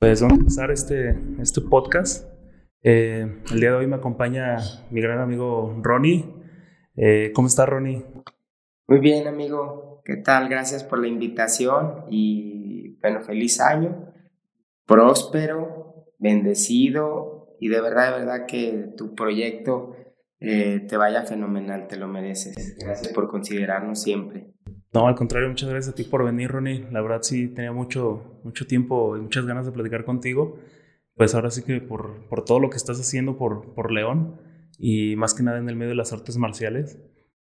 Pues vamos a empezar este, este podcast. Eh, el día de hoy me acompaña mi gran amigo Ronnie. Eh, ¿Cómo está Ronnie? Muy bien, amigo. ¿Qué tal? Gracias por la invitación y bueno, feliz año. Próspero, bendecido y de verdad, de verdad que tu proyecto eh, te vaya fenomenal, te lo mereces. Gracias por considerarnos siempre. No, al contrario, muchas gracias a ti por venir, Ronnie. La verdad sí tenía mucho, mucho tiempo y muchas ganas de platicar contigo. Pues ahora sí que por, por todo lo que estás haciendo por, por León y más que nada en el medio de las artes marciales.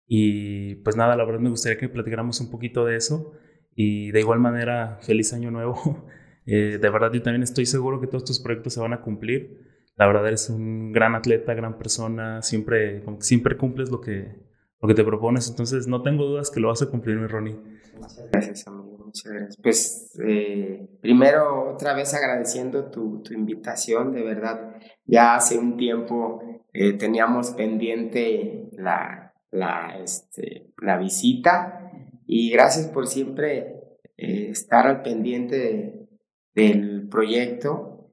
Y pues nada, la verdad me gustaría que platicáramos un poquito de eso. Y de igual manera, feliz año nuevo. Eh, de verdad, yo también estoy seguro que todos tus proyectos se van a cumplir. La verdad, eres un gran atleta, gran persona. Siempre, siempre cumples lo que, lo que te propones. Entonces, no tengo dudas que lo vas a cumplir, mi Ronnie. Muchas gracias, amigo. Muchas gracias. Pues, eh, primero, otra vez agradeciendo tu, invitación, de verdad. Ya hace un tiempo eh, teníamos pendiente este, la visita y gracias por siempre eh, estar al pendiente del proyecto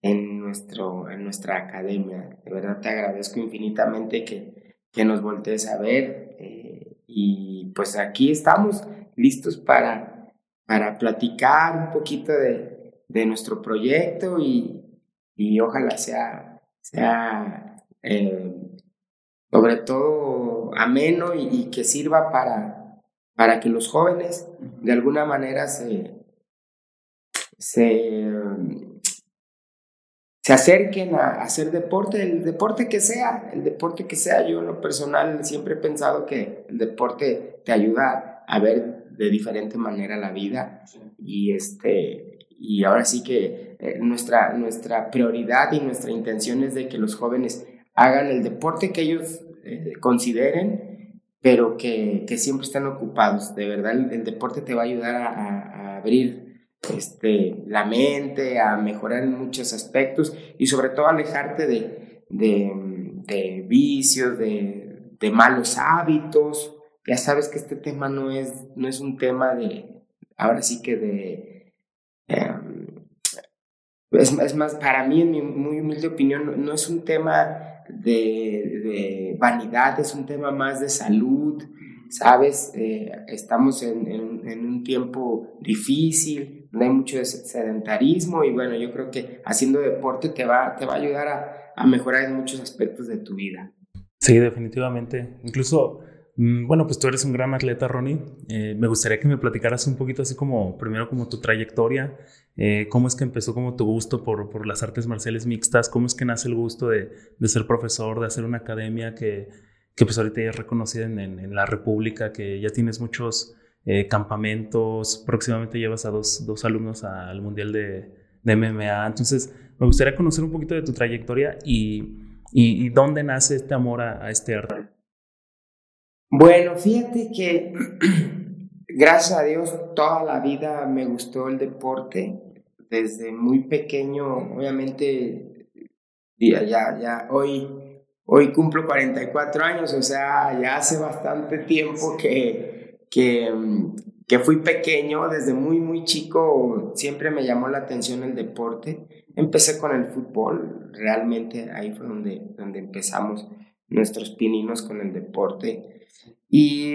en, nuestro, en nuestra academia. De verdad te agradezco infinitamente que que nos voltees a ver. Eh, y pues aquí estamos listos para, para platicar un poquito de, de nuestro proyecto y, y, ojalá sea, sea eh, sobre todo ameno y, y, que sirva para, para que los jóvenes de alguna manera se, se se acerquen a hacer deporte, el deporte que sea, el deporte que sea. Yo en lo personal siempre he pensado que el deporte te ayuda a ver de diferente manera la vida y este y ahora sí que eh, nuestra, nuestra prioridad y nuestra intención es de que los jóvenes hagan el deporte que ellos eh, consideren, pero que, que, siempre estén ocupados. De verdad, el, deporte te va a ayudar a, a abrir este, la mente, a mejorar en muchos aspectos y sobre todo alejarte de, de, vicios, de, de, malos hábitos. Ya sabes que este tema no es, no es un tema de, ahora sí que de... Em, es, más, para mí, en mi muy humilde opinión, no, es un tema de, de, vanidad, es un tema más de salud, ¿sabes? Eh, estamos en, en, un tiempo difícil, no hay mucho sedentarismo y bueno, yo creo que haciendo deporte te va, te va a ayudar a, a mejorar en muchos aspectos de tu vida. Sí, definitivamente. Incluso, mm, bueno, pues tú eres un gran atleta, Ronnie. Eh, me gustaría que me platicaras un poquito así como, primero como tu trayectoria, eh, cómo es que empezó como tu gusto por, por las artes marciales mixtas, cómo es que nace el gusto de, de ser profesor, de hacer una academia que, que pues ahorita ya es reconocida en, en, en la República, que ya tienes muchos eh, campamentos, próximamente llevas a dos, dos alumnos al Mundial de, de, MMA. Entonces, me gustaría conocer un poquito de tu trayectoria y, y, dónde nace este amor a, este arte. Bueno, fíjate que gracias a Dios toda la vida me gustó el deporte. Desde muy pequeño, obviamente, ya, ya, ya hoy, hoy cumplo 44 años, o sea, ya hace bastante tiempo que, que, que fui pequeño, desde muy, muy chico, siempre me llamó la atención el deporte. Empecé con el fútbol, realmente ahí fue donde, donde empezamos nuestros pininos con el deporte. Y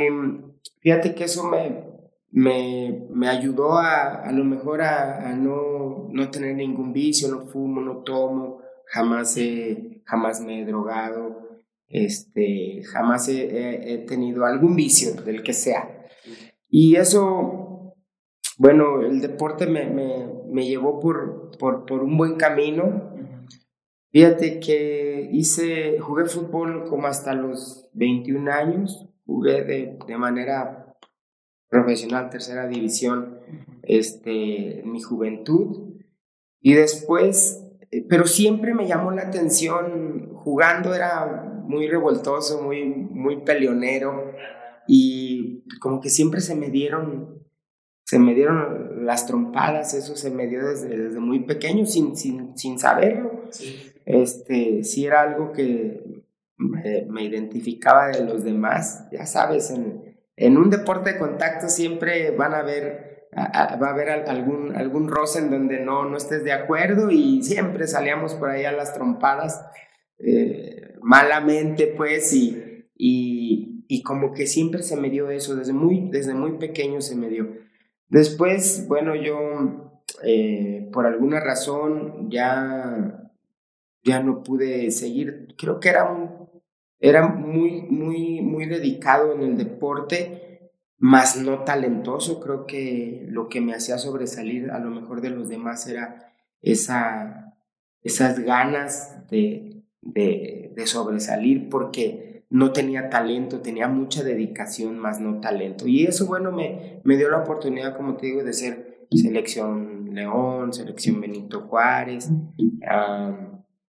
fíjate que eso me, me, me ayudó a, a lo mejor a, no, no tener ningún vicio, no fumo, no tomo, jamás, he, jamás me he drogado, este, jamás he, tenido algún vicio del que sea. Y eso, bueno, el deporte me, me, me llevó por, por, por, un buen camino. Fíjate que hice, jugué fútbol como hasta los 21 años, jugué de, de manera profesional, tercera división, este, en mi juventud. Y después, eh, pero siempre me llamó la atención, jugando. Era muy revoltoso, muy, muy peleonero y como que siempre se me dieron, se me dieron las trompadas, eso se me dio desde, desde muy pequeño, sin, sin, sin saberlo. Sí. Este, sí era algo que me, me, identificaba de los demás, ya sabes, en, en un deporte de contacto siempre van a haber va a haber algún, algún roce en donde no, no estés de acuerdo y siempre salíamos por ahí a las trompadas eh, malamente, pues, y, y, y, como que siempre se me dio eso, desde muy, desde muy pequeño se me dio. Después, bueno, yo eh, por alguna razón ya, ya no pude seguir, creo que era, era muy, muy, muy dedicado en el deporte más no talentoso. Creo que lo que me hacía sobresalir a lo mejor de los demás era esa, esas ganas de, de, sobresalir porque no tenía talento, tenía mucha dedicación, más no talento. Y eso, bueno, me, me dio la oportunidad, como te digo, de ser selección León, selección Benito Juárez,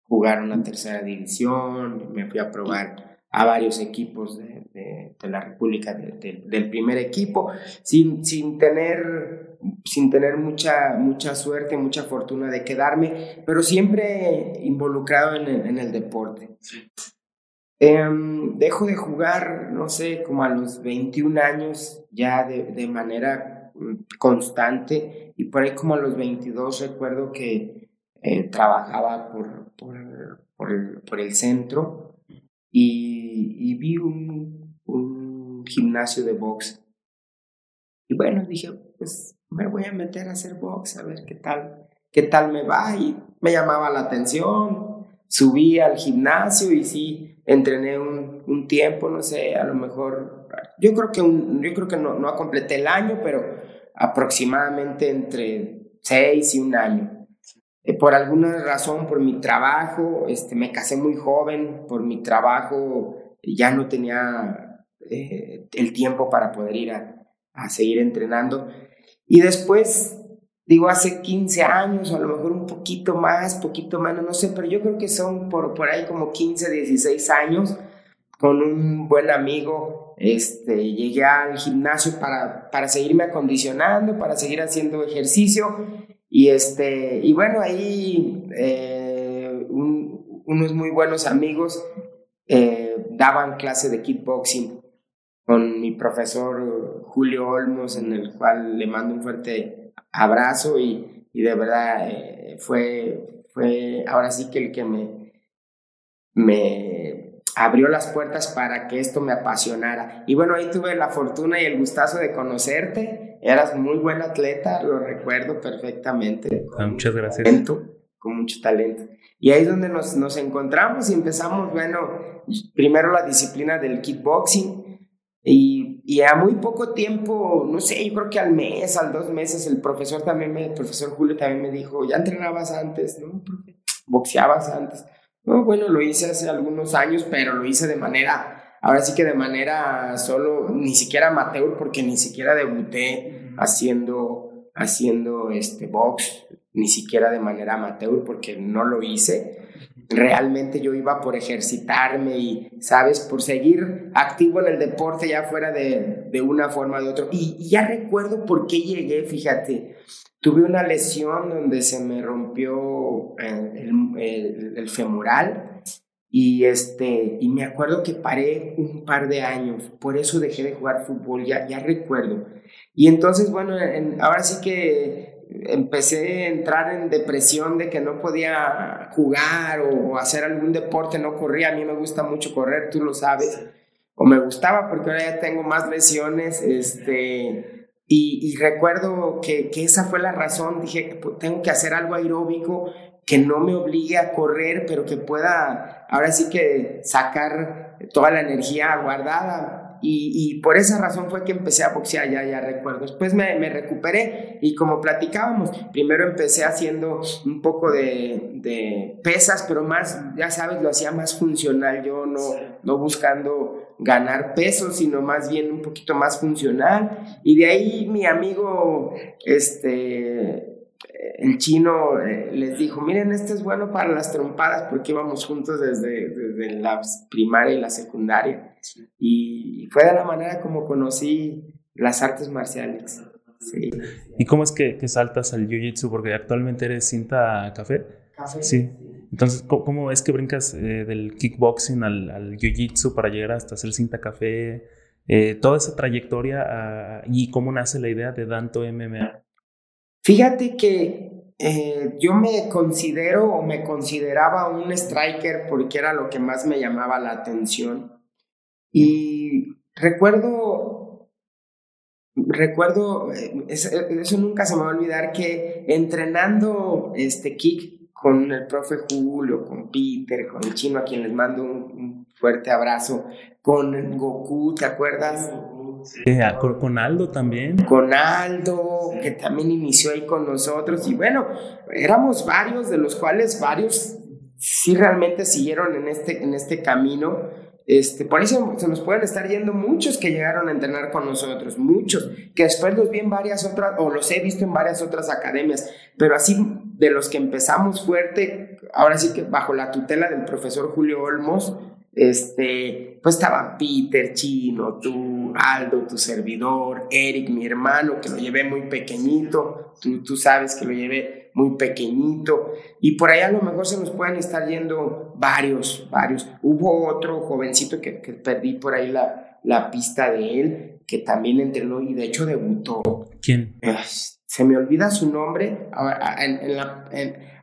jugar una tercera división, me fui a probar a varios equipos de, de, la República, del primer equipo, sin, sin, tener, sin tener mucha, mucha suerte, mucha fortuna de quedarme, pero siempre involucrado en el, en el deporte. Em, dejo de jugar, no sé, como a los 21 años, ya de, de manera mm, constante, y por ahí como a los 22 recuerdo que eh, trabajaba por, por, por, por el centro y, vi un, un, gimnasio de box. Y bueno, dije, pues me voy a meter a hacer box, a ver qué tal, qué tal me va. Y me llamaba la atención. Subí al gimnasio y sí, entrené un, un tiempo, no sé, a lo mejor, yo creo que, un, yo creo que no, no completé el año, pero aproximadamente entre seis y un año. Eh, por alguna razón, por mi trabajo, este, me casé muy joven, por mi trabajo ya no tenía eh, el tiempo para poder ir a, a, seguir entrenando. Y después, digo, hace 15 años, a lo mejor un poquito más, poquito menos, no sé, pero yo creo que son por, por ahí como 15, 16 años, con un buen amigo, este, llegué al gimnasio para, para seguirme acondicionando, para seguir haciendo ejercicio y, este, y bueno, ahí eh, unos muy buenos amigos eh, daban clase de kickboxing con mi profesor Julio Olmos, en el cual le mando un fuerte abrazo y, y de verdad eh, fue, fue ahora sí que el que me, me abrió las puertas para que esto me apasionara. Y bueno, ahí tuve la fortuna y el gustazo de conocerte Eras muy buen atleta, lo recuerdo perfectamente. Ah, muchas gracias. con mucho talento. Y ahí es donde nos, nos encontramos y empezamos, bueno, primero la disciplina del kickboxing y, y, a muy poco tiempo, no sé, yo creo que al mes, al dos meses, el profesor también, me, el profesor Julio también me dijo, ya entrenabas antes, ¿no? Boxeabas antes. No, bueno, lo hice hace algunos años, pero lo hice de manera ahora sí que de manera solo, ni siquiera amateur, porque ni siquiera debuté haciendo, haciendo este box, ni siquiera de manera amateur, porque no lo hice. Realmente yo iba por ejercitarme y, ¿sabes? Por seguir activo en el deporte ya fuera de, de una forma o de otra. Y, ya recuerdo por qué llegué, fíjate. Tuve una lesión donde se me rompió el, el, el femoral y, este, y me acuerdo que paré un par de años, por eso dejé de jugar fútbol, ya, ya recuerdo. Y entonces, bueno, ahora sí que empecé a entrar en depresión de que no podía jugar o, hacer algún deporte, no corría. A mí me gusta mucho correr, tú lo sabes. O me gustaba porque ahora ya tengo más lesiones. Este, y, y recuerdo que, que, esa fue la razón. Dije, pues, tengo que hacer algo aeróbico que no me obligue a correr, pero que pueda ahora sí que sacar toda la energía guardada. Y, por esa razón fue que empecé a boxear, ya, ya recuerdo. Después me, me recuperé y como platicábamos, primero empecé haciendo un poco de, de, pesas, pero más, ya sabes, lo hacía más funcional, yo no, no buscando ganar peso, sino más bien un poquito más funcional. Y de ahí mi amigo, este, el chino eh, les dijo, miren, esto es bueno para las trompadas porque íbamos juntos desde, desde la primaria y la secundaria. Y fue de la manera como conocí las artes marciales. Sí. ¿Y cómo es que, que saltas al Jiu-Jitsu? Porque actualmente eres cinta café. Café. Sí. Entonces, ¿cómo, es que brincas eh, del kickboxing al, al Jiu-Jitsu para llegar hasta ser cinta café? eh, toda esa trayectoria ah, y cómo nace la idea de Danto MMA. Fíjate que eh, yo me considero o me consideraba un striker porque era lo que más me llamaba la atención. Y recuerdo, recuerdo, eh, eso, nunca se me va a olvidar que entrenando este kick con el profe Julio, con Peter, con el chino a quien les mando un fuerte abrazo, con Goku, ¿te acuerdas? Con Aldo también. Con Aldo, que también inició ahí con nosotros. Y bueno, éramos varios, de los cuales varios sí realmente siguieron en este, en este camino. Este, por eso se nos pueden estar yendo muchos que llegaron a entrenar con nosotros, muchos, que después los vi en varias otras, o los he visto en varias otras academias, pero así de los que empezamos fuerte, ahora sí que bajo la tutela del profesor Julio Olmos, este, pues estaba Peter, Chino, tú, Aldo, tu servidor, Eric, mi hermano, que lo llevé muy pequeñito, tú, tú sabes que lo llevé muy pequeñito, y por ahí a lo mejor se nos pueden estar yendo varios, varios. Hubo otro jovencito que, que perdí por ahí la, la pista de él, que también entrenó y de hecho debutó. ¿Quién? Se me olvida su nombre. Ahora,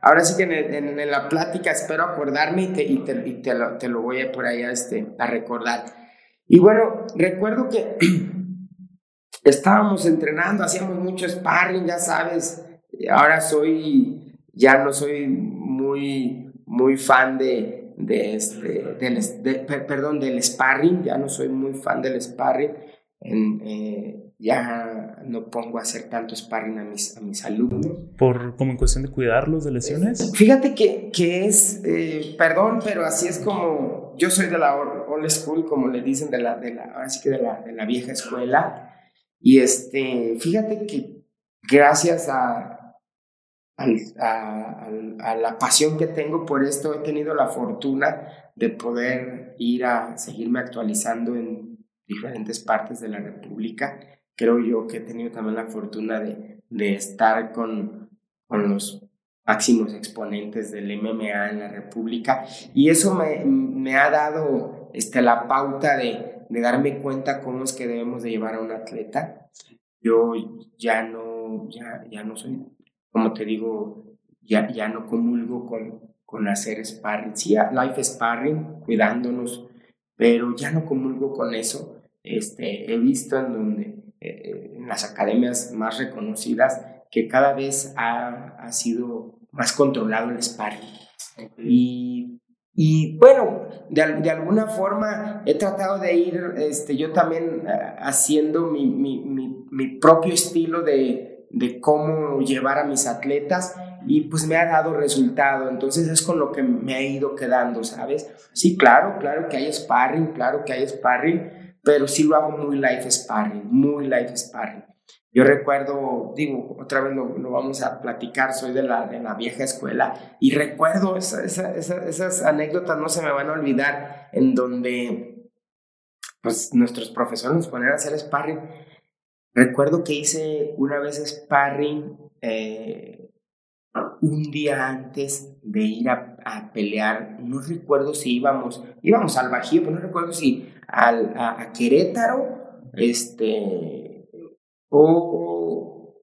ahora sí que en, la plática espero acordarme y te, lo, voy a por ahí a, este, a recordar. Y bueno, recuerdo que estábamos entrenando, hacíamos mucho sparring, ya sabes. Ahora soy, ya no soy muy, muy fan de, este, del, perdón, del sparring, ya no soy muy fan del sparring. Eh, ya no pongo a hacer tanto sparring a mis, a mis alumnos. ¿Por como en cuestión de cuidarlos de lesiones? Fíjate que, que es, eh, perdón, pero así es como, yo soy de la old school, como le dicen, de la, de la, ahora sí que de la, de la vieja escuela, y este, fíjate que gracias a, a, a, la pasión que tengo por esto, he tenido la fortuna de poder ir a seguirme actualizando en diferentes partes de la República creo yo que he tenido también la fortuna de, de estar con, con los máximos exponentes del MMA en la República y eso me, me ha dado este, la pauta de, de, darme cuenta cómo es que debemos de llevar a un atleta. Yo ya no, ya, ya no soy, como te digo, ya, ya no comulgo con, con hacer sparring, sí, life sparring, cuidándonos, pero ya no comulgo con eso. Este, he visto en donde eh, en las academias más reconocidas que cada vez ha, ha sido más controlado el sparring. Y, y bueno, de, de, alguna forma he tratado de ir este, yo también eh, haciendo mi, mi, mi, mi propio estilo de, de cómo llevar a mis atletas y pues me ha dado resultado, entonces es con lo que me ha ido quedando, ¿sabes? Sí, claro, claro que hay sparring, claro que hay sparring, pero sí lo hago muy life sparring, muy life sparring. Yo recuerdo, digo, otra vez lo, lo vamos a platicar, soy de la, de la vieja escuela y recuerdo esa, esa, esas anécdotas, no se me van a olvidar, en donde pues nuestros profesores nos ponían a hacer sparring. Recuerdo que hice una vez sparring eh, un día antes de ir a, a, pelear, no recuerdo si íbamos, íbamos al Bajío, pero no recuerdo si al, a, Querétaro, este, o,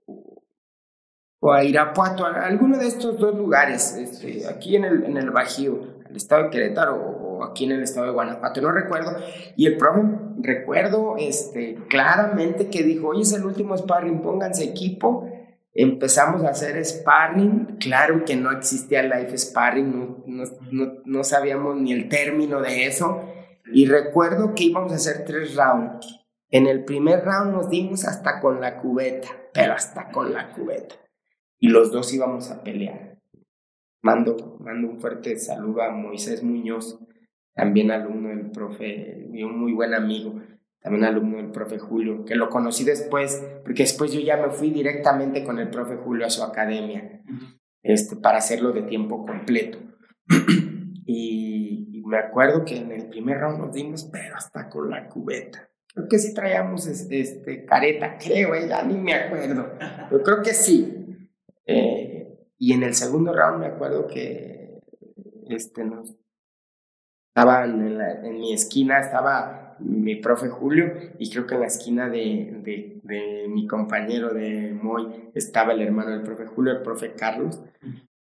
o, a Irapuato, a alguno de estos dos lugares, este, aquí en el, en el Bajío, el estado de Querétaro o aquí en el estado de Guanajuato, no recuerdo. Y el profe, recuerdo este, claramente que dijo, hoy es el último sparring, pónganse equipo. Empezamos a hacer sparring, claro que no existía life sparring, no, no, no, no sabíamos ni el término de eso. Y recuerdo que íbamos a hacer tres rounds. En el primer round nos dimos hasta con la cubeta, pero hasta con la cubeta. Y los dos íbamos a pelear. Mando, mando un fuerte saludo a Moisés Muñoz, también alumno del profe, y un muy buen amigo, también alumno del profe Julio, que lo conocí después, porque después yo ya me fui directamente con el profe Julio a su academia, este, para hacerlo de tiempo completo. y me acuerdo que en el primer round nos dimos, pero hasta con la cubeta. Creo que sí traíamos este, careta, creo, eh, ya ni me acuerdo. Pero creo que sí. Eh, y en el segundo round me acuerdo que este, nos, estaban en, en mi esquina, estaba mi profe Julio y creo que en la esquina de, de, de, mi compañero de Moy estaba el hermano del profe Julio, el profe Carlos.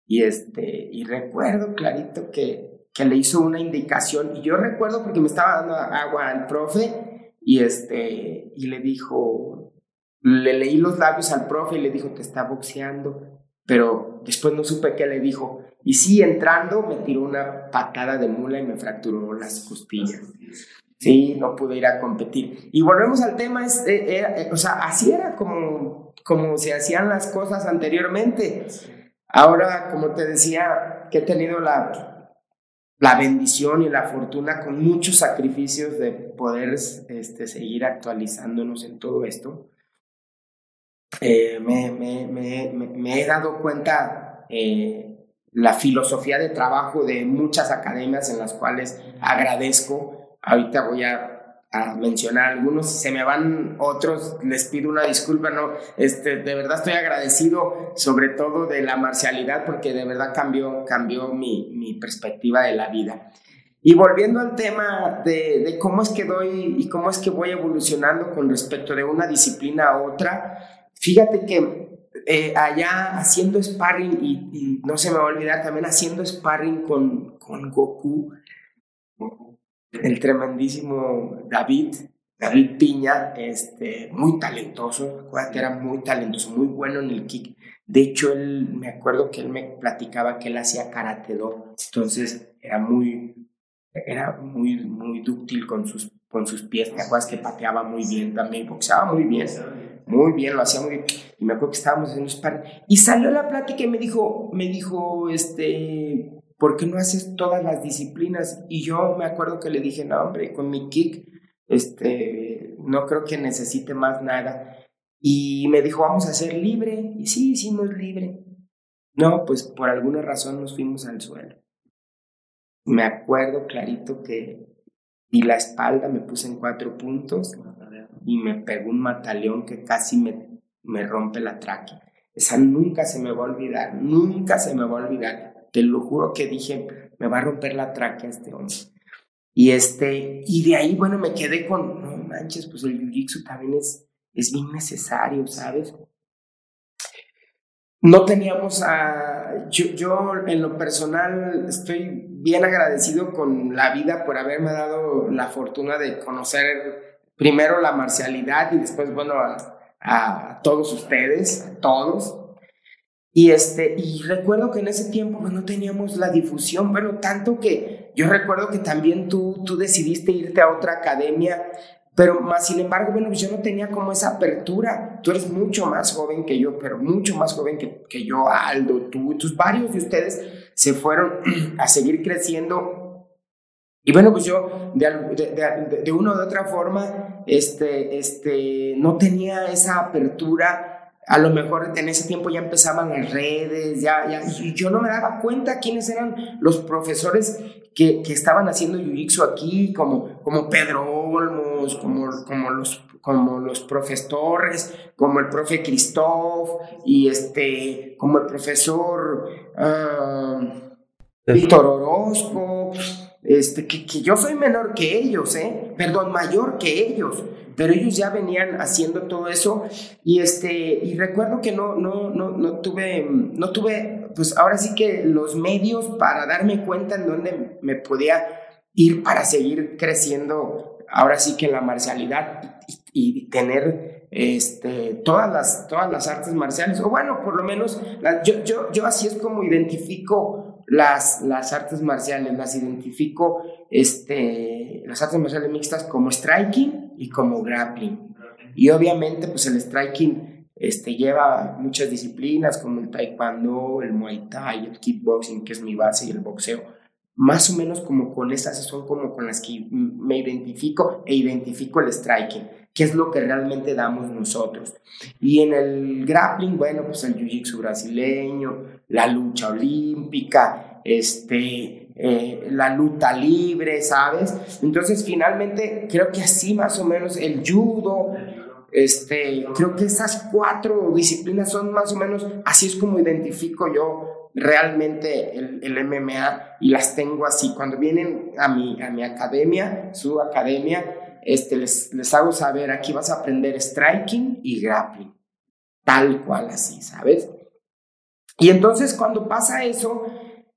Y, este, y recuerdo clarito que, que le hizo una indicación y yo recuerdo porque me estaba dando agua al profe y, este, y le dijo, le leí los labios al profe y le dijo, te está boxeando, pero después no supe qué le dijo. Y sí, entrando me tiró una patada de mula y me fracturó las costillas. Sí, no pude ir a competir. Y volvemos al tema, es, eh, eh, o sea, así era como, como se hacían las cosas anteriormente. Ahora, como te decía, que he tenido la, la bendición y la fortuna con muchos sacrificios de poder este, seguir actualizándonos en todo esto, eh, me, he dado cuenta eh, la filosofía de trabajo de muchas academias en las cuales agradezco. Ahorita voy a a mencionar algunos, si se me van otros, les pido una disculpa, no, este, de verdad estoy agradecido sobre todo de la marcialidad porque de verdad cambió, cambió mi, mi perspectiva de la vida. Y volviendo al tema de, de, cómo es que doy y cómo es que voy evolucionando con respecto de una disciplina a otra, fíjate que eh, allá haciendo sparring, y, y, no se me va a olvidar también haciendo sparring con, con Goku, el tremendísimo David, David Piña, este, muy talentoso, acuérdate, era muy talentoso, muy bueno en el kick. De hecho, él, me acuerdo que él me platicaba que él hacía karate do, entonces era muy, era muy, muy dúctil con sus, con sus pies, ¿te acuerdas que pateaba muy bien también, boxeaba muy bien, muy bien, lo hacía muy bien, y me acuerdo que estábamos en un sparring, y salió la plática y me dijo, me dijo, este, ¿por qué no haces todas las disciplinas? Y yo me acuerdo que le dije, no, hombre, con mi kick, este, no creo que necesite más nada. Y me dijo, vamos a ser libre. Y sí, hicimos libre. No, pues por alguna razón nos fuimos al suelo. Me acuerdo clarito que y la espalda me puse en cuatro puntos y me pegó un mataleón que casi me, me rompe la tráquea. Esa nunca se me va a olvidar, nunca se me va a olvidar. Te lo juro que dije, me va a romper la tráquea este hombre. Y, este, y de ahí, bueno, me quedé con, no manches, pues el jiu-jitsu también es, es bien necesario, ¿sabes? No teníamos a... Yo, yo en lo personal estoy bien agradecido con la vida por haberme dado la fortuna de conocer primero la marcialidad y después, bueno, a, a todos ustedes, a todos. Y, este, y recuerdo que en ese tiempo pues, no teníamos la difusión, bueno, tanto que yo recuerdo que también tú, tú decidiste irte a otra academia, pero más sin embargo, bueno, yo no tenía como esa apertura. Tú eres mucho más joven que yo, pero mucho más joven que, que yo, Aldo, tú, tus varios de ustedes se fueron a seguir creciendo. Y bueno, pues yo de, de, de, u otra forma, este, este, no tenía esa apertura a lo mejor en ese tiempo ya empezaban las redes, ya, ya, y yo no me daba cuenta quiénes eran los profesores que, que estaban haciendo jiu-jitsu aquí, como, como Pedro Olmos, como, como, los, como los profesores, como el profe Christoph, y este, como el profesor uh, Víctor Orozco, este, que, que yo soy menor que ellos, ¿eh? Perdón, mayor que ellos pero ellos ya venían haciendo todo eso y este y recuerdo que no no no no tuve no tuve pues ahora sí que los medios para darme cuenta en dónde me podía ir para seguir creciendo ahora sí que la marcialidad y, tener este todas las todas las artes marciales. O bueno por lo menos yo, yo yo así es como identifico las, las artes marciales, las identifico, este, las artes marciales mixtas como striking y como grappling. Y obviamente, pues el striking este, lleva muchas disciplinas como el taekwondo, el muay thai, el kickboxing, que es mi base, y el boxeo. Más o menos como con esas son como con las que me identifico e identifico el striking, que es lo que realmente damos nosotros. Y en el grappling, bueno, pues el jiu-jitsu brasileño, la lucha olímpica, este, eh, la lucha libre, ¿sabes? Entonces, finalmente, creo que así más o menos el judo, este, creo que esas cuatro disciplinas son más o menos, así es como identifico yo realmente el, el MMA y las tengo así. Cuando vienen a mi, a mi academia, su academia, este, les, les hago saber, aquí vas a aprender striking y grappling, tal cual así, ¿sabes? Y entonces cuando pasa eso,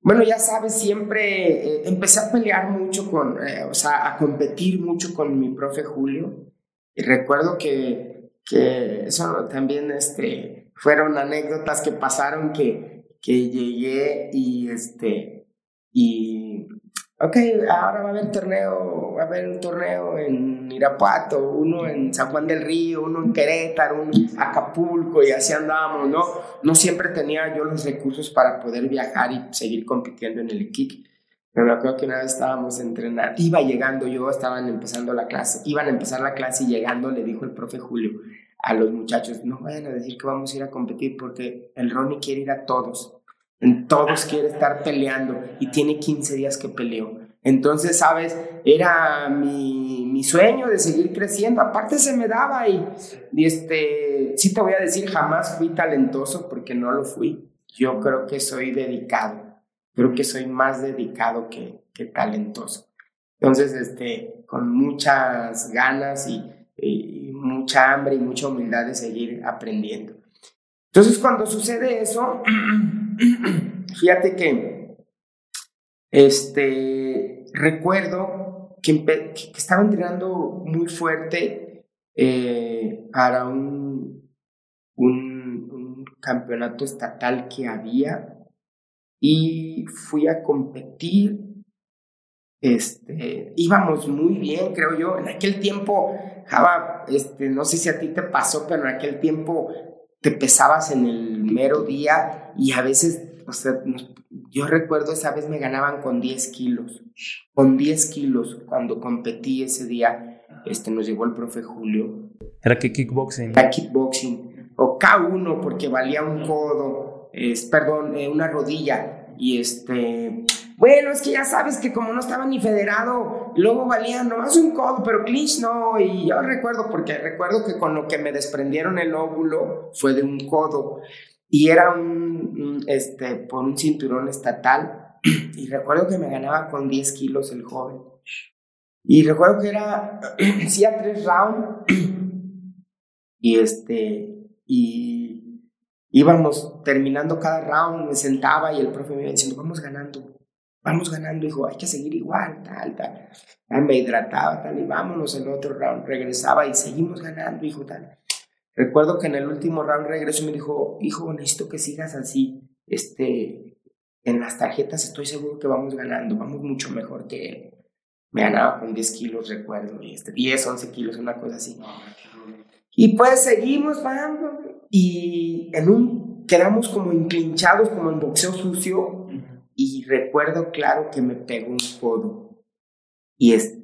bueno, ya sabes, siempre eh, empecé a pelear mucho con, eh, o sea, a competir mucho con mi profe Julio. Y recuerdo que, que eso también este, fueron anécdotas que pasaron que, que llegué y, este, y ok, ahora va a haber torneo, va a haber un torneo en Irapuato, uno en San Juan del Río, uno en Querétaro, uno Acapulco y así andábamos, ¿no? No siempre tenía yo los recursos para poder viajar y seguir compitiendo en el equipo. Pero me acuerdo que una vez estábamos entrenando, iba llegando yo, estaban empezando la clase, iban a empezar la clase y llegando le dijo el profe Julio a los muchachos, no vayan a decir que vamos a ir a competir porque el Ronnie quiere ir a todos todos quiere estar peleando y tiene 15 días que peleó. Entonces, ¿sabes? Era mi, mi, sueño de seguir creciendo. Aparte se me daba y, y, este, sí te voy a decir, jamás fui talentoso porque no lo fui. Yo creo que soy dedicado. Creo que soy más dedicado que, que talentoso. Entonces, este, con muchas ganas y, y mucha hambre y mucha humildad de seguir aprendiendo. Entonces, cuando sucede eso, fíjate que este, recuerdo que, estaba entrenando muy fuerte eh, para un, un, campeonato estatal que había y fui a competir. Este, íbamos muy bien, creo yo. En aquel tiempo, Java, este, no sé si a ti te pasó, pero en aquel tiempo te pesabas en el mero día y a veces, o sea, yo recuerdo esa vez me ganaban con 10 kilos, con 10 kilos cuando competí ese día, este, nos llegó el profe Julio. ¿Era que kickboxing? Era kickboxing, o K1 porque valía un codo, es, perdón, eh, una rodilla y este bueno, es que ya sabes que como no estaba ni federado, luego valía nomás un codo, pero clinch no. Y yo recuerdo, porque recuerdo que con lo que me desprendieron el óvulo fue de un codo. Y era un, este, por un cinturón estatal. Y recuerdo que me ganaba con 10 kilos el joven. Y recuerdo que era, hacía tres rounds. Y este, y íbamos terminando cada round, me sentaba y el profe me iba diciendo, vamos ganando vamos ganando, dijo, hay que seguir igual, tal, tal. me hidrataba, tal, y vámonos el otro round. Regresaba y seguimos ganando, hijo, tal. Recuerdo que en el último round regresó y me dijo, hijo, necesito que sigas así. Este, en las tarjetas estoy seguro que vamos ganando, vamos mucho mejor que él. Me ganaba con 10 kilos, recuerdo, y este, 10, 11 kilos, una cosa así. Y pues seguimos, vamos, y en un, quedamos como inclinchados, como en boxeo sucio, y recuerdo claro que me pegó un codo. Y este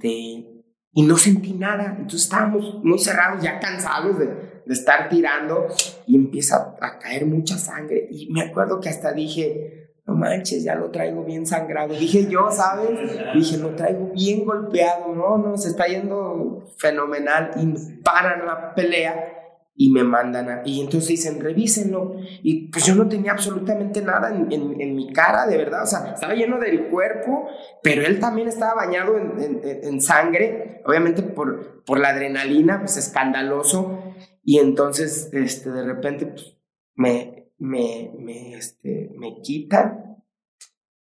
y no sentí nada. Entonces estábamos muy cerrados ya cansados de, de estar tirando y empieza a caer mucha sangre. Y me acuerdo que hasta dije no manches ya lo traigo bien sangrado dije yo sabes dije lo traigo bien golpeado no no se está yendo fenomenal y paran la pelea y me mandan a, y entonces dicen, revísenlo. Y pues yo no tenía absolutamente nada en, en, mi cara, de verdad, o sea, estaba lleno del cuerpo, pero él también estaba bañado en, en sangre, obviamente por, por la adrenalina, pues escandaloso. Y entonces, este, de repente, pues, me, me, me, este, me quitan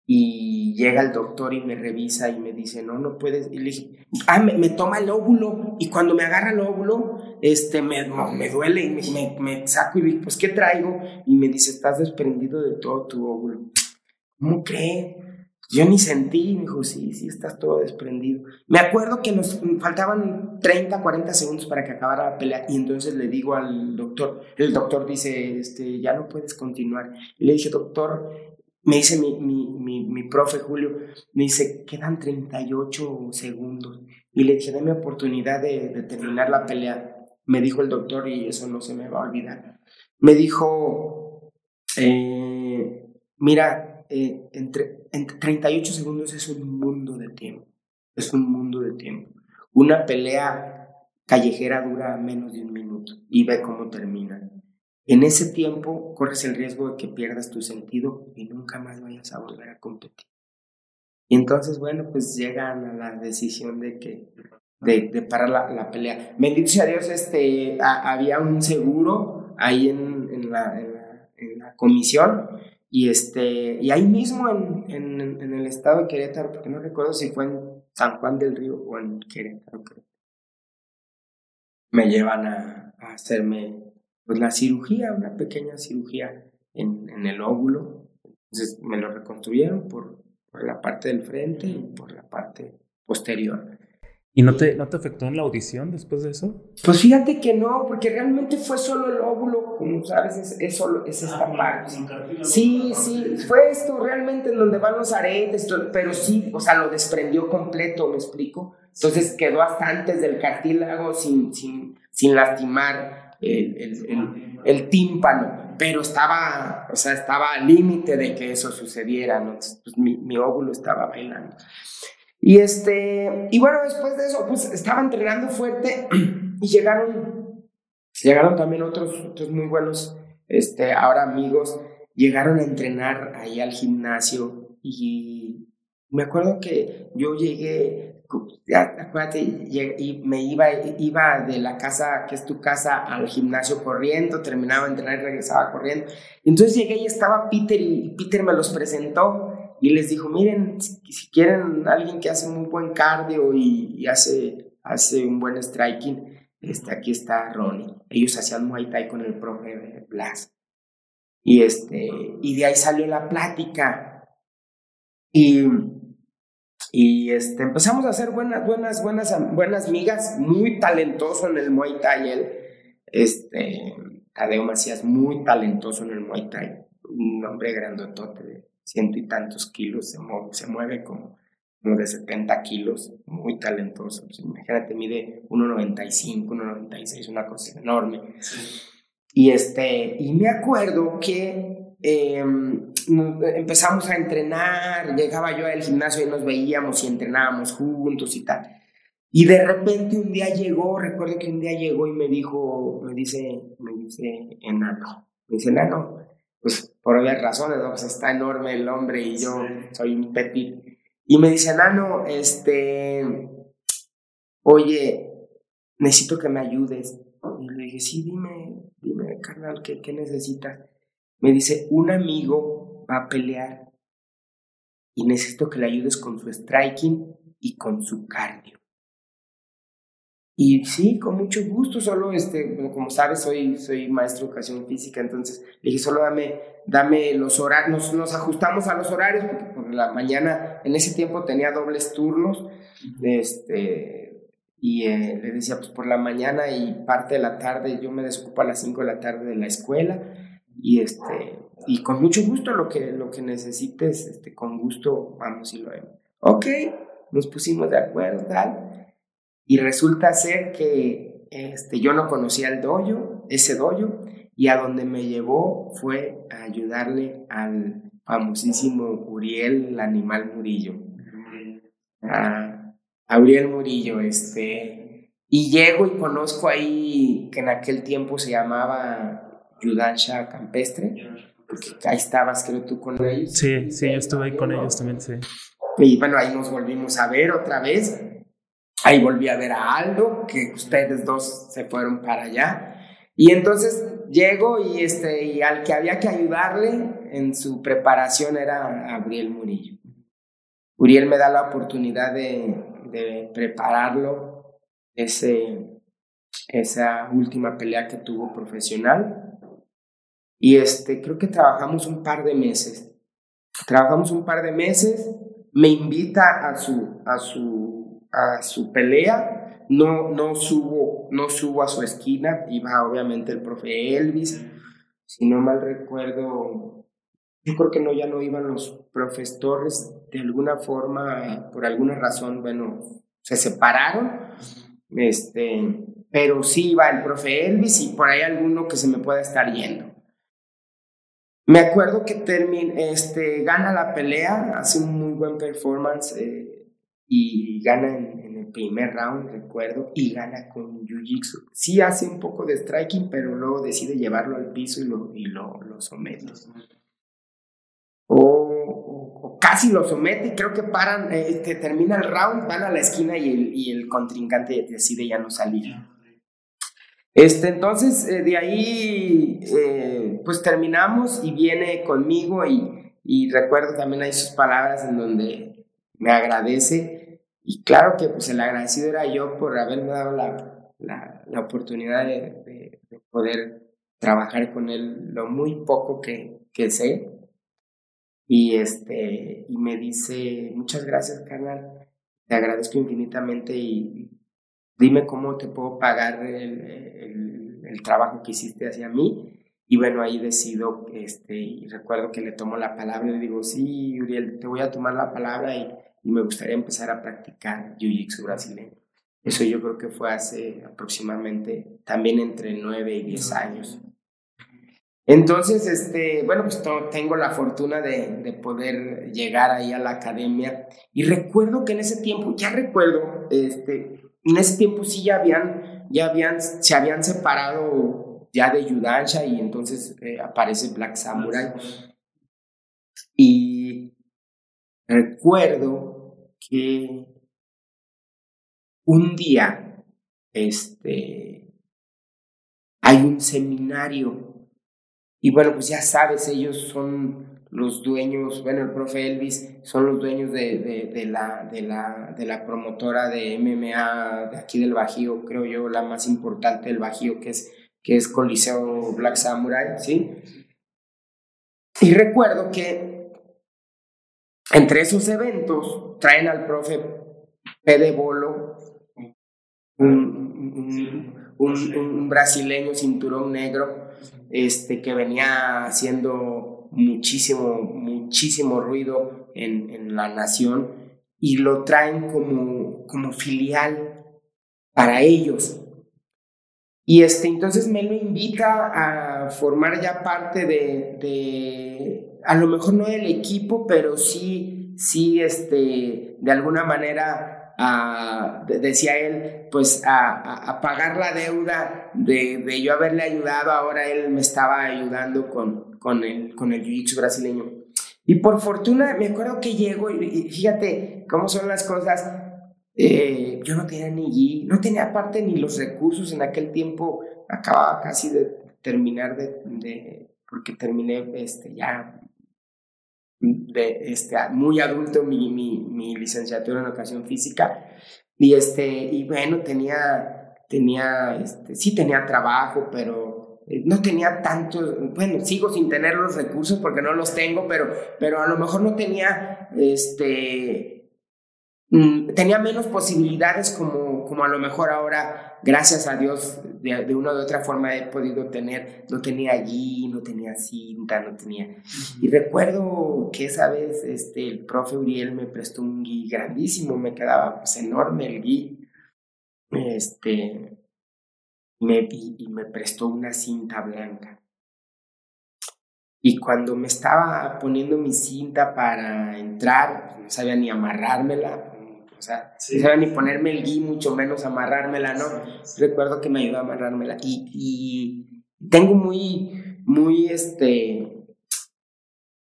y llega el doctor y me revisa y me dice, no, no puedes. Y le dije, ah, me, toma el óvulo. Y cuando me agarra el óvulo, este, me, me duele y me, me, saco y digo, pues, ¿qué traigo? Y me dice, estás desprendido de todo tu óvulo. ¿Cómo cree? Yo ni sentí, me dijo, sí, sí, estás todo desprendido. Me acuerdo que nos faltaban 30, 40 segundos para que acabara la pelea y entonces le digo al doctor, el doctor dice, este, ya no puedes continuar. Y le dije, doctor, me dice mi, mi, mi, profe Julio, me dice, quedan 38 segundos. Y le dije, dame oportunidad de, terminar la pelea. Me dijo el doctor y eso no se me va a olvidar. Me dijo, eh, mira, eh, entre, entre 38 segundos es un mundo de tiempo. Es un mundo de tiempo. Una pelea callejera dura menos de un minuto y ve cómo termina. En ese tiempo corres el riesgo de que pierdas tu sentido y nunca más vayas a volver a competir. Y entonces, bueno, pues llegan a la decisión de que de, parar la, la, pelea. Bendito sea Dios, este, había un seguro ahí en, en, la, en, la, comisión y, este, y ahí mismo en, el estado de Querétaro, porque no recuerdo si fue en San Juan del Río o en Querétaro, creo. Me llevan a, a hacerme pues, la cirugía, una pequeña cirugía en, en el óvulo. Entonces me lo reconstruyeron por, por la parte del frente y por la parte posterior. ¿Y no te, no te afectó en la audición después de eso? Pues fíjate que no, porque realmente fue solo el óvulo, como sabes, es, es solo es esta ah, parte. Sí, sí, fue esto realmente en donde van los aretes, pero sí, o sea, lo desprendió completo, me explico. Entonces quedó hasta antes del cartílago sin, sin, sin lastimar el, el, tímpano, pero estaba, o sea, estaba al límite de que eso sucediera, pues mi, mi óvulo estaba bailando. Y, este, y bueno, después de eso, pues estaba entrenando fuerte y llegaron, llegaron también otros, otros muy buenos, este, ahora amigos, llegaron a entrenar ahí al gimnasio y me acuerdo que yo llegué, acuérdate, y me iba, iba de la casa, que es tu casa, al gimnasio corriendo, terminaba de entrenar y regresaba corriendo. Entonces llegué y estaba Peter y Peter me los presentó y les dijo, miren, si, quieren alguien que hace un buen cardio y, hace, hace un buen striking, este, aquí está Ronnie. Ellos hacían Muay Thai con el profe Blas. Y, este, y de ahí salió la plática. Y, y este, empezamos a hacer buenas, buenas, buenas, buenas migas, muy talentoso en el Muay Thai él. Este, Tadeo Macías, muy talentoso en el Muay Thai. Un hombre grandotote ciento y tantos kilos, se, mueve, se mueve como, como, de 70 kilos, muy talentoso. Pues, imagínate, mide 1,95, 1,96, una cosa enorme. Y, este, y me acuerdo que em, empezamos a entrenar, llegaba yo al gimnasio y nos veíamos y entrenábamos juntos y tal. Y de repente un día llegó, recuerdo que un día llegó y me dijo, me dice, me dice, enano, me dice, enano, pues por obvias razones, ¿no? Pues está enorme el hombre y yo soy un petit. Y me dice, Nano, este, oye, necesito que me ayudes. Y le dije, sí, dime, dime, carnal, ¿qué, qué necesitas? Me dice, un amigo va a pelear y necesito que le ayudes con su striking y con su cardio. Y sí, con mucho gusto, solo, este, como sabes, soy, soy maestro de educación física, entonces le dije, solo dame, dame los horarios, nos, ajustamos a los horarios, porque por la mañana, en ese tiempo tenía dobles turnos, este, y eh, le decía, pues por la mañana y parte de la tarde, yo me desocupo a las 5 de la tarde de la escuela, y este, y con mucho gusto lo que, lo que necesites, este, con gusto, vamos y lo vemos. Ok, nos pusimos de acuerdo, tal y resulta ser que este, yo no conocía el doyo, ese doyo, y a donde me llevó fue a ayudarle al famosísimo Uriel, el animal Murillo. A, Uriel Murillo, este. Y llego y conozco ahí que en aquel tiempo se llamaba Yudansha Campestre, porque ahí estabas, creo tú, con ellos. Sí, sí, yo estuve ahí con ellos también, sí. Y bueno, ahí nos volvimos a ver otra vez. Ahí volví a ver a Aldo, que ustedes dos se fueron para allá. Y entonces llego y, este, y al que había que ayudarle en su preparación era Gabriel Murillo. Uriel me da la oportunidad de, de prepararlo ese, esa última pelea que tuvo profesional. Y este, creo que trabajamos un par de meses. Trabajamos un par de meses. Me invita a su, a su a su pelea, no, no, subo, no subo a su esquina, iba obviamente el profe Elvis, si no mal recuerdo, yo creo que no, ya no iban los profesores, de alguna forma, por alguna razón, bueno, se separaron, este, pero sí iba el profe Elvis y por ahí alguno que se me pueda estar yendo. Me acuerdo que termina, este, gana la pelea, hace un muy buen performance, eh, y gana en, el primer round, recuerdo, y gana con Jiu-Jitsu. Sí hace un poco de striking, pero luego decide llevarlo al piso y lo, y lo, somete. O, lo, casi lo somete, creo que paran, este, termina el round, van a la esquina y el, y el contrincante decide ya no salir. Este, entonces, eh, de ahí, eh, pues terminamos y viene conmigo y, y, recuerdo también ahí sus palabras en donde me agradece. Y claro que pues el agradecido era yo por haberme dado la, la, la oportunidad de, de, poder trabajar con él lo muy poco que, que sé. Y, este, y me dice, muchas gracias, carnal, te agradezco infinitamente y dime cómo te puedo pagar el, el, trabajo que hiciste hacia mí. Y bueno, ahí decido, este, y recuerdo que le tomo la palabra y le digo, sí, Uriel, te voy a tomar la palabra y, y me gustaría empezar a practicar Jiu-Jitsu brasileño. Eso yo creo que fue hace aproximadamente también entre 9 y 10 años. Entonces, este, bueno, pues tengo la fortuna de, de, poder llegar ahí a la academia y recuerdo que en ese tiempo, ya recuerdo, este, en ese tiempo sí ya habían, ya habían, se habían separado ya de Yudansha y entonces eh, aparece Black Samurai. Y recuerdo que un día, este, hay un seminario y bueno, pues ya sabes, ellos son los dueños, bueno, el profe Elvis, son los dueños de, de, la, de, la, de la promotora de MMA de aquí del Bajío, creo yo, la más importante del Bajío, que es, que es Coliseo Black Samurai, ¿sí? Y recuerdo que entre esos eventos traen al profe Pede Bolo, un, un, un brasileño cinturón negro, este, que venía haciendo muchísimo, muchísimo ruido en, en la nación y lo traen como, como filial para ellos. Y este, entonces me lo invita a formar ya parte de, de, a lo mejor no del equipo, pero sí, sí, este, de alguna manera decía él, pues a, pagar la deuda de, yo haberle ayudado, ahora él me estaba ayudando con, con el, con el jiu-jitsu brasileño. Y por fortuna, me acuerdo que llego y, fíjate cómo son las cosas. Eh, yo no tenía ni no tenía aparte ni los recursos en aquel tiempo, acababa casi de terminar de, de porque terminé este, ya de, este, muy adulto mi, mi, mi, licenciatura en educación física. Y, este, y bueno, tenía, tenía, este, sí tenía trabajo, pero eh, no tenía tanto, bueno, sigo sin tener los recursos porque no los tengo, pero, pero a lo mejor no tenía, este, Mm, tenía menos posibilidades como, como a lo mejor ahora, gracias a Dios, de, de, una u otra forma he podido tener, no tenía allí, no tenía cinta, no tenía... Y recuerdo que esa vez este, el profe Uriel me prestó un gui grandísimo, me quedaba pues enorme el gui, este, me, y, y me prestó una cinta blanca. Y cuando me estaba poniendo mi cinta para entrar, no sabía ni amarrármela, o sea, no sabía ni ponerme el gui, mucho menos amarrármela, ¿no? Recuerdo que me ayudó a amarrármela. Y, y tengo muy, muy, este,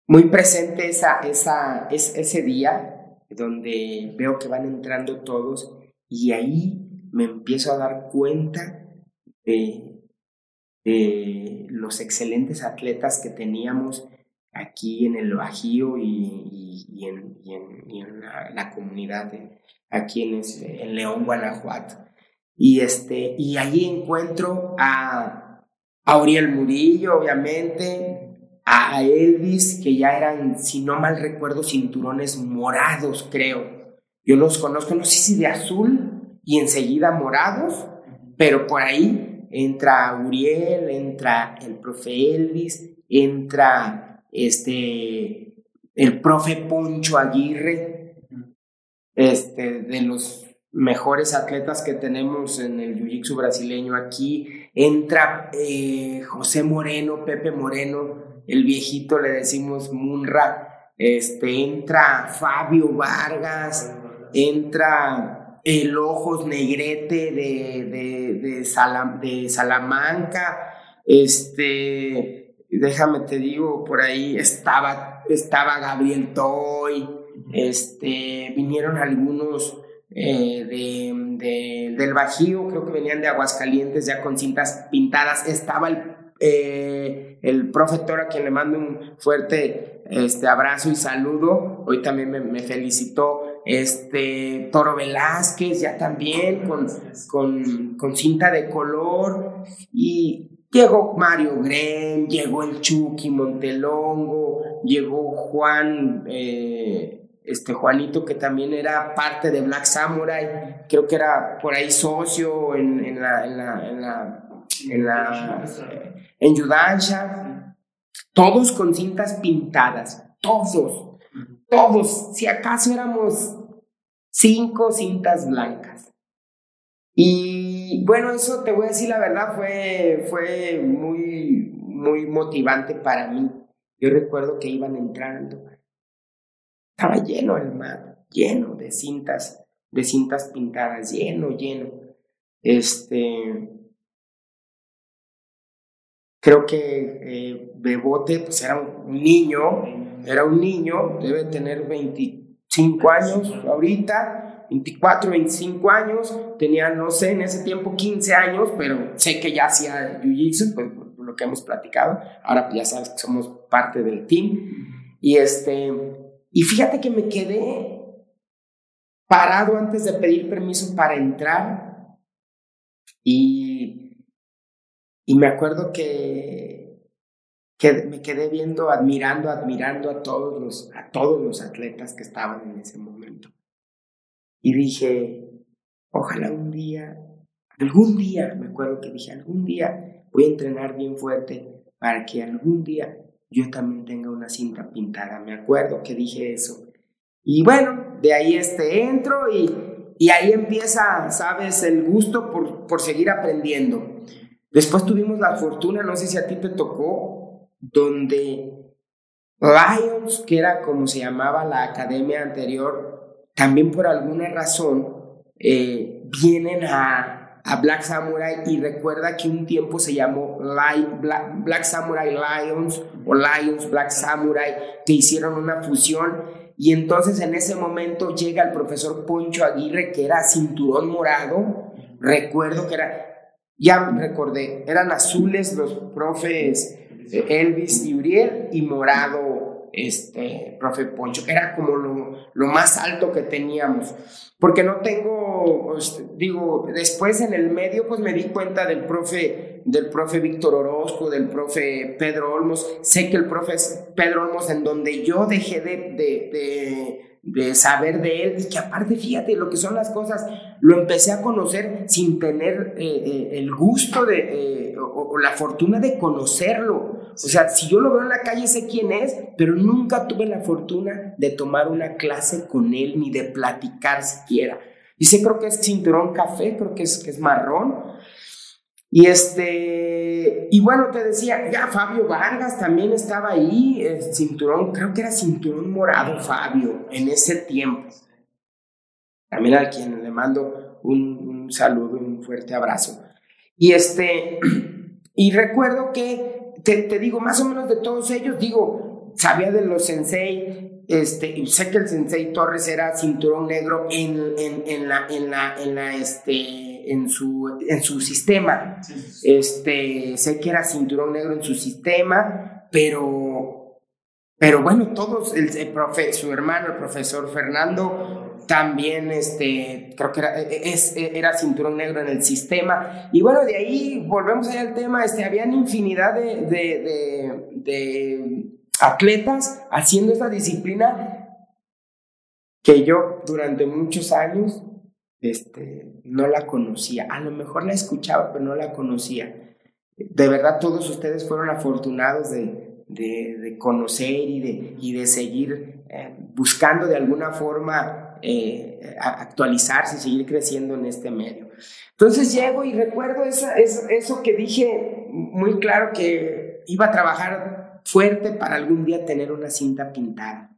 muy presente esa, esa, ese día donde veo que van entrando todos y ahí me empiezo a dar cuenta de, de los excelentes atletas que teníamos aquí en el Bajío y, y, en, y en, la, comunidad de, aquí en, en León, Guanajuato. Y, este, y allí encuentro a, a Uriel Murillo, obviamente, a Elvis, que ya eran, si no mal recuerdo, cinturones morados, creo. Yo los conozco, no sé si de azul y enseguida morados, pero por ahí entra Uriel, entra el profe Elvis, entra este, el profe Poncho Aguirre, este, de los mejores atletas que tenemos en el Jiu-Jitsu brasileño aquí. Entra eh, José Moreno, Pepe Moreno, el viejito le decimos Munra. Este, entra Fabio Vargas, entra el Ojos Negrete de, de, de, de Salamanca, este, déjame te digo, por ahí estaba, estaba Gabriel Toy, este, vinieron algunos eh, de, del Bajío, creo que venían de Aguascalientes ya con cintas pintadas, estaba el, eh, el profesor a quien le mando un fuerte este, abrazo y saludo, hoy también me, felicitó, este, Toro Velázquez ya también con, con, con cinta de color. Y Llegó Mario Grem, llegó el Chucky Montelongo, llegó Juan, eh, este Juanito que también era parte de Black Samurai, creo que era por ahí socio en, en la, en la, en en Yudansha, todos con cintas pintadas, todos, todos, si acaso éramos cinco cintas blancas. Y bueno, eso te voy a decir la verdad, fue, fue muy, muy motivante para mí. Yo recuerdo que iban entrando, estaba lleno el mar, lleno de cintas, de cintas pintadas, lleno, lleno. Este, creo que eh, Bebote pues era un niño, era un niño, debe tener 25 años ahorita, 24, 25 años, tenía, no sé, en ese tiempo 15 años, pero sé que ya hacía Jiu-Jitsu, pues por lo que hemos platicado, ahora pues ya sabes que somos parte del team, y este, y fíjate que me quedé parado antes de pedir permiso para entrar, y, y me acuerdo que, que me quedé viendo, admirando, admirando a todos los, a todos los atletas que estaban en ese momento. Y dije, ojalá un día, algún día, me acuerdo que dije, algún día voy a entrenar bien fuerte para que algún día yo también tenga una cinta pintada. Me acuerdo que dije eso. Y bueno, de ahí este entro y, y ahí empieza, sabes, el gusto por, por seguir aprendiendo. Después tuvimos la fortuna, no sé si a ti te tocó, donde Lions, que era como se llamaba la academia anterior, también por alguna razón eh, vienen a, Black Samurai y recuerda que un tiempo se llamó Black, Samurai Lions o Lions Black Samurai, que hicieron una fusión. Y entonces en ese momento llega el profesor Poncho Aguirre, que era cinturón morado, recuerdo que era, ya recordé, eran azules los profes eh, Elvis y Uriel y morado este, profe Poncho, era como lo, lo, más alto que teníamos. Porque no tengo, pues, digo, después en el medio pues me di cuenta del profe, del profe Víctor Orozco, del profe Pedro Olmos. Sé que el profe Pedro Olmos, en donde yo dejé de, de de saber de él y que aparte, fíjate lo que son las cosas, lo empecé a conocer sin tener eh, eh, el gusto de, eh, o, la fortuna de conocerlo. O sea, si yo lo veo en la calle sé quién es, pero nunca tuve la fortuna de tomar una clase con él ni de platicar siquiera. Y sé, creo que es cinturón café, creo que es, que es marrón. Y este, y bueno, te decía, ya Fabio Vargas también estaba ahí, el cinturón, creo que era cinturón morado Fabio en ese tiempo. También a quien le mando un, saludo, un fuerte abrazo. Y este, y recuerdo que, te, te, digo, más o menos de todos ellos, digo, sabía de los sensei, este, sé que el sensei Torres era cinturón negro en, en, en la, en la, en la, este, en su, en su sistema. Este, sé que era cinturón negro en su sistema, pero, pero bueno, todos, el, profe, su hermano, el profesor Fernando, también este, creo que era, es, era cinturón negro en el sistema. Y bueno, de ahí volvemos allá al tema, este, habían infinidad de, de, de atletas haciendo esta disciplina que yo durante muchos años este, no la conocía. A lo mejor la escuchaba, pero no la conocía. De verdad, todos ustedes fueron afortunados de, de, conocer y de, y de seguir eh, buscando de alguna forma eh, actualizarse y seguir creciendo en este medio. Entonces llego y recuerdo eso, eso que dije muy claro que iba a trabajar fuerte para algún día tener una cinta pintada.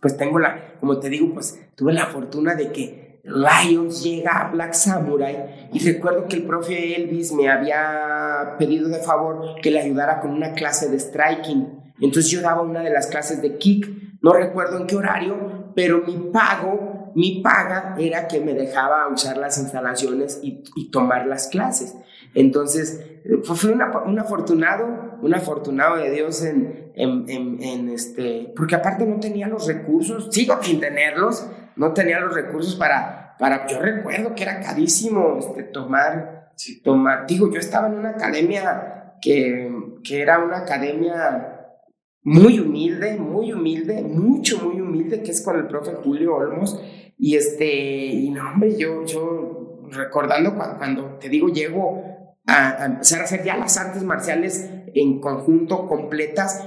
Pues tengo la, como te digo, pues tuve la fortuna de que Lions llega a Black Samurai y recuerdo que el profe Elvis me había pedido de favor que le ayudara con una clase de striking. Entonces yo daba una de las clases de kick, no recuerdo en qué horario, pero mi pago, mi paga era que me dejaba usar las instalaciones y, tomar las clases. Entonces, fue un afortunado, un afortunado de Dios en, en, en, este, porque aparte no tenía los recursos, sigo sin tenerlos, no tenía los recursos para, para yo recuerdo que era carísimo este, tomar, tomar, digo, yo estaba en una academia que, que era una academia muy humilde, muy humilde, mucho, muy humilde, que es con el profe Julio Olmos, y este, y no, hombre, yo, yo recordando cuando, cuando te digo, llego a, a, empezar a hacer ya las artes marciales en conjunto, completas,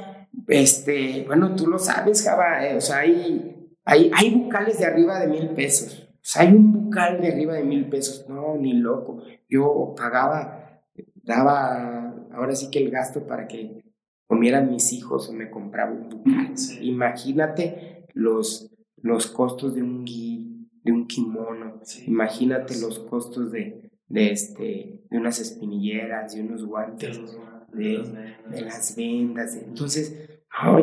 este, bueno, tú lo sabes, Java, eh, o sea, hay, hay, hay bucales de arriba de mil pesos. O sea, hay un bucal de arriba de mil pesos. No, ni loco. Yo pagaba, daba ahora sí que el gasto para que comieran mis hijos o me compraba un bucal. Imagínate los, los costos de un gui, de un kimono. Imagínate los costos de, de, este, de unas espinilleras, de unos guantes de, las vendas. Entonces,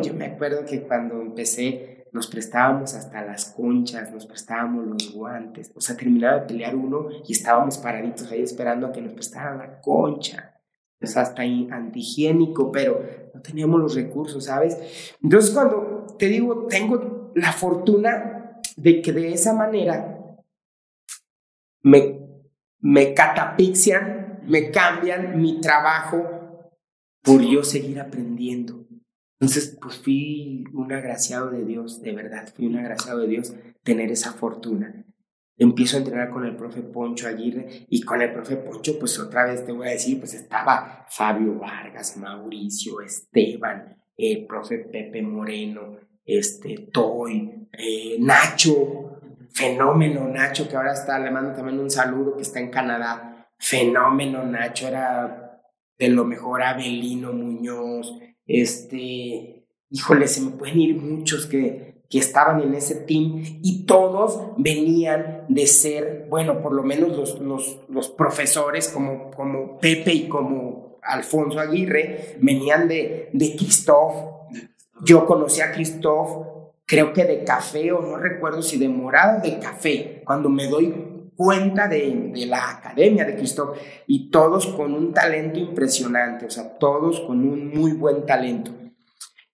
yo me acuerdo que cuando empecé nos prestábamos hasta las conchas, nos prestábamos los guantes, o sea, terminaba de pelear uno y estábamos paraditos ahí esperando a que nos prestaran la concha. O sea, hasta ahí antihigiénico, pero no teníamos los recursos, ¿sabes? Entonces, cuando te digo, tengo la fortuna de que de esa manera me, me catapixian, me cambian mi trabajo por yo seguir aprendiendo. Entonces, pues fui un agraciado de Dios, de verdad, fui un agraciado de Dios tener esa fortuna. Empiezo a entrenar con el profe Poncho Aguirre y con el profe Poncho, pues otra vez te voy a decir, pues estaba Fabio Vargas, Mauricio, Esteban, el profe Pepe Moreno, este, Toy, eh, Nacho, fenómeno Nacho, que ahora está, le mando también un saludo, que está en Canadá, fenómeno Nacho, era de lo mejor Abelino Muñoz, este, híjole, se me pueden ir muchos que, que estaban en ese team y todos venían de ser, bueno, por lo menos los, los, los profesores como, como Pepe y como Alfonso Aguirre, venían de, de. Yo conocí a Christoph, creo que de café o no recuerdo si de morado de café, cuando me doy cuenta de, la Academia de Cristo y todos con un talento impresionante, o sea, todos con un muy buen talento.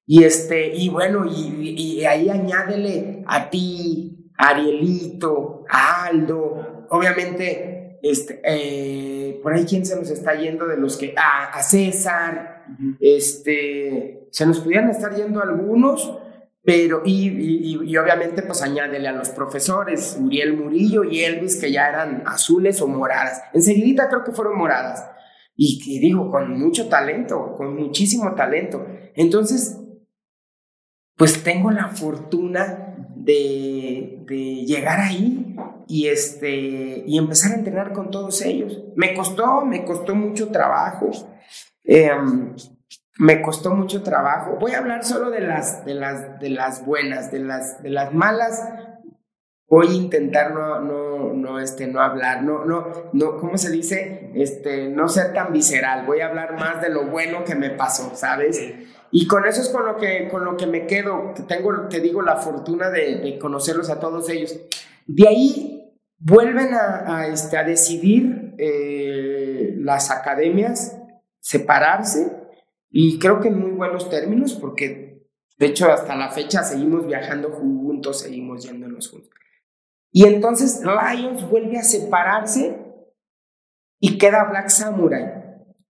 Y, este, y bueno, y, ahí añádele a ti, a Arielito, a Aldo, obviamente, este, eh, por ahí quién se nos está yendo de los que, a César, este, se nos pudieran estar yendo algunos, pero, y, y, obviamente, pues añádele a los profesores, Uriel Murillo y Elvis, que ya eran azules o moradas. Enseguida creo que fueron moradas. Y, digo, con mucho talento, con muchísimo talento. Entonces, pues tengo la fortuna de, de llegar ahí y, este, y empezar a entrenar con todos ellos. Me costó, me costó mucho trabajo. Eh, me costó mucho trabajo. Voy a hablar solo de las, de las, de las buenas, de las, de las malas. Voy a intentar no, no, no, este, no hablar, no, no, no, ¿cómo se dice? Este, no ser tan visceral. Voy a hablar más de lo bueno que me pasó, ¿sabes? Y con eso es con lo que, con lo que me quedo. Tengo, te digo, la fortuna de, conocerlos a todos ellos. De ahí vuelven a, este, a decidir eh, las academias separarse y creo que en muy buenos términos, porque de hecho hasta la fecha seguimos viajando juntos, seguimos yéndonos juntos. Y entonces Lions vuelve a separarse y queda Black Samurai.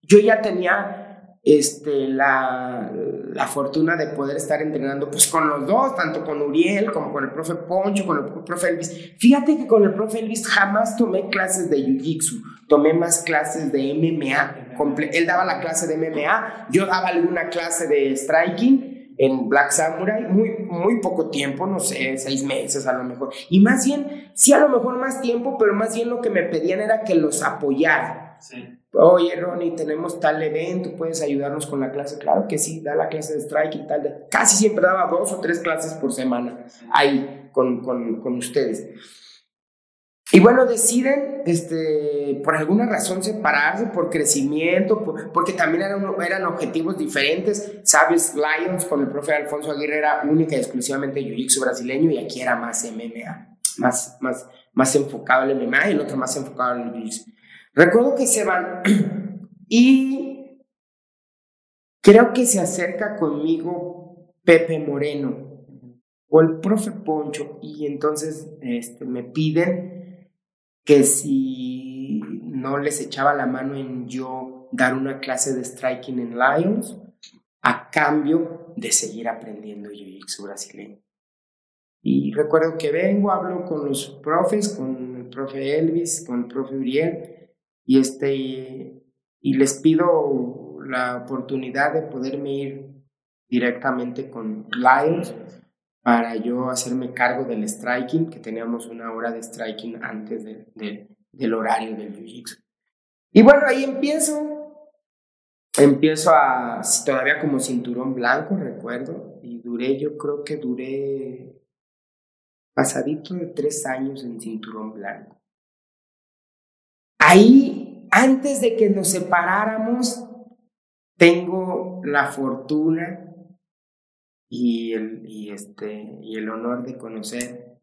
Yo ya tenía este, la, la, fortuna de poder estar entrenando pues con los dos, tanto con Uriel como con el profe Poncho, con el profe Elvis. Fíjate que con el profe Elvis jamás tomé clases de Jiu-Jitsu, tomé más clases de MMA él daba la clase de MMA, yo daba alguna clase de striking en Black Samurai, muy, muy poco tiempo, no sé, seis meses a lo mejor. Y más bien, sí a lo mejor más tiempo, pero más bien lo que me pedían era que los apoyara. Oye, Ronnie, tenemos tal evento, ¿puedes ayudarnos con la clase? Claro que sí, da la clase de striking, tal. Casi siempre daba dos o tres clases por semana ahí con, con, con ustedes. y bueno, deciden este, por alguna razón separarse, por crecimiento, porque también eran, eran objetivos diferentes. Sabes, Lions con el profe Alfonso Aguirre era única y exclusivamente jiu-jitsu brasileño y aquí era más MMA, más, más, más enfocado en MMA y el otro más enfocado en el jiu-jitsu. Recuerdo que se van y creo que se acerca conmigo Pepe Moreno o el profe Poncho y entonces este, me piden que si no les echaba la mano en yo dar una clase de striking en Lions a cambio de seguir aprendiendo jiu-jitsu brasileño. Y recuerdo que vengo, hablo con los profes, con el profe Elvis, con el profe Uriel, y, este, y les pido la oportunidad de poderme ir directamente con Lions para yo hacerme cargo del striking, que teníamos una hora de striking antes del horario del jiu-jitsu. Y bueno, ahí empiezo, empiezo a, todavía como cinturón blanco, recuerdo, y duré, yo creo que duré pasadito de tres años en cinturón blanco. Ahí, antes de que nos separáramos, tengo la fortuna y el, y este, y el honor de conocer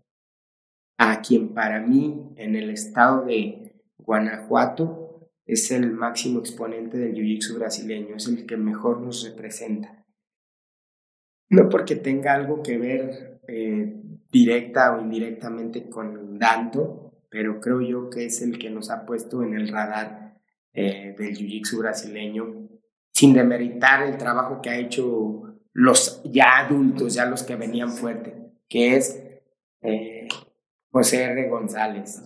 a quien para mí en el estado de Guanajuato es el máximo exponente del jiu-jitsu brasileño, es el que mejor nos representa. No porque tenga algo que ver eh, directa o indirectamente con Danto, pero creo yo que es el que nos ha puesto en el radar eh, del jiu-jitsu brasileño, sin demeritar el trabajo que ha hecho los ya adultos, ya los que venían fuerte, que es eh, José R. González,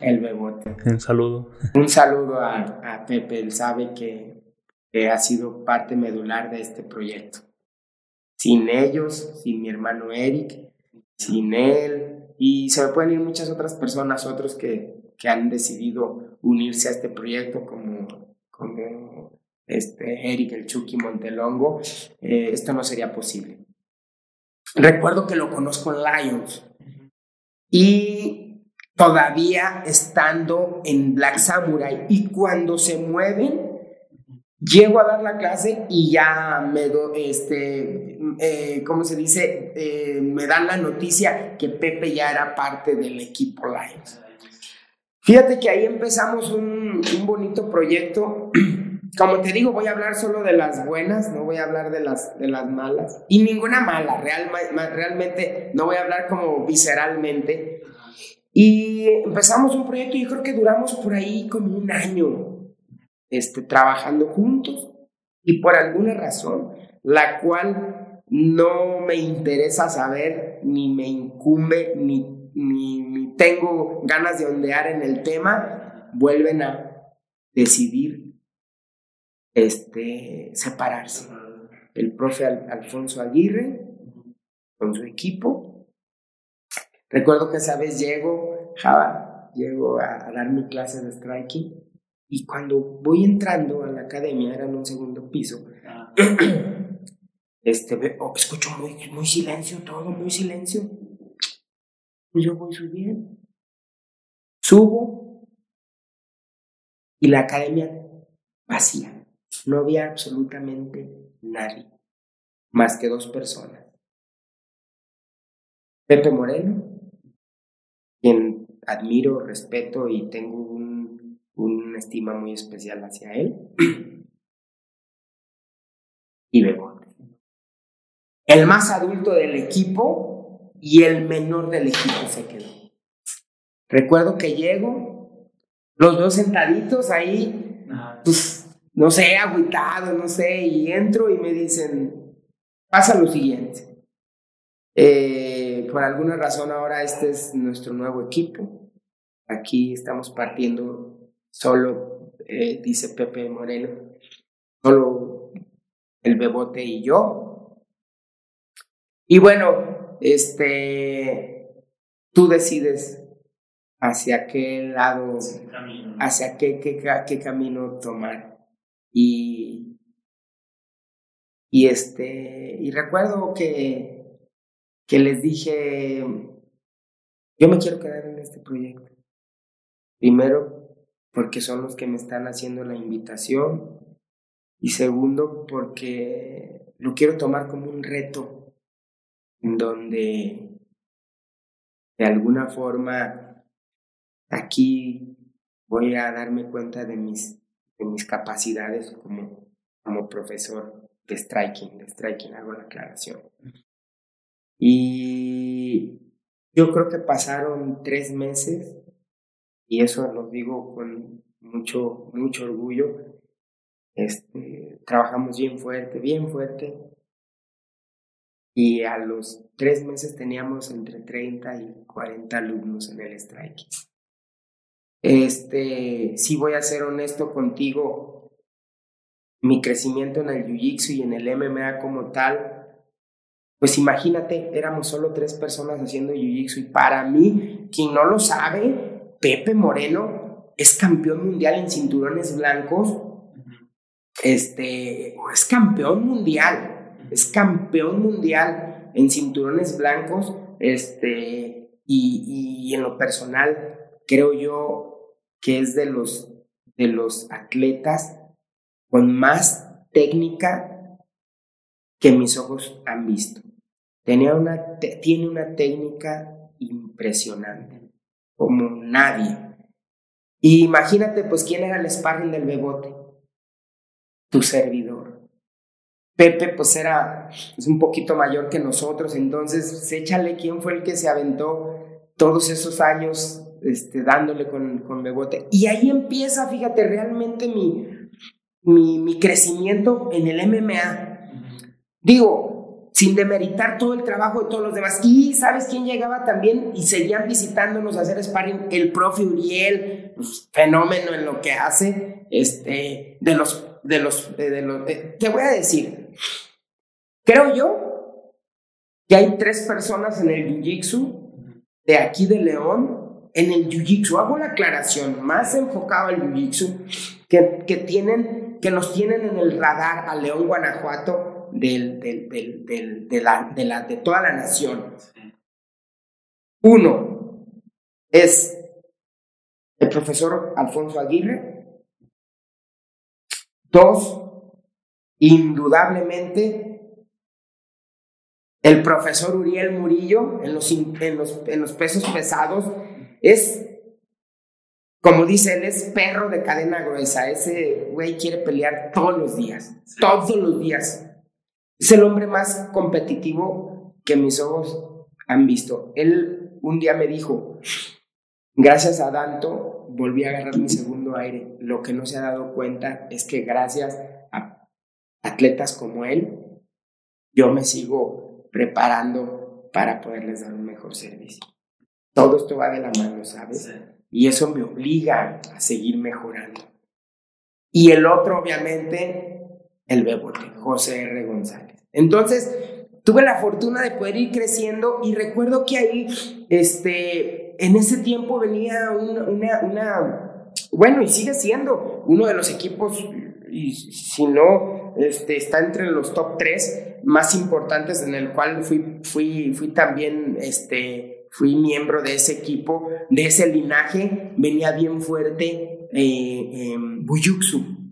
el bebote. Un saludo. Un saludo a, Pepe, él sabe que, ha sido parte medular de este proyecto. Sin ellos, sin mi hermano Eric, sin él, y se me pueden ir muchas otras personas, otros que, que han decidido unirse a este proyecto como, como este, Eric el Chucky Montelongo, eh, esto no sería posible. Recuerdo que lo conozco en Lions y todavía estando en Black Samurai y cuando se mueven, llego a dar la clase y ya me do, este, eh, ¿cómo se dice? Eh, me dan la noticia que Pepe ya era parte del equipo Lions. Fíjate que ahí empezamos un, un bonito proyecto como te digo, voy a hablar solo de las buenas, no voy a hablar de las, de las malas. Y ninguna mala, real, realmente no voy a hablar como visceralmente. Y empezamos un proyecto y yo creo que duramos por ahí como un año este, trabajando juntos. Y por alguna razón, la cual no me interesa saber, ni me incumbe, ni, ni, tengo ganas de ondear en el tema, vuelven a decidir este, separarse. El profe Alfonso Aguirre con su equipo. Recuerdo que esa vez llego, Java, llego a, dar mi clase de striking y cuando voy entrando a la academia, era en un segundo piso, este, oh, escucho muy, muy silencio, todo muy silencio. Y yo voy subiendo, subo y la academia vacía. No había absolutamente nadie, más que dos personas. Pepe Moreno, quien admiro, respeto y tengo una estima muy especial hacia él, y Bebote. El más adulto del equipo y el menor del equipo se quedó. Recuerdo que llego, los dos sentaditos ahí, pues no sé, agüitado, no sé, y entro y me dicen, pasa lo siguiente. Eh, por alguna razón ahora este es nuestro nuevo equipo. Aquí estamos partiendo solo, eh, dice Pepe Moreno, solo el bebote y yo. Y bueno, este, tú decides hacia qué lado, hacia qué, qué, qué camino tomar. Y, y, este, y recuerdo que, que les dije, yo me quiero quedar en este proyecto. Primero, porque son los que me están haciendo la invitación. Y segundo, porque lo quiero tomar como un reto, en donde de alguna forma aquí voy a darme cuenta de mis, de mis capacidades como, como profesor de striking, de striking, hago la aclaración. Y yo creo que pasaron tres meses, y eso lo digo con mucho, mucho orgullo. Este, trabajamos bien fuerte, bien fuerte. Y a los tres meses teníamos entre 30 y 40 alumnos en el striking. Este, si voy a ser honesto contigo, mi crecimiento en el Jiu-Jitsu y en el MMA como tal, pues imagínate, éramos solo tres personas haciendo Jiu-Jitsu y para mí, quien no lo sabe, Pepe Moreno es campeón mundial en cinturones blancos, este, es campeón mundial, es campeón mundial en cinturones blancos, este, y, en lo personal, creo yo que es de los, de los atletas con más técnica que mis ojos han visto. Una, tiene una técnica impresionante, como nadie. Y imagínate, pues, quién era el sparring del bebote. Tu servidor. Pepe, pues, era es un poquito mayor que nosotros, entonces, échale quién fue el que se aventó todos esos años este, dándole con, con bebote. Y ahí empieza, fíjate, realmente mi, mi, mi crecimiento en el MMA. Digo, sin demeritar todo el trabajo de todos los demás. Y ¿sabes quién llegaba también? Y seguían visitándonos a hacer sparring. El profe Uriel, pues, fenómeno en lo que hace. Este, de los, de los, de, los, te voy a decir, creo yo que hay tres personas en el Jiu-Jitsu de aquí de León, en el Jiu-Jitsu, hago la aclaración, más enfocado al Jiu-Jitsu, que, que tienen que nos tienen en el radar a León, Guanajuato, del, del, del, de, la, de, la, de toda la nación. Uno es el profesor Alfonso Aguirre. Dos, indudablemente, el profesor Uriel Murillo en los, en los, en los pesos pesados. Es como dice él, es perro de cadena gruesa. Ese güey quiere pelear todos los días. Todos los días. Es el hombre más competitivo que mis ojos han visto. Él un día me dijo, gracias a Danto volví a agarrar mi segundo aire. Lo que no se ha dado cuenta es que gracias a atletas como él, yo me sigo preparando para poderles dar un mejor servicio. Todo esto va de la mano, ¿sabes? Y eso me obliga a seguir mejorando. Y el otro, obviamente, el bebote, José R. González. Entonces, tuve la fortuna de poder ir creciendo y recuerdo que ahí, este, en ese tiempo venía una, una, bueno, y sigue siendo uno de los equipos, y si no, este, está entre los top tres más importantes en el cual fui, fui, fui también, este, fui miembro de ese equipo, de ese linaje, venía bien fuerte eh, Buyuxu,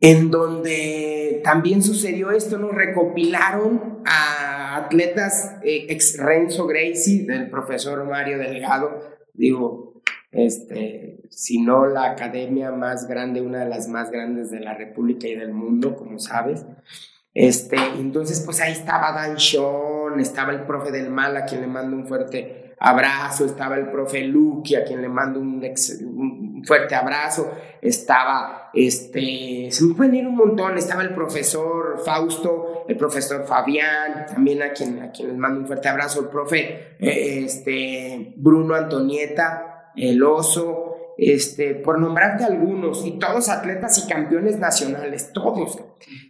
en donde también sucedió esto, nos recopilaron a atletas eh, ex Renzo Gracie, del profesor Mario Delgado, digo, este, si no la academia más grande, una de las más grandes de la República y del mundo, como sabes. Este, entonces, pues ahí estaba Dan Sean, estaba el profe del mal, a quien le mando un fuerte abrazo, estaba el profe Lucky, a quien le mando un, un, fuerte abrazo, estaba, este, se me pueden ir un montón, estaba el profesor Fausto, el profesor Fabián, también a quien, a quien les mando un fuerte abrazo, el profe, eh, este, Bruno Antonieta, el oso, este, por nombrarte algunos, y todos atletas y campeones nacionales, todos.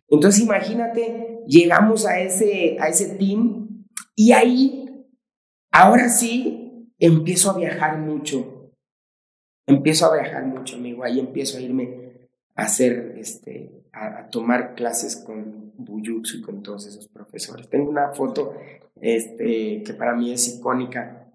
Entonces imagínate, llegamos a ese, a ese team y ahí, ahora sí, empiezo a viajar mucho. Empiezo a viajar mucho, amigo. Ahí empiezo a irme a hacer, este, a, tomar clases con Buyuxu y con todos esos profesores. Tengo una foto este, que para mí es icónica,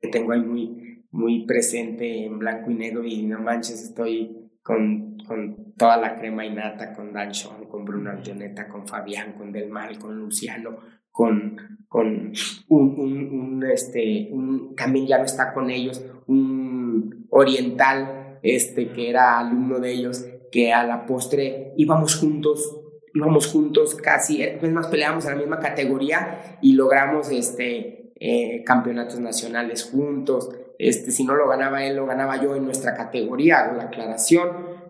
que tengo ahí muy, muy presente en blanco y negro y no manches, estoy con, con toda la crema innata, con Dan Sean, con Bruno Antoneta, con Fabián, con Del Mal, con Luciano, con, con un, un, este, un, también ya no está con ellos, un oriental este, que era alumno de ellos, que a la postre íbamos juntos, íbamos juntos casi, es más, peleábamos en la misma categoría y logramos este, eh, campeonatos nacionales juntos. Este, si no lo ganaba él, lo ganaba yo en nuestra categoría, hago la aclaración.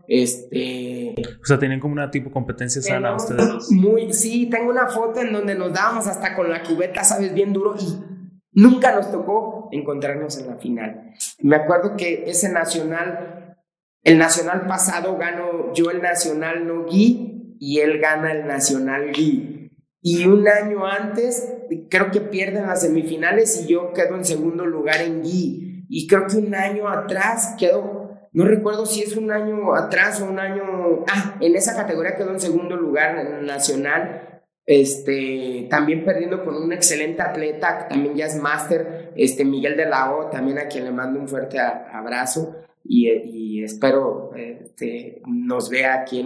Este. O sea, tienen como una tipo competencia sana ustedes. Muy, sí, tengo una foto en donde nos dábamos hasta con la cubeta, sabes, bien duro y nunca nos tocó encontrarnos en la final. Me acuerdo que ese nacional, el nacional pasado gano yo el nacional no gui y él gana el nacional gui. Y un año antes, creo que pierden las semifinales y yo quedo en segundo lugar en gui. Y creo que un año atrás quedo no recuerdo si es un año atrás o un año, ah, en esa categoría quedó en segundo lugar en nacional, este, también perdiendo con un excelente atleta, también ya es máster, este, Miguel de la O, también a quien le mando un fuerte abrazo y, espero este, nos vea aquí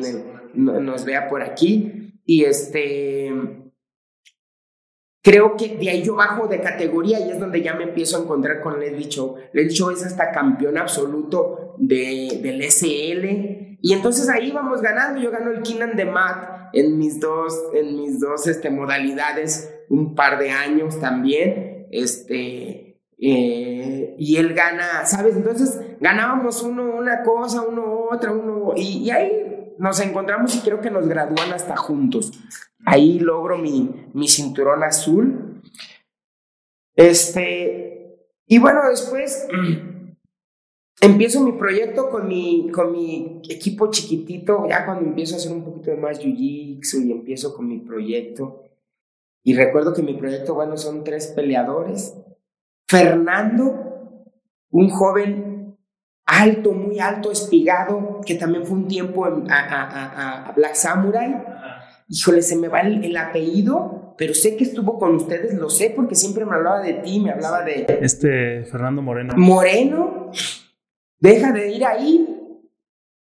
nos vea por aquí y este Creo que de ahí yo bajo de categoría y es donde ya me empiezo a encontrar con Leslie Show. Leslie Show es hasta campeón absoluto de, del SL. Y entonces ahí vamos ganando. Yo gano el Kinan de Mat en mis dos, en mis dos este, modalidades, un par de años también. Este, eh, y él gana, ¿sabes? Entonces ganábamos uno una cosa, uno otra, uno. Y, ahí nos encontramos y creo que nos gradúan hasta juntos. Ahí logro mi, mi cinturón azul. Este, y bueno, después empiezo mi proyecto con mi, con mi equipo chiquitito, ya cuando empiezo a hacer un poquito de más jiu-jitsu y empiezo con mi proyecto. Y recuerdo que mi proyecto, bueno, son tres peleadores. Fernando, un joven alto, muy alto, espigado, que también fue un tiempo a, a, a Black Samurai híjole, se me va el, apellido, pero sé que estuvo con ustedes, lo sé porque siempre me hablaba de ti, me hablaba de... Este Fernando Moreno. Moreno, deja de ir ahí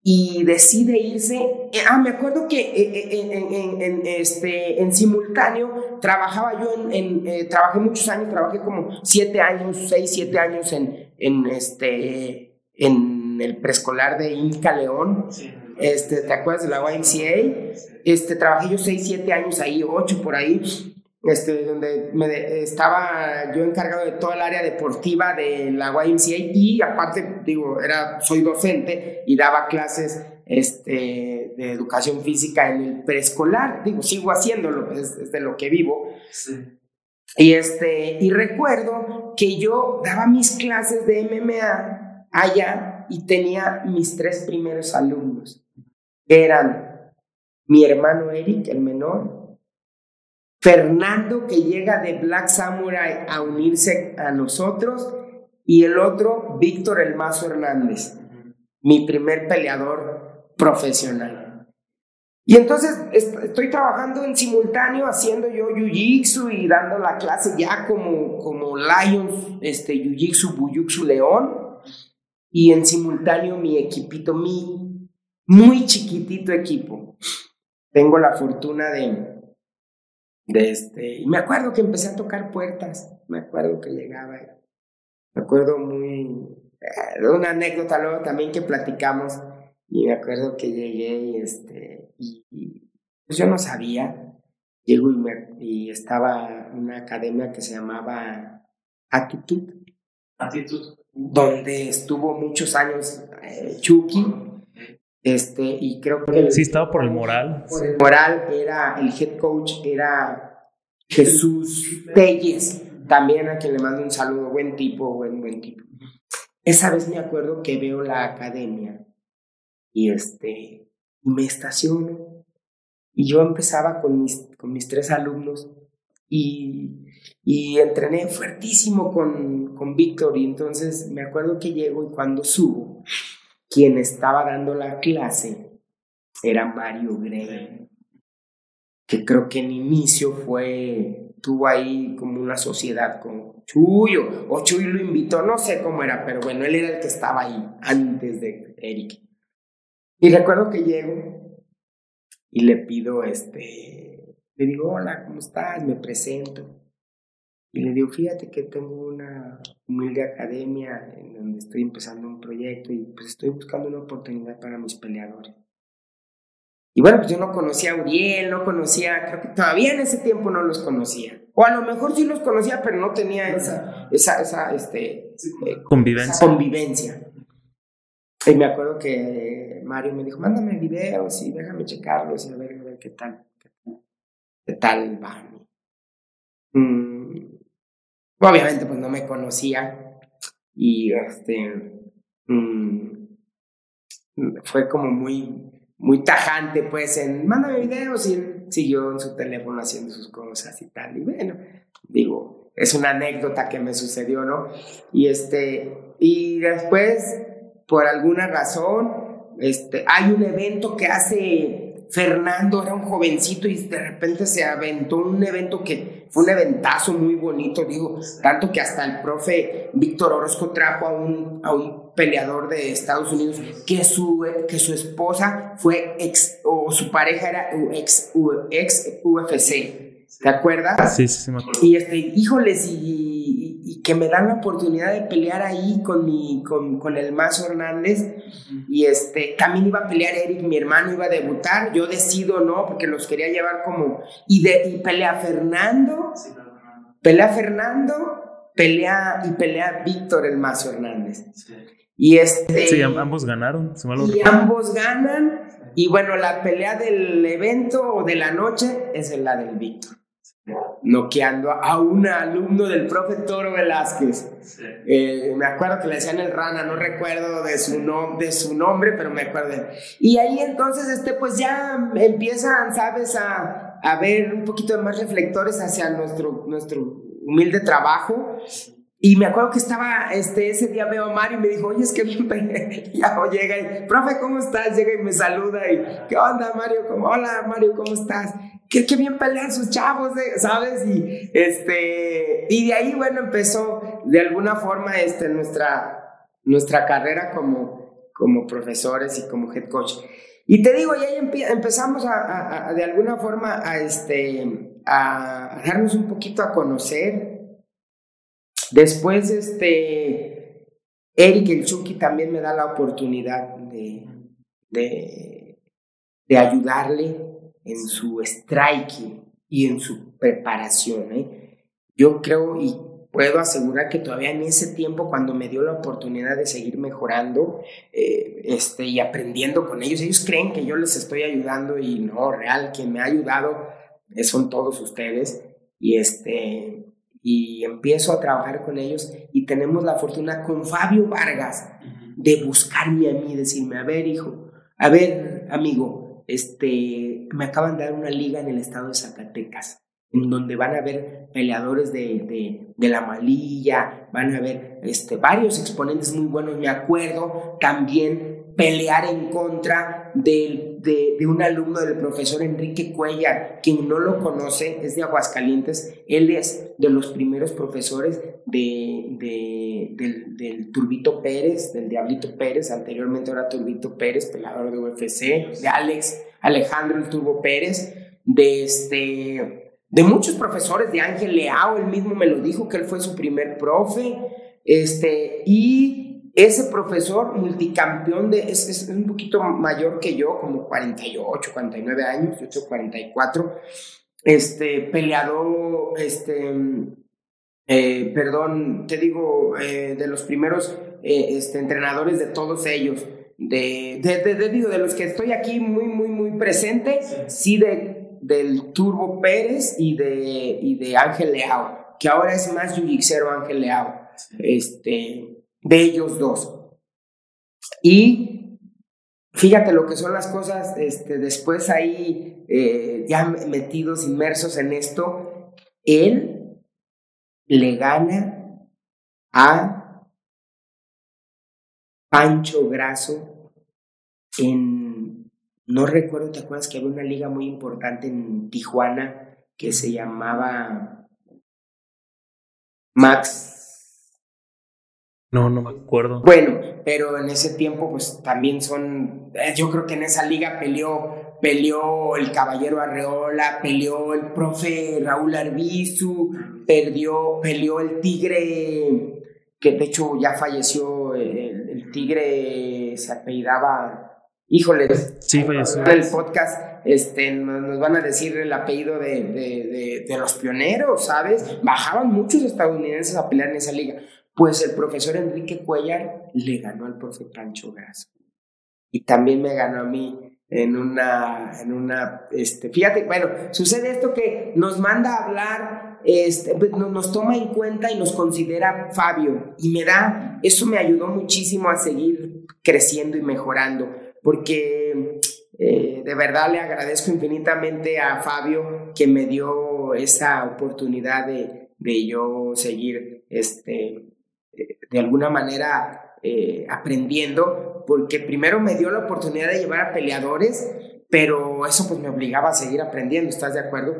y decide irse. Eh, ah, me acuerdo que eh, eh, en, este, en simultáneo trabajaba yo en, trabajé muchos años, trabajé como siete años, seis, siete años en, en, este, en el preescolar de Inca León. Este, ¿Te acuerdas de la YMCA? Este, trabajé yo 6, 7 años ahí, 8 por ahí, este, donde me estaba yo encargado de toda el área deportiva de la YMCA y aparte, digo, era, soy docente y daba clases este, de educación física en el preescolar, digo, sigo haciéndolo, es, de lo que vivo. Y, este, y recuerdo que yo daba mis clases de MMA allá y tenía mis tres primeros alumnos, eran mi hermano Eric, el menor, Fernando que llega de Black Samurai a unirse a nosotros y el otro, Víctor El Mazo Hernández, mi primer peleador profesional. Y entonces estoy trabajando en simultáneo haciendo yo Jiu-Jitsu y dando la clase ya como, como Lions, este, Jiu-Jitsu, Buyutsu León. Y en simultáneo mi equipito, mi muy chiquitito equipo tengo la fortuna de, de este, y me acuerdo que empecé a tocar puertas, me acuerdo que llegaba, me acuerdo muy, eh, una anécdota luego también que platicamos, y me acuerdo que llegué y este, y, pues yo no sabía, llego y, me, y estaba una academia que se llamaba Attitude. Attitude. Donde estuvo muchos años eh, Chucky, este, y creo que... sí, estaba por el moral. Por el moral era, el head coach era Jesús Telles, también a quien le mando un saludo, buen tipo, buen, buen tipo. Esa vez me acuerdo que veo la academia y este, me estaciono y yo empezaba con mis, con mis tres alumnos y, y entrené fuertísimo con, con Víctor y entonces me acuerdo que llego y cuando subo, quien estaba dando la clase era Mario Gray, que creo que en inicio fue tuvo ahí como una sociedad con Chuyo, o Chuy lo invitó, no sé cómo era, pero bueno, él era el que estaba ahí antes de Eric. Y recuerdo que llego y le pido, este, le digo, hola, ¿cómo estás? Me presento. Y le digo, fíjate que tengo una humilde academia en donde estoy empezando un proyecto y pues estoy buscando una oportunidad para mis peleadores. Y bueno, pues yo no conocía a Uriel, no conocía, creo que todavía en ese tiempo no los conocía. O a lo mejor sí los conocía, pero no tenía esa, esa, esa este, eh, convivencia. convivencia. Y me acuerdo que Mario me dijo, mándame videos y déjame checarlos y a ver, a ver qué tal, qué tal, van. Mm, obviamente pues no me conocía y este mm, fue como muy muy tajante, pues, en mándame videos y él siguió en su teléfono haciendo sus cosas y tal. Y bueno, digo, es una anécdota que me sucedió, ¿no? Y este, y después, por alguna razón, este, hay un evento que hace Fernando era un jovencito y de repente se aventó un evento que fue un eventazo muy bonito, digo, tanto que hasta el profe Víctor Orozco trajo a un, a un peleador de Estados Unidos que su, que su esposa fue ex, o su pareja era ex, ex UFC. ¿Te acuerdas? Sí, sí, sí, me acuerdo. Y este, híjoles, y, y, que me dan la oportunidad de pelear ahí con mi, con, con el Mazo Hernández. Y este, también iba a pelear Eric, mi hermano iba a debutar. Yo decido no, porque los quería llevar como. Y, de, y pelea Fernando. pelea Fernando, pelea y pelea Víctor el Mazo Hernández. Y este. Sí, ambos ganaron. y ambos ganan. Y bueno, la pelea del evento o de la noche es la del Víctor noqueando a un alumno del profe Toro Velázquez. Eh, me acuerdo que le decían el Rana, no recuerdo de su, de su nombre, pero me acuerdo. Y ahí entonces, este, pues ya empiezan, ¿sabes?, a, a ver un poquito de más reflectores hacia nuestro, nuestro humilde trabajo. Y me acuerdo que estaba, este, ese día veo a Mario y me dijo, oye, es que bien, ya llega y, profe, ¿cómo estás? Llega y me saluda y, ¿qué onda, Mario? ¿Cómo? Hola, Mario, ¿cómo estás? Qué, bien pelean sus chavos, ¿sabes? Y, este, y de ahí, bueno, empezó de alguna forma, este, nuestra, nuestra carrera como, como profesores y como head coach. Y te digo, ya empezamos a, de alguna forma a, este, a darnos un poquito a conocer, Después, este, Eric el Chucky también me da la oportunidad de, de ayudarle en su striking y en su preparación. ¿eh? Yo creo y puedo asegurar que todavía en ese tiempo, cuando me dio la oportunidad de seguir mejorando eh, este, y aprendiendo con ellos, ellos creen que yo les estoy ayudando y no, real, quien me ha ayudado son todos ustedes. Y este, y empiezo a trabajar con ellos y tenemos la fortuna con Fabio Vargas de buscarme a mí, decirme, a ver hijo, a ver amigo, este, me acaban de dar una liga en el estado de Zacatecas, en donde van a haber peleadores de, de, de la malilla, van a haber este, varios exponentes muy buenos, me acuerdo también pelear en contra del de, un alumno del profesor Enrique Cuellar. Quien no lo conoce es de Aguascalientes. Él es de los primeros profesores de, del, Turbito Pérez, del Diablito Pérez. Anteriormente era Turbito Pérez, pelador de UFC. De Alex Alejandro el Turbo Pérez. De este de muchos profesores, de Ángel Leao, él mismo me lo dijo que él fue su primer profe, este, y ese profesor multicampeón de, es, es, un poquito mayor que yo, como 48, 49 años, yo tengo 44, este, peleador, este, eh, perdón, te digo, eh, de los primeros eh, este, entrenadores de todos ellos, de, de, de, digo, de los que estoy aquí muy, muy, muy presente, sí, de, del Turbo Pérez y de, y de Ángel Leao, que ahora es más yujixero Ángel Leao. Este, de ellos dos. Y fíjate lo que son las cosas, este, después ahí eh, ya metidos, inmersos en esto, él le gana a Pancho Graso en, no recuerdo, ¿te acuerdas que había una liga muy importante en Tijuana que se llamaba Max no, no me acuerdo. Bueno, pero en ese tiempo, pues también son. Eh, yo creo que en esa liga peleó, peleó el Caballero Arreola, peleó el profe Raúl Arbizu, perdió, peleó el Tigre, que de hecho ya falleció. El, Tigre se apellidaba. Híjole, sí, falleció. En el podcast este, nos van a decir el apellido de, de, de los pioneros, ¿sabes? Bajaban muchos estadounidenses a pelear en esa liga. Pues el profesor Enrique Cuellar le ganó al profe Pancho Grasso. Y también me ganó a mí en una, en una, este, fíjate, bueno, sucede esto que nos manda a hablar, este, pues, nos toma en cuenta y nos considera Fabio. Y me da, eso me ayudó muchísimo a seguir creciendo y mejorando, porque eh, de verdad le agradezco infinitamente a Fabio que me dio esa oportunidad de, de yo seguir este, de alguna manera eh, aprendiendo, porque primero me dio la oportunidad de llevar a peleadores, pero eso pues me obligaba a seguir aprendiendo, ¿estás de acuerdo?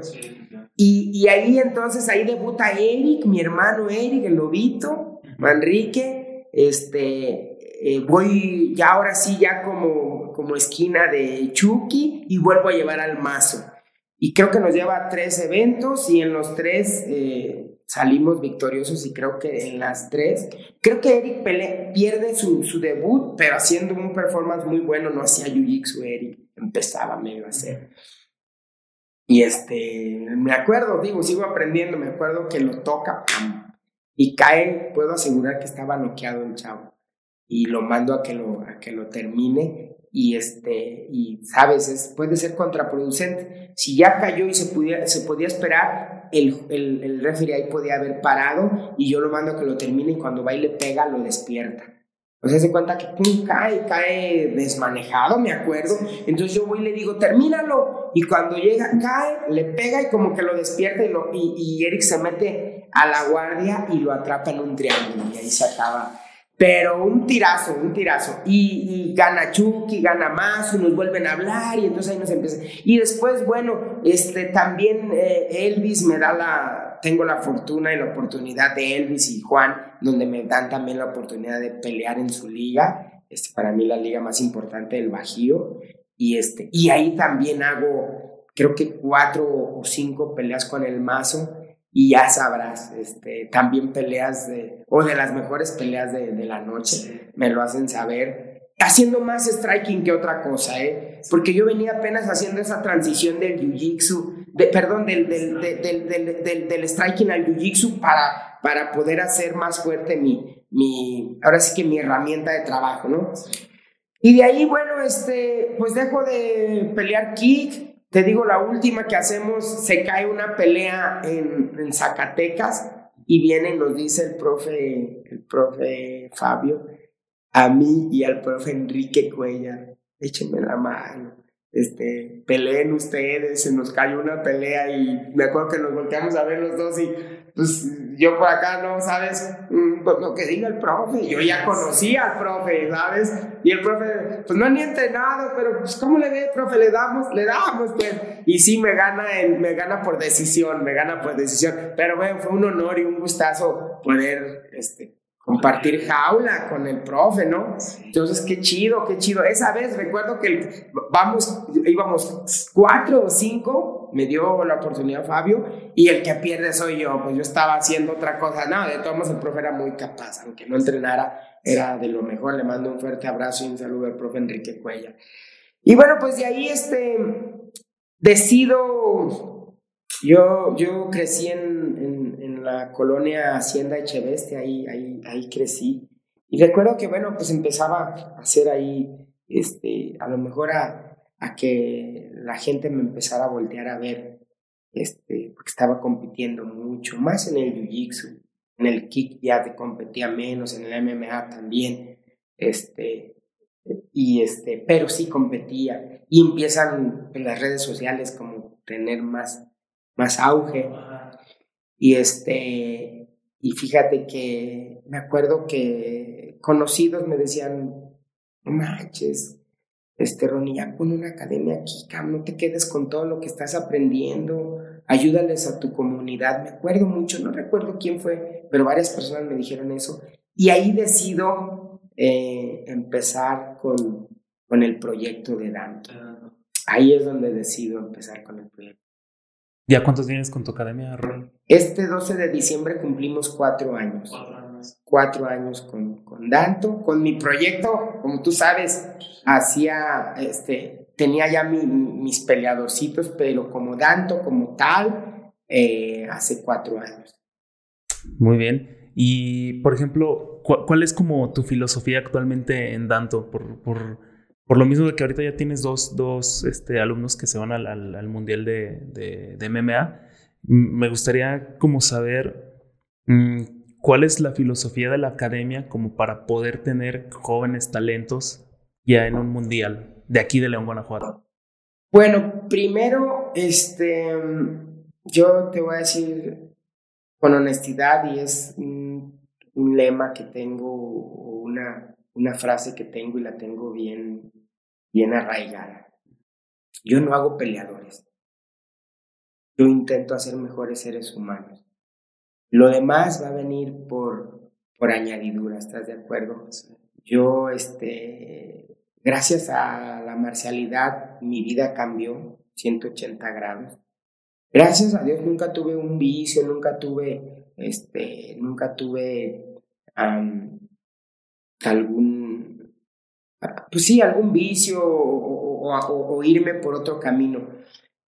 Y, y ahí entonces, ahí debuta Eric, mi hermano Eric, el lobito, Manrique, este, eh, voy ya ahora sí, ya como, como esquina de Chucky y vuelvo a llevar al mazo. Y creo que nos lleva a tres eventos y en los tres eh, salimos victoriosos y creo que en las tres, creo que Eric Pelé pierde su, su debut, pero haciendo un performance muy bueno, no hacía Jiu-Jitsu Eric, empezaba medio a hacer. Y este, me acuerdo, digo, sigo aprendiendo, me acuerdo que lo toca y cae, puedo asegurar que estaba noqueado el chavo y lo mando a que lo, a que lo termine y este y sabes es, puede ser contraproducente si ya cayó y se podía se podía esperar el, el, el referee ahí podía haber parado y yo lo mando a que lo termine y cuando va y le pega lo despierta o sea, se cuenta que pum, cae, cae desmanejado, me acuerdo. Entonces yo voy y le digo, termínalo. Y cuando llega, cae, le pega y como que lo despierta y, lo, y, y Eric se mete a la guardia y lo atrapa en un triángulo. Y ahí se acaba pero un tirazo, un tirazo. Y, gana Chucky, gana más, nos vuelven a hablar y entonces ahí nos empieza. Y después, bueno, este, también eh, Elvis me da la, tengo la fortuna y la oportunidad de Elvis y Juan, donde me dan también la oportunidad de pelear en su liga. Este, para mí la liga más importante del Bajío. Y, este, y ahí también hago, creo que cuatro o cinco peleas con el mazo y ya sabrás, este, también peleas de, o de las mejores peleas de, de, la noche, me lo hacen saber, haciendo más striking que otra cosa, ¿eh? Porque yo venía apenas haciendo esa transición del jiu-jitsu, de, perdón, del, del, del, del, del striking al jiu-jitsu para, para poder hacer más fuerte mi, mi, ahora sí que mi herramienta de trabajo, ¿no? Y de ahí, bueno, este, pues dejo de pelear kick, te digo, la última que hacemos, se cae una pelea en, Zacatecas y viene nos dice el profe, el profe Fabio, a mí y al profe Enrique Cuellar, échenme la mano, este, peleen ustedes, se nos cayó una pelea y me acuerdo que nos volteamos a ver los dos y pues yo por acá no, ¿sabes? Mm, pues lo que diga el profe, yo ya conocía al profe, ¿sabes? Y el profe, pues no ni entrenado, pero pues ¿cómo le ve, profe? Le damos, le damos, pues. Y sí, me gana, me gana por decisión, me gana por decisión. Pero bueno, fue un honor y un gustazo poder, este, compartir jaula con el profe, ¿no? Entonces, qué chido, qué chido. Esa vez recuerdo que vamos, íbamos cuatro o cinco, me dio la oportunidad Fabio, y el que pierde soy yo, pues yo estaba haciendo otra cosa. No, de todos modos el profe era muy capaz, aunque no entrenara, era de lo mejor. Le mando un fuerte abrazo y un saludo al profe Enrique Cuella. Y bueno, pues de ahí este, decido, yo, yo crecí en colonia Hacienda Echeveste, ahí, ahí, ahí crecí. Y recuerdo que, bueno, pues empezaba a hacer ahí, este, a lo mejor a, a que la gente me empezara a voltear a ver, este, porque estaba compitiendo mucho, más en el Jiu-Jitsu, en el kick ya te competía menos, en el MMA también, este, y este, pero sí competía, y empiezan las redes sociales como tener más, más auge, y este, y fíjate que me acuerdo que conocidos me decían, no manches, este Ronnie, ya pon una academia aquí, Cam, no te quedes con todo lo que estás aprendiendo, ayúdales a tu comunidad. Me acuerdo mucho, no recuerdo quién fue, pero varias personas me dijeron eso. Y ahí decido eh, empezar con, con el proyecto de Danto. Ahí es donde decido empezar con el proyecto. ¿Ya cuántos tienes con tu academia, Ron? Este 12 de diciembre cumplimos cuatro años. Cuatro años. Cuatro años con, con Danto, con mi proyecto, como tú sabes, hacía, este, tenía ya mis peleadorcitos, pero como Danto, como tal, eh, hace cuatro años. Muy bien. Y, por ejemplo, ¿cuál, es como tu filosofía actualmente en Danto? Por, por, por, lo mismo de que ahorita ya tienes dos, dos este, alumnos que se van al, al, Mundial de, de, MMA, me gustaría como saber mm, cuál es la filosofía de la academia como para poder tener jóvenes talentos ya en un Mundial de aquí de León, Guanajuato. Bueno, primero, este, yo te voy a decir con honestidad y es un, lema que tengo, una, una frase que tengo y la tengo bien, bien arraigada. Yo no hago peleadores. Yo intento hacer mejores seres humanos. Lo demás va a venir por, por añadidura, ¿estás de acuerdo? Yo, este, gracias a la marcialidad, mi vida cambió 180 grados. Gracias a Dios nunca tuve un vicio, nunca tuve, este, nunca tuve algún, pues sí, algún vicio o, irme por otro camino.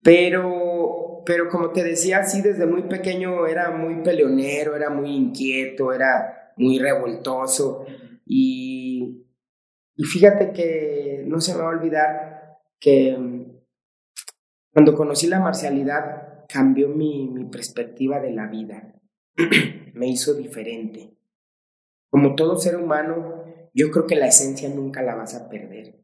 Pero, pero como te decía, sí, desde muy pequeño era muy peleonero, era muy inquieto, era muy revoltoso. Y, y fíjate que no se me va a olvidar que cuando conocí la marcialidad, cambió mi, mi perspectiva de la vida, me hizo diferente. Como todo ser humano, yo creo que la esencia nunca la vas a perder.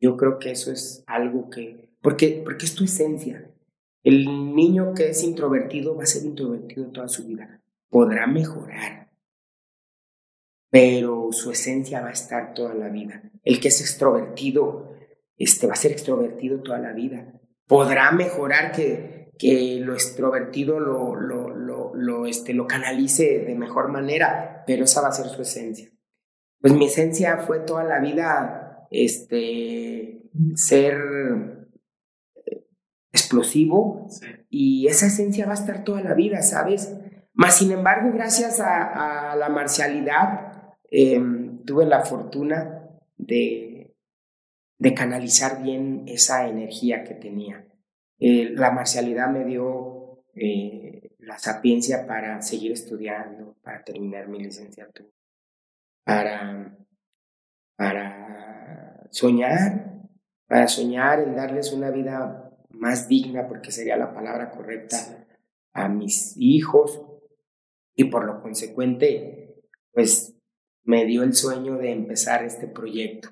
Yo creo que eso es algo que, porque, porque es tu esencia. El niño que es introvertido va a ser introvertido toda su vida. Podrá mejorar, pero su esencia va a estar toda la vida. El que es extrovertido, este, va a ser extrovertido toda la vida. Podrá mejorar que que lo extrovertido lo, lo, lo, lo, este, lo canalice de mejor manera, pero esa va a ser su esencia. Pues mi esencia fue toda la vida este, ser eh, explosivo y esa esencia va a estar toda la vida, ¿sabes? Más sin embargo, gracias a, la marcialidad, em, tuve la fortuna de, de canalizar bien esa energía que tenía. Eh, la marcialidad me dio eh, la sapiencia para seguir estudiando, para terminar mi licenciatura, para, para soñar, para soñar en darles una vida más digna, porque sería la palabra correcta, a mis hijos y por lo consecuente, pues me dio el sueño de empezar este proyecto.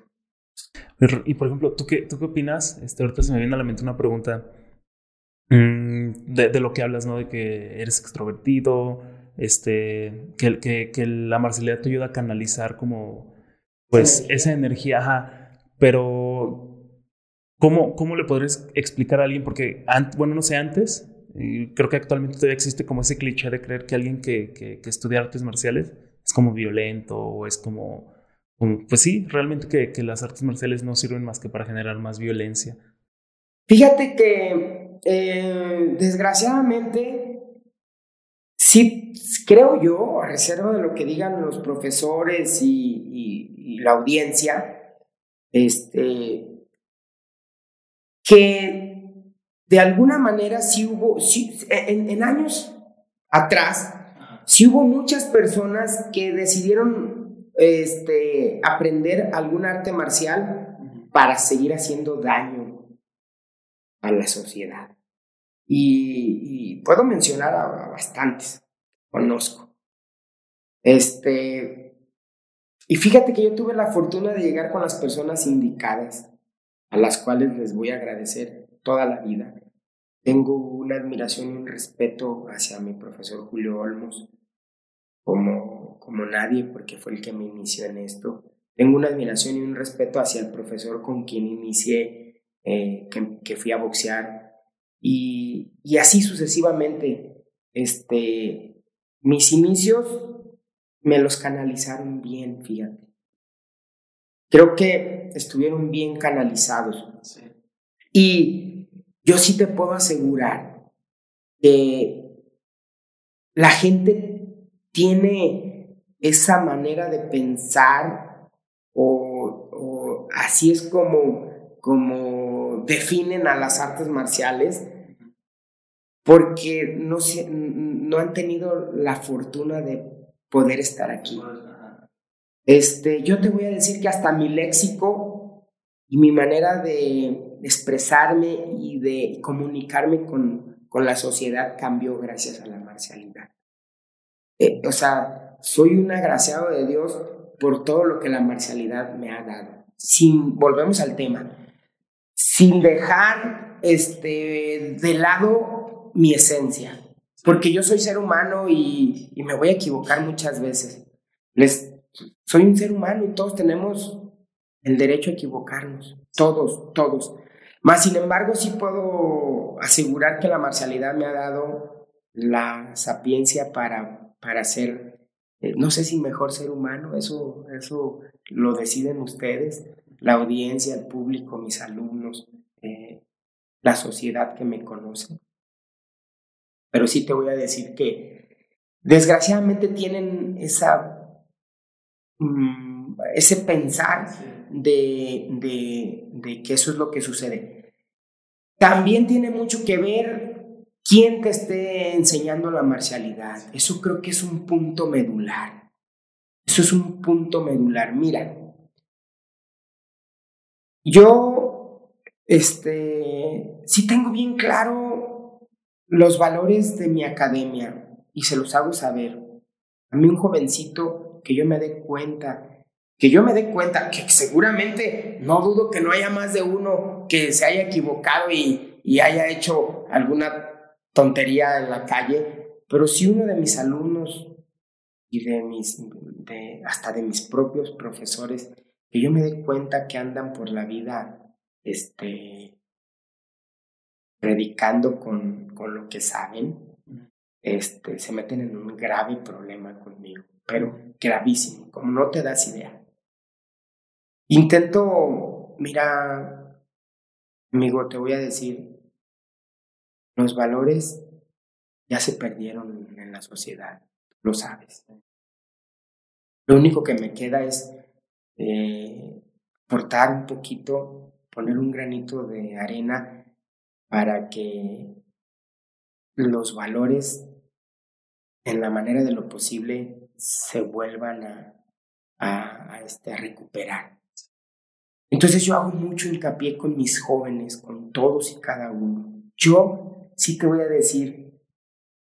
Y por ejemplo, ¿tú qué, tú qué opinas? Este, ahorita se me viene a la mente una pregunta. Mm, de, lo que hablas, ¿no? De que eres extrovertido, este, que, que, que la marcialidad te ayuda a canalizar como, pues, esa energía, ajá, pero ¿cómo, cómo le podrías explicar a alguien? Porque, bueno, no sé, antes, y creo que actualmente todavía existe como ese cliché de creer que alguien que, que, que estudia artes marciales es como violento o es como, como pues sí, realmente que, que las artes marciales no sirven más que para generar más violencia. Fíjate que eh, desgraciadamente, sí, creo yo, a reserva de lo que digan los profesores y, la audiencia, este, que de alguna manera sí hubo, en, años atrás, sí hubo muchas personas que decidieron este, aprender algún arte marcial para seguir haciendo daño a la sociedad. Y, puedo mencionar a, bastantes, conozco. Este, y fíjate que yo tuve la fortuna de llegar con las personas indicadas, a las cuales les voy a agradecer toda la vida. Tengo una admiración y un respeto hacia mi profesor Julio Olmos, como, como nadie, porque fue el que me inició en esto. Tengo una admiración y un respeto hacia el profesor con quien inicié, eh, que, que fui a boxear, y, y así sucesivamente. Este, mis inicios me los canalizaron bien, fíjate. Creo que estuvieron bien canalizados. Y yo sí te puedo asegurar que la gente tiene esa manera de pensar o, así es como, como definen a las artes marciales porque no, no han tenido la fortuna de poder estar aquí. Este, yo te voy a decir que hasta mi léxico y mi manera de expresarme y de comunicarme con, con la sociedad cambió gracias a la marcialidad. Eh, o sea, soy un agraciado de Dios por todo lo que la marcialidad me ha dado. Sin, volvemos al tema, sin dejar este, de lado mi esencia, porque yo soy ser humano y, me voy a equivocar muchas veces. Soy un ser humano y todos tenemos el derecho a equivocarnos, todos, todos. Más sin embargo, sí puedo asegurar que la marcialidad me ha dado la sapiencia para, para ser, eh, no sé si mejor ser humano, eso, eso lo deciden ustedes, la audiencia, el público, mis alumnos, eh, la sociedad que me conoce. Pero sí te voy a decir que desgraciadamente tienen esa Mm, ese pensar de, de, que eso es lo que sucede. También tiene mucho que ver quién te esté enseñando la marcialidad. Eso creo que es un punto medular. Eso es un punto medular. Mira, yo, este, sí tengo bien claro los valores de mi academia y se los hago saber. A mí un jovencito que yo me dé cuenta, que yo me dé cuenta que seguramente no dudo que no haya más de uno que se haya equivocado y, y haya hecho alguna tontería en la calle, pero si uno de mis alumnos y de mis, de, hasta de mis propios profesores, que yo me dé cuenta que andan por la vida, este, predicando con, con lo que saben, este, se meten en un grave problema conmigo pero gravísimo, como no te das idea. Intento, mira, amigo, te voy a decir, los valores ya se perdieron en la sociedad, lo sabes. Lo único que me queda es eh, portar un poquito, poner un granito de arena para que los valores en la manera de lo posible se vuelvan este, a recuperar. Entonces yo hago mucho hincapié con mis jóvenes, con todos y cada uno. Yo sí te voy a decir,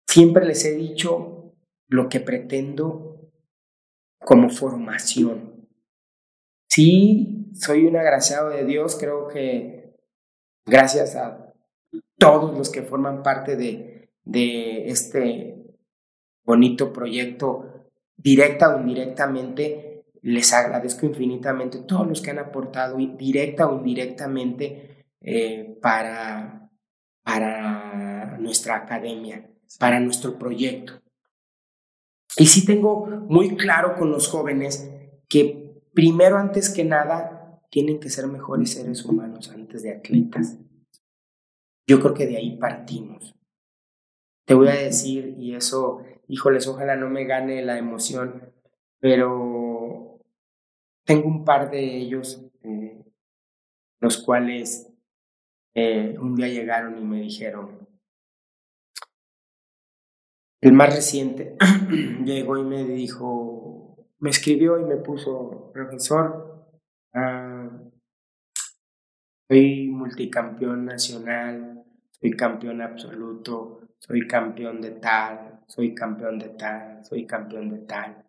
siempre les he dicho lo que pretendo como formación. Sí, soy un agraciado de Dios, creo que gracias a todos los que forman parte de, de este bonito proyecto directa o indirectamente, les agradezco infinitamente todos los que han aportado directa o indirectamente eh, para, para nuestra academia, para nuestro proyecto. Y sí tengo muy claro con los jóvenes que primero, antes que nada, tienen que ser mejores seres humanos antes de atletas. Yo creo que de ahí partimos. Te voy a decir, y eso híjoles, ojalá no me gane la emoción, pero tengo un par de ellos, eh, los cuales eh, un día llegaron y me dijeron, el más reciente llegó y me dijo, me escribió y me puso, profesor, ah, soy multicampeón nacional, soy campeón absoluto, soy campeón de tal, soy campeón de tal, soy campeón de tal.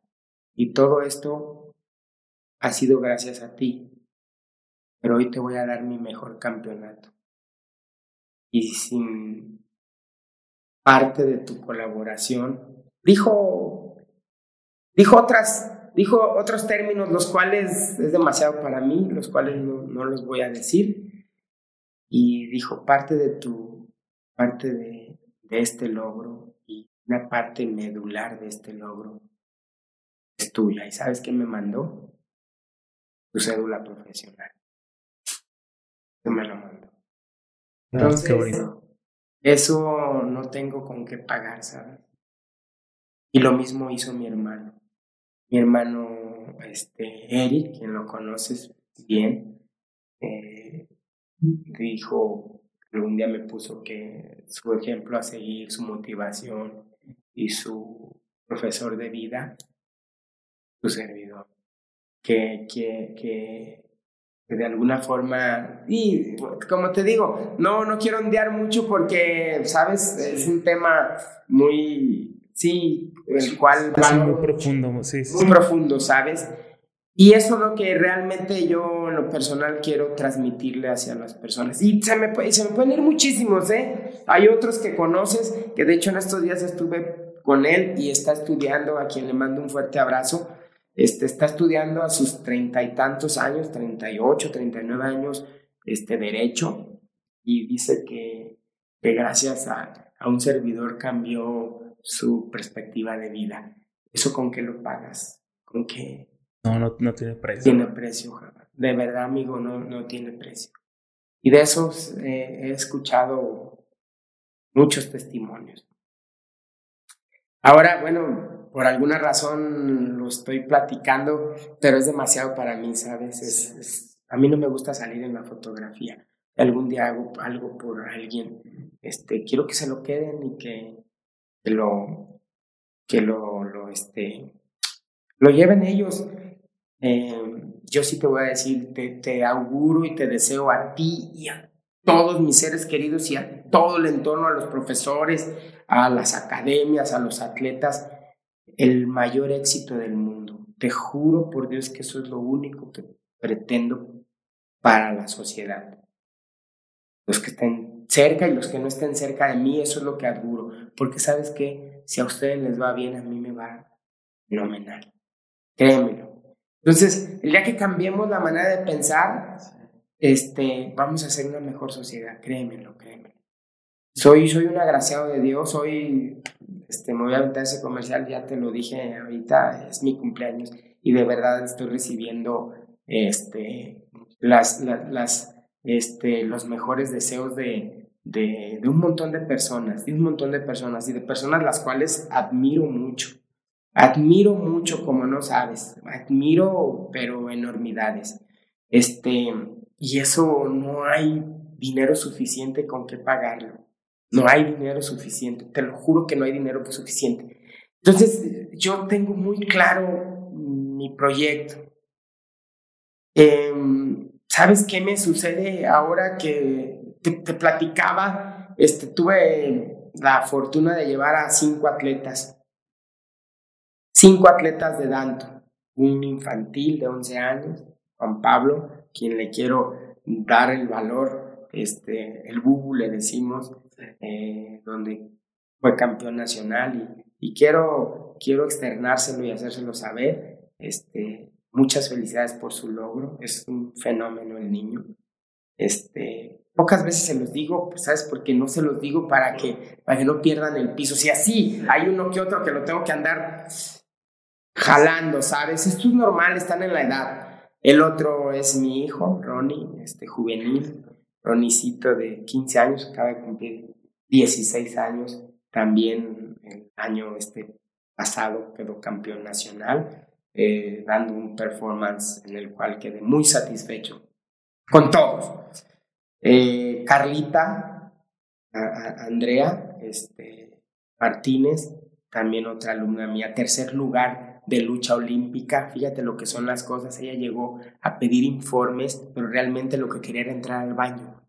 Y todo esto ha sido gracias a ti. Pero hoy te voy a dar mi mejor campeonato. Y sin parte de tu colaboración, dijo, dijo otras, dijo otros términos, los cuales es demasiado para mí, los cuales no, no los voy a decir. Y dijo, parte de tu parte de, de este logro y una parte medular de este logro es tuya. ¿Y sabes qué me mandó? Tu cédula profesional. Tú me lo mandó. Ah, Entonces, eso no tengo con qué pagar, ¿sabes? Y lo mismo hizo mi hermano. Mi hermano, este, Eric, quien lo conoces bien, eh, dijo, un día me puso que su ejemplo a seguir, su motivación y su profesor de vida, su servidor. Que, que, que, que de alguna forma, y como te digo, no, no quiero ondear mucho porque, sabes, es un tema muy, sí, el cual... Es muy profundo, sí. muy profundo, ¿sabes? Y eso es lo que realmente yo en lo personal quiero transmitirle hacia las personas. Y se me, se me pueden ir muchísimos, ¿eh? Hay otros que conoces, que de hecho en estos días estuve con él y está estudiando, a quien le mando un fuerte abrazo. Este, está estudiando a sus treinta y tantos años, 38, 39 años, este, derecho, y dice que, que gracias a, a un servidor cambió su perspectiva de vida. ¿Eso con qué lo pagas? ¿Con qué? No, no, no tiene precio. tiene precio. De verdad, amigo, no, no tiene precio. Y de esos eh, he escuchado muchos testimonios. Ahora, bueno, por alguna razón lo estoy platicando, pero es demasiado para mí, ¿sabes? Es, es- a mí no me gusta salir en la fotografía. Algún día hago algo por alguien, este, quiero que se lo queden y que, que lo, que lo, lo, este, lo lleven ellos. Eh, yo sí te voy a decir, te, auguro y te deseo a ti y a todos mis seres queridos y a todo el entorno, a los profesores, a las academias, a los atletas, el mayor éxito del mundo. Te juro por Dios que eso es lo único que pretendo para la sociedad. Los que estén cerca y los que no estén cerca de mí, eso es lo que auguro. Porque sabes que si a ustedes les va bien, a mí me va fenomenal. Créemelo. Entonces, el día que cambiemos la manera de pensar, este, vamos a hacer una mejor sociedad, créemelo, créemelo. Soy, soy un agraciado de Dios, soy, este, me voy a aventar ese comercial, ya te lo dije ahorita, es mi cumpleaños y de verdad estoy recibiendo, este, las, las, las este, los mejores deseos de, de, de un montón de personas, de un montón de personas y de personas las cuales admiro mucho. Admiro mucho, como no sabes, admiro, pero enormidades. Este, y eso no hay dinero suficiente con que pagarlo. No hay dinero suficiente, te lo juro que no hay dinero suficiente. Entonces, yo tengo muy claro mi proyecto. Eh, ¿Sabes qué me sucede ahora que te, te, platicaba? Este, tuve la fortuna de llevar a cinco atletas cinco atletas de Danto, un infantil de 11 años, Juan Pablo, quien le quiero dar el valor, este, el bubu le decimos, eh, donde fue campeón nacional y, y, quiero, quiero externárselo y hacérselo saber. Este, muchas felicidades por su logro, es un fenómeno el niño. Este, pocas veces se los digo, pues, ¿sabes? Porque no se los digo para que, para que no pierdan el piso. Si así hay uno que otro que lo tengo que andar jalando, ¿sabes? Esto es normal, están en la edad. El otro es mi hijo, Ronnie, este juvenil, Ronicito de 15 años, acaba de cumplir 16 años, también el año este pasado quedó campeón nacional, eh, dando un performance en el cual quedé muy satisfecho con todos. Eh, Carlita, Andrea este, Martínez, también otra alumna mía, tercer lugar de lucha olímpica. Fíjate lo que son las cosas. Ella llegó a pedir informes, pero realmente lo que quería era entrar al baño.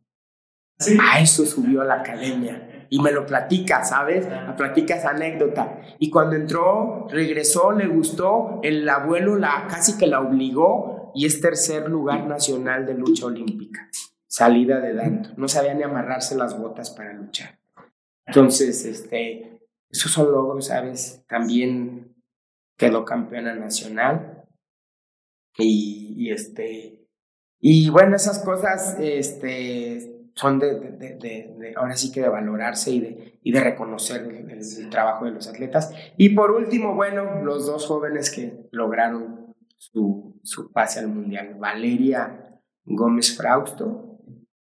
¿Sí? A eso subió a la academia. Y me lo platica, ¿sabes? Me platica esa anécdota. Y cuando entró, regresó, le gustó, el abuelo la casi que la obligó y es tercer lugar nacional de lucha olímpica. Salida de Danto. No sabía ni amarrarse las botas para luchar. Entonces, este, esos son logros, ¿sabes? También quedó campeona nacional. Y, este. Y bueno, esas cosas, este. son de, ahora sí que de valorarse y de, y de reconocer el, trabajo de los atletas. Y por último, bueno, los dos jóvenes que lograron su, su pase al Mundial, Valeria Gómez Frausto,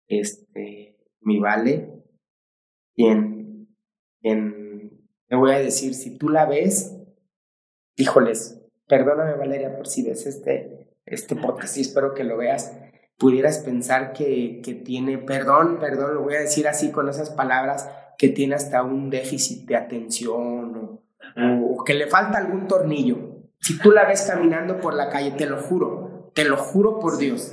este, mi Vale, quien, quien, te voy a decir, si tú la ves, híjoles, perdóname Valeria por si ves este, este podcast y espero que lo veas, pudieras pensar que, que tiene, perdón, perdón, lo voy a decir así con esas palabras, que tiene hasta un déficit de atención o, o, que le falta algún tornillo. Si tú la ves caminando por la calle, te lo juro, te lo juro por Dios,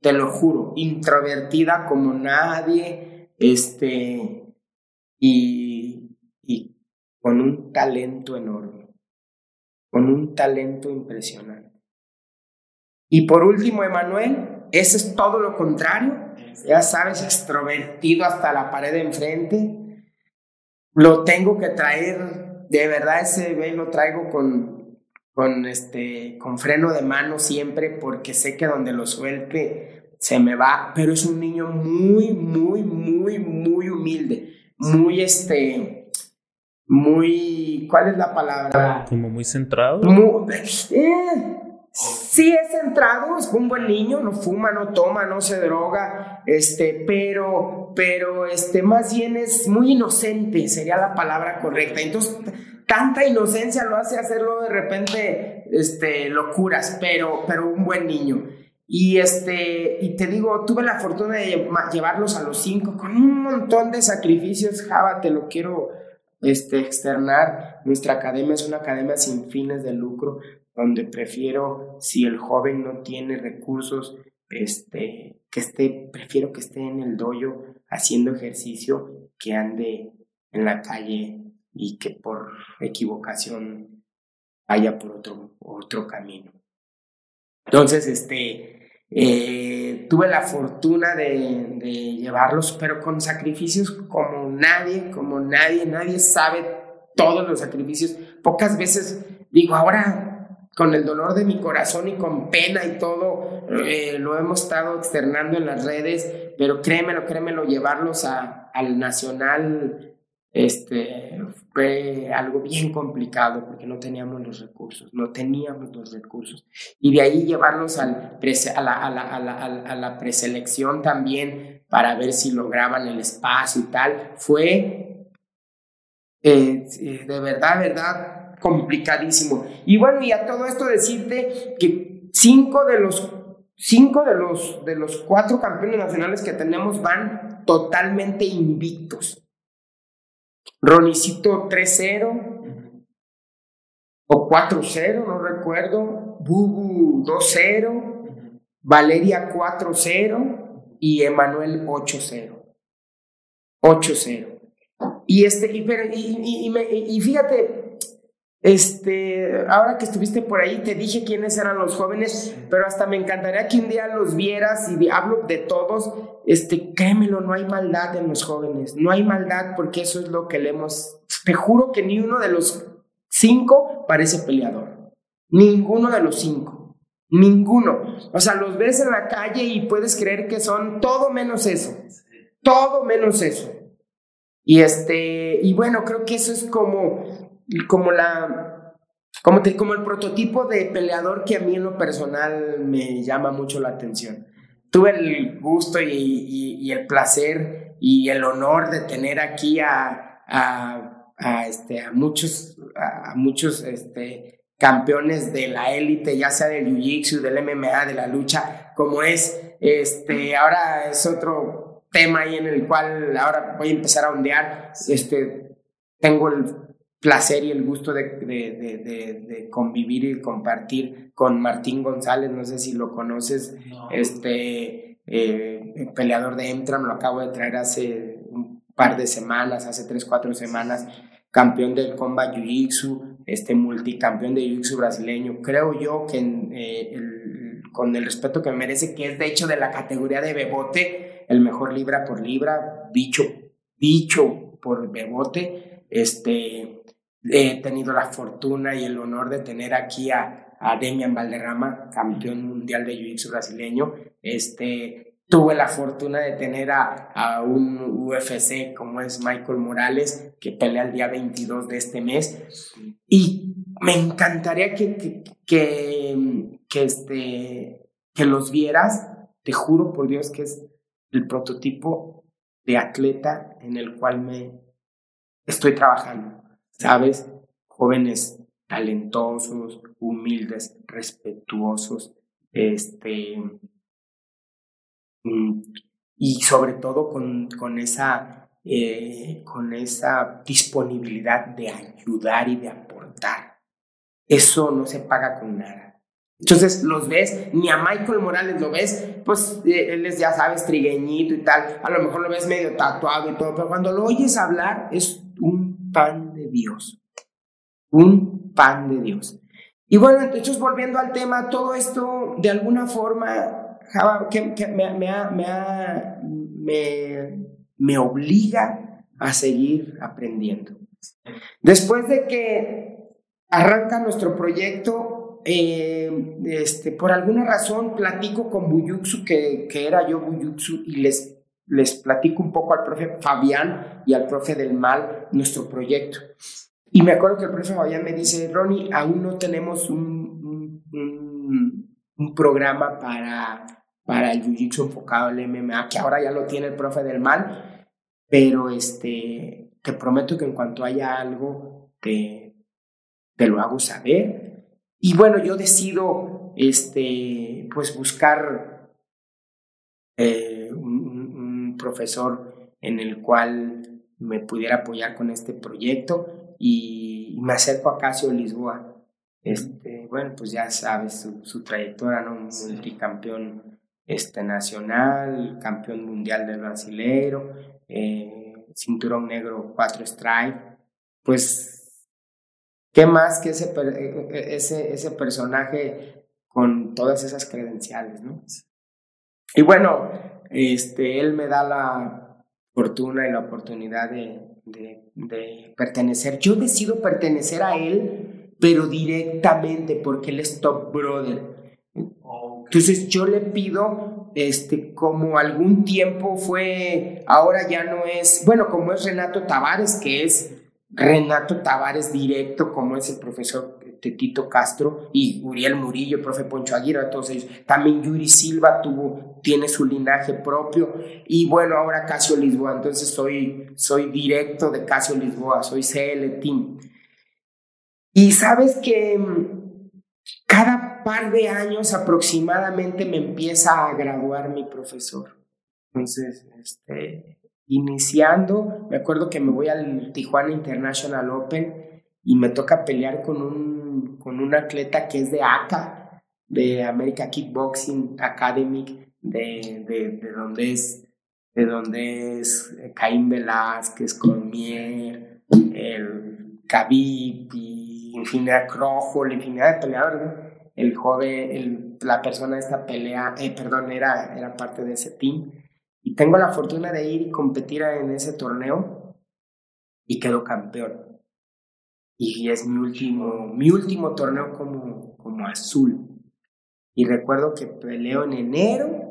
te lo juro, introvertida como nadie, este, y, y con un talento enorme, con un talento impresionante. Y por último, Emanuel, ese es todo lo contrario. Ya sabes, extrovertido hasta la pared de enfrente. Lo tengo que traer, de verdad ese bebé lo traigo con, con, este, con freno de mano siempre porque sé que donde lo suelte se me va, pero es un niño muy, muy, muy, muy humilde, muy este, muy, ¿cuál es la palabra? Como muy centrado. Muy, eh, Sí es centrado, es un buen niño, no fuma, no toma, no se droga, este, pero, pero, este, más bien es muy inocente, sería la palabra correcta. Entonces, tanta inocencia lo hace hacerlo de repente, este, locuras, pero, pero un buen niño. Y este, y te digo, tuve la fortuna de llevarlos a los cinco con un montón de sacrificios. Java, te lo quiero este, externar. Nuestra academia es una academia sin fines de lucro donde prefiero, si el joven no tiene recursos, este, que esté, prefiero que esté en el dojo haciendo ejercicio que ande en la calle y que por equivocación vaya por otro, otro camino. Entonces, este, eh, tuve la fortuna de, llevarlos, pero con sacrificios como nadie, como nadie, nadie sabe todos los sacrificios. Pocas veces digo, ahora con el dolor de mi corazón y con pena y todo, eh, lo hemos estado externando en las redes, pero créemelo, créemelo, llevarlos a, al Nacional este, fue algo bien complicado porque no teníamos los recursos, no teníamos los recursos. Y de ahí llevarlos al a, la, a, la, a, la, a, la, preselección también para ver si lograban el espacio y tal, fue eh, de verdad, verdad, complicadísimo. Y bueno, y a todo esto decirte que cinco de los cinco de los de los cuatro campeones nacionales que tenemos van totalmente invictos. Ronicito 3-0 o 4-0, no recuerdo. Bubu 2-0, Valeria 4-0 y Emanuel 8-0. 8-0. Y, este, y, y, y, y, fíjate, este, ahora que estuviste por ahí, te dije quiénes eran los jóvenes, pero hasta me encantaría que un día los vieras y hablo de todos. Este, créemelo, no hay maldad en los jóvenes, no hay maldad porque eso es lo que le hemos. Te juro que ni uno de los cinco parece peleador, ninguno de los cinco, ninguno. O sea, los ves en la calle y puedes creer que son todo menos eso, todo menos eso. Y este, y bueno, creo que eso es como como la, como, el prototipo de peleador que a mí en lo personal me llama mucho la atención. Tuve el gusto y, el placer y el honor de tener aquí a, este, muchos, muchos este, campeones de la élite, ya sea del Jiu-Jitsu, del MMA, de la lucha, como es, este, ahora es otro tema ahí en el cual ahora voy a empezar a ondear, este, tengo el placer y el gusto de, de, convivir y compartir con Martín González, no sé si lo conoces, este eh, peleador de Emtram, lo acabo de traer hace un par de semanas, hace tres, cuatro semanas, campeón del Combat Jiu-Jitsu, este multicampeón de Jiu-Jitsu brasileño, creo yo que eh, con el respeto que merece, que es de hecho de la categoría de Bebote, el mejor libra por libra, dicho, dicho por Bebote, este, He tenido la fortuna y el honor de tener aquí a, Demian Valderrama, campeón mundial de Jiu-Jitsu brasileño, este, tuve la fortuna de tener a, un UFC como es Michael Morales, que pelea el día 22 de este mes. Y me encantaría que, que, que, este, que los vieras. Te juro por Dios que es el prototipo de atleta en el cual me estoy trabajando. ¿Sabes? Jóvenes talentosos, humildes, respetuosos, este, mm, y sobre todo con, con esa, eh, con esa disponibilidad de ayudar y de aportar. Eso no se paga con nada. Entonces los ves, ni a Michael Morales lo ves, pues eh, él es, ya sabes, trigueñito y tal, a lo mejor lo ves medio tatuado y todo, pero cuando lo oyes hablar es un pan de Dios, un pan de Dios. Y bueno, entonces volviendo al tema, todo esto de alguna forma que, me, me, me obliga a seguir aprendiendo. Después de que arranca nuestro proyecto, eh, este, por alguna razón platico con Buyutsu, que, que era yo Buyutsu, y les, les platico un poco al profe Fabián y al profe del mal nuestro proyecto. Y me acuerdo que el profe Fabián me dice, Ronnie, aún no tenemos un, un, programa para, para el Jiu-Jitsu enfocado al MMA, que ahora ya lo tiene el profe del mal, pero este, te prometo que en cuanto haya algo, te, te lo hago saber. Y bueno, yo decido este, pues buscar eh, profesor en el cual me pudiera apoyar con este proyecto y me acerco a Casio Lisboa. Este, bueno, pues ya sabes su, trayectoria, ¿no? Multicampeón este, nacional, campeón mundial del brasileiro, eh, cinturón negro, cuatro strike. Pues, ¿qué más que ese, e, e, ese, ese personaje con todas esas credenciales, ¿no? Y bueno, este, él me da la fortuna y la oportunidad de, de, pertenecer. Yo decido pertenecer a él, pero directamente porque él es top brother. Entonces yo le pido, este, como algún tiempo fue, ahora ya no es, bueno, como es Renato Tavares, que es Renato Tavares directo, como es el profesor Tito Castro y Uriel Murillo, profe Poncho Aguirre, todos ellos. También Yuri Silva tuvo, tiene su linaje propio. Y bueno, ahora Casio Lisboa, entonces soy, soy directo de Casio Lisboa, soy CL Team. Y sabes que mm, cada par de años aproximadamente me empieza a graduar mi profesor. Entonces, este, iniciando, me acuerdo que me voy al Tijuana International Open y me toca pelear con un, con un atleta que es de ACA, de America Kickboxing Academy, de, de, donde es de donde es Caín Velázquez, Cormier, el Khabib y infinidad Krojo, infinidad de peleadores, el joven, la persona de esta pelea, eh, perdón, era, era parte de ese team. Y tengo la fortuna de ir y competir en ese torneo y quedo campeón. Y es mi último, mi último torneo como, como azul. Y recuerdo que peleo en enero,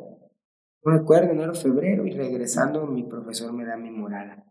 no recuerdo, enero, febrero, y regresando mi profesor me da mi moral.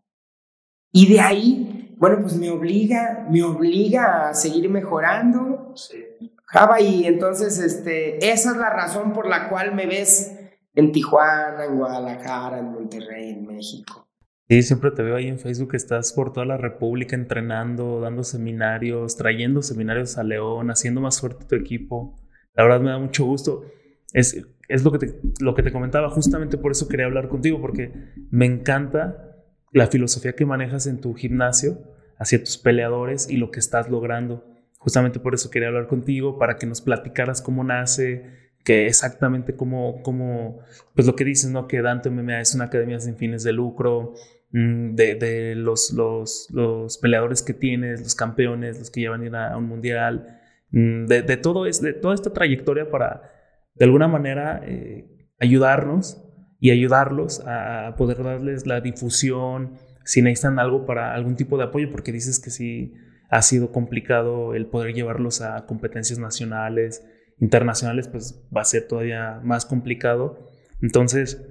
Y de ahí, bueno, pues me obliga, me obliga a seguir mejorando. Sí. Java, y entonces, este, esa es la razón por la cual me ves en Tijuana, en Guadalajara, en Monterrey, en México. Sí, siempre te veo ahí en Facebook, estás por toda la República entrenando, dando seminarios, trayendo seminarios a León, haciendo más fuerte tu equipo. La verdad me da mucho gusto. Es, es lo, que te, lo que te comentaba, justamente por eso quería hablar contigo, porque me encanta la filosofía que manejas en tu gimnasio hacia tus peleadores y lo que estás logrando. Justamente por eso quería hablar contigo, para que nos platicaras cómo nace, que exactamente como, como, pues lo que dices, ¿no? Que Dante MMA es una academia sin fines de lucro, mm, de, de los, los, los, peleadores que tienes, los campeones, los que llevan a ir a un mundial, mm, de, de, todo es, de toda esta trayectoria para, de alguna manera, eh, ayudarnos y ayudarlos a poder darles la difusión, si necesitan algo para algún tipo de apoyo, porque dices que sí ha sido complicado el poder llevarlos a competencias nacionales, internacionales, pues va a ser todavía más complicado. Entonces,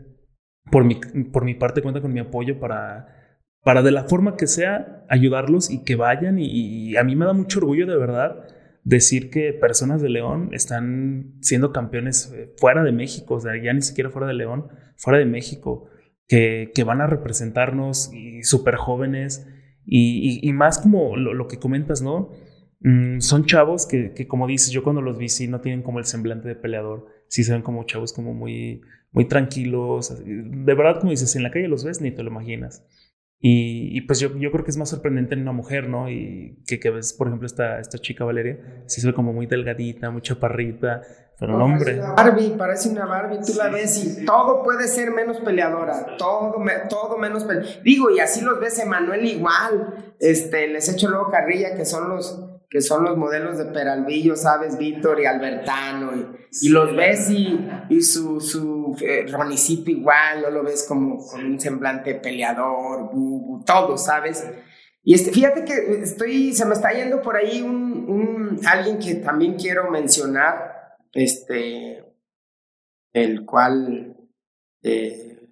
por mi, por mi parte cuenta con mi apoyo para, para de la forma que sea ayudarlos y que vayan. Y, a mí me da mucho orgullo de verdad decir que personas de León están siendo campeones eh, fuera de México, o sea, ya ni siquiera fuera de León, fuera de México, que, que van a representarnos y súper jóvenes. Y, más como lo, que comentas, ¿no? Mm, son chavos que, que, como dices, yo cuando los vi, sí, no tienen como el semblante de peleador, sí se ven como chavos como muy, muy tranquilos. De verdad, como dices, en la calle los ves, ni te lo imaginas. Y, y, pues yo, yo creo que es más sorprendente en una mujer, ¿no? Y que, que ves, por ejemplo, esta, esta chica Valeria, sí se ve como muy delgadita, muy chaparrita, pero no, hombre. Barbie, parece una Barbie, tú la ves y todo puede ser menos peleadora, todo, todo menos peleadora. Digo, y así los ves, Emanuel igual, este, les echo luego carrilla, que son los, que son los modelos de Peralvillo, ¿sabes? Víctor y Albertano, y, los ves y, y su, su eh, Ronicito igual, no lo ves como con un semblante peleador, todo, ¿sabes? Y este, fíjate que estoy, se me está yendo por ahí un, un alguien que también quiero mencionar, este, el cual eh,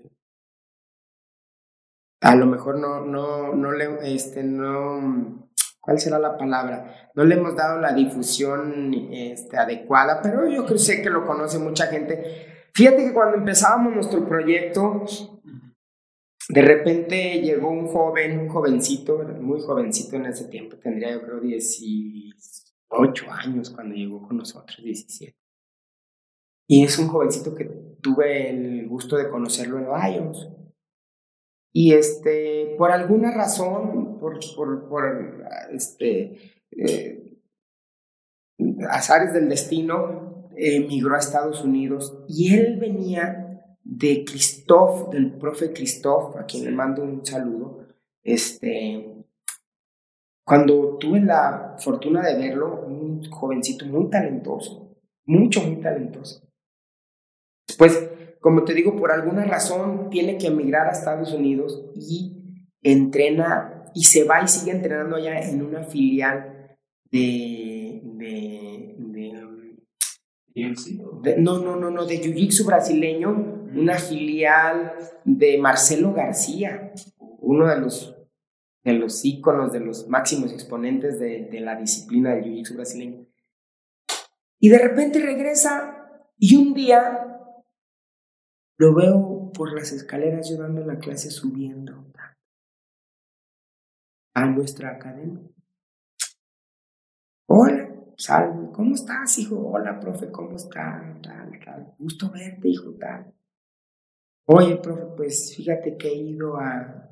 a lo mejor no, no, no le, este, no, ¿cuál será la palabra? No le hemos dado la difusión este, adecuada, pero yo sé que lo conoce mucha gente. Fíjate que cuando empezábamos nuestro proyecto, de repente llegó un joven, un jovencito, muy jovencito en ese tiempo, tendría yo creo 18 años cuando llegó con nosotros, 17. Y es un jovencito que tuve el gusto de conocerlo en Lions. Y este, por alguna razón, por, por, por este, eh, azares del destino, emigró a Estados Unidos y él venía de Christoph, del profe Christoph, a quien le mando un saludo. Este, cuando tuve la fortuna de verlo, un jovencito muy talentoso, mucho, muy talentoso. Después como te digo, por alguna razón tiene que emigrar a Estados Unidos y entrena y se va y sigue entrenando allá en una filial de, de, no, no, no, no, de Jiu-Jitsu brasileño, una filial de Marcelo García, uno de los, de los íconos, de los máximos exponentes de, de la disciplina del Jiu-Jitsu brasileño. Y de repente regresa y un día lo veo por las escaleras yo dando la clase subiendo a nuestra academia. Hola, salve, ¿cómo estás, hijo? Hola, profe, ¿cómo estás? Tal, tal. Gusto verte, hijo, tal. Oye, profe, pues fíjate que he ido a,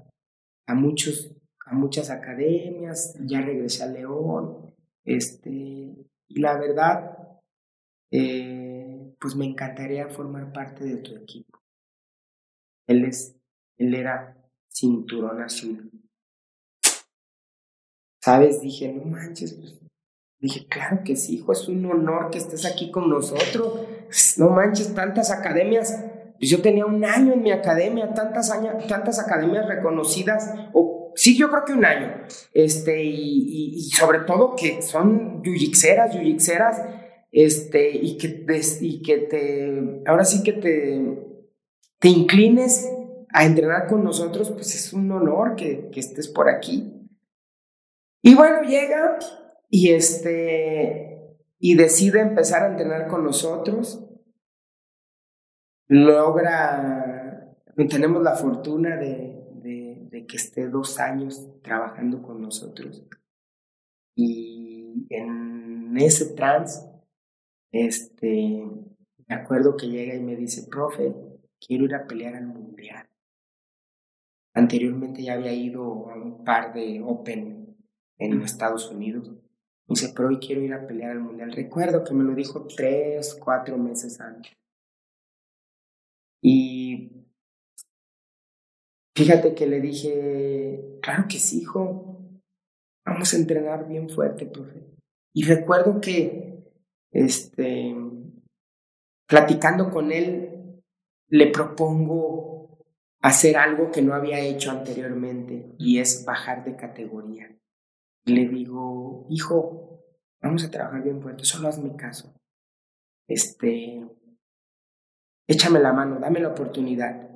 a muchos, a muchas academias, ya regresé a León, este, y la verdad, eh, pues me encantaría formar parte de tu equipo. Él, es, él era cinturón azul. ¿Sabes? Dije, no manches. Pues". Dije, claro que sí, hijo, es un honor que estés aquí con nosotros. No manches, tantas academias. Pues yo tenía un año en mi academia, tantas, años, tantas academias reconocidas, o sí, yo creo que un año. Este, y, y, sobre todo que son yuyixeras, yuyixeras, este, y que, y que te, ahora sí que te, te inclines a entrenar con nosotros, pues es un honor que, que estés por aquí. Y bueno, llega y este y decide empezar a entrenar con nosotros. Logra, tenemos la fortuna de, de, que esté dos años trabajando con nosotros. Y en ese trance, este, me acuerdo que llega y me dice, profe, quiero ir a pelear al mundial. Anteriormente ya había ido a un par de Open en Estados Unidos. Me dice, pero hoy quiero ir a pelear al mundial. Recuerdo que me lo dijo tres, cuatro meses antes. Y fíjate que le dije, claro que sí, hijo. Vamos a entrenar bien fuerte, profe. Y recuerdo que, este, platicando con él, le propongo hacer algo que no había hecho anteriormente y es bajar de categoría. Le digo, hijo, vamos a trabajar bien fuerte, solo hazme caso. Este, échame la mano, dame la oportunidad.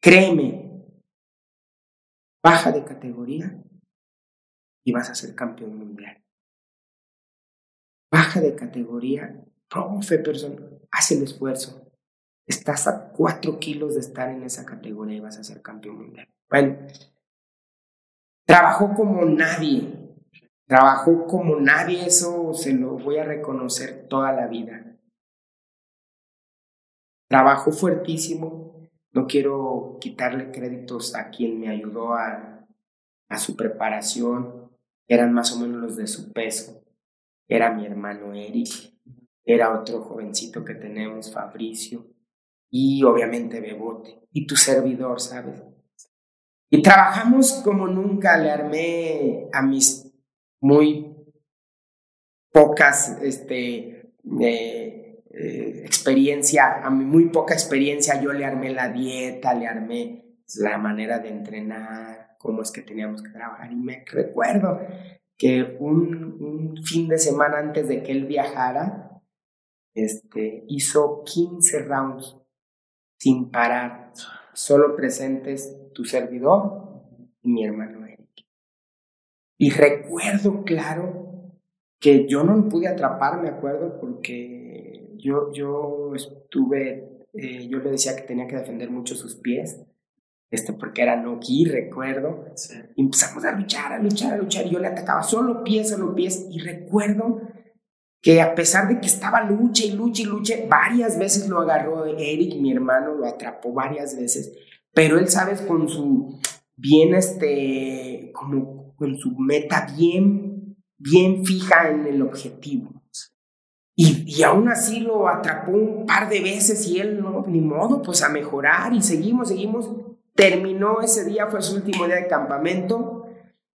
créeme, baja de categoría y vas a ser campeón mundial. Baja de categoría, profe, persona, haz el esfuerzo. Estás a cuatro kilos de estar en esa categoría y vas a ser campeón mundial. Bueno, trabajó como nadie. Trabajó como nadie, eso se lo voy a reconocer toda la vida. Trabajó fuertísimo. No quiero quitarle créditos a quien me ayudó a, a su preparación. Eran más o menos los de su peso. Era mi hermano Eric. Era otro jovencito que tenemos, Fabricio. Y obviamente Bebote. Y tu servidor, ¿sabes? Y trabajamos como nunca, le armé a mis muy pocas este, eh, experiencia, a mi muy poca experiencia, yo le armé la dieta, le armé la manera de entrenar, cómo es que teníamos que trabajar. Y me recuerdo que un, un fin de semana antes de que él viajara, este, hizo 15 rounds sin parar, solo presentes tu servidor y mi hermano Eric. Y recuerdo claro que yo no pude atrapar, me acuerdo, porque yo, yo estuve, eh, yo le decía que tenía que defender mucho sus pies, este, porque era Noki, recuerdo. Y empezamos a luchar, a luchar, a luchar, y yo le atacaba solo pies, solo pies, y recuerdo que a pesar de que estaba lucha y lucha y lucha, varias veces lo agarró Eric, mi hermano, lo atrapó varias veces, pero él, sabes, con su bien, este, como con su meta bien, bien fija en el objetivo. Y, y aún así lo atrapó un par de veces y él, no, ni modo, pues a mejorar y seguimos, seguimos. Terminó ese día, fue su último día de campamento.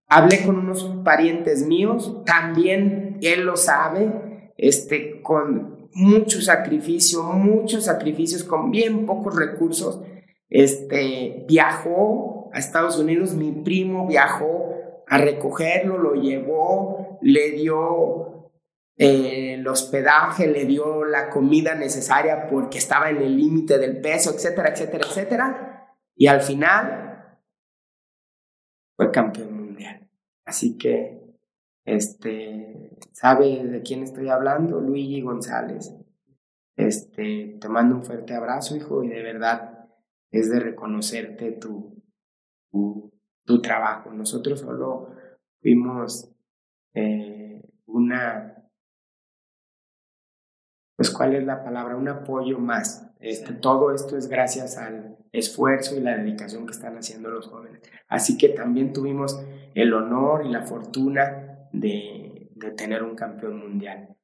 Hablé con unos parientes míos, también él lo sabe, este, con mucho sacrificio, muchos sacrificios, con bien pocos recursos este, viajó a Estados Unidos, mi primo viajó a recogerlo, lo llevó, le dio eh, el hospedaje, le dio la comida necesaria porque estaba en el límite del peso, etcétera, etcétera, etcétera. Y al final fue campeón mundial. Así que, este, ¿sabe de quién estoy hablando? Luigi González. Este, te mando un fuerte abrazo, hijo, y de verdad es de reconocerte tu, tu, trabajo. Nosotros solo fuimos eh, una, pues cuál es la palabra, un apoyo más. Este, todo esto es gracias al esfuerzo y la dedicación que están haciendo los jóvenes. Así que también tuvimos el honor y la fortuna de, de tener un campeón mundial.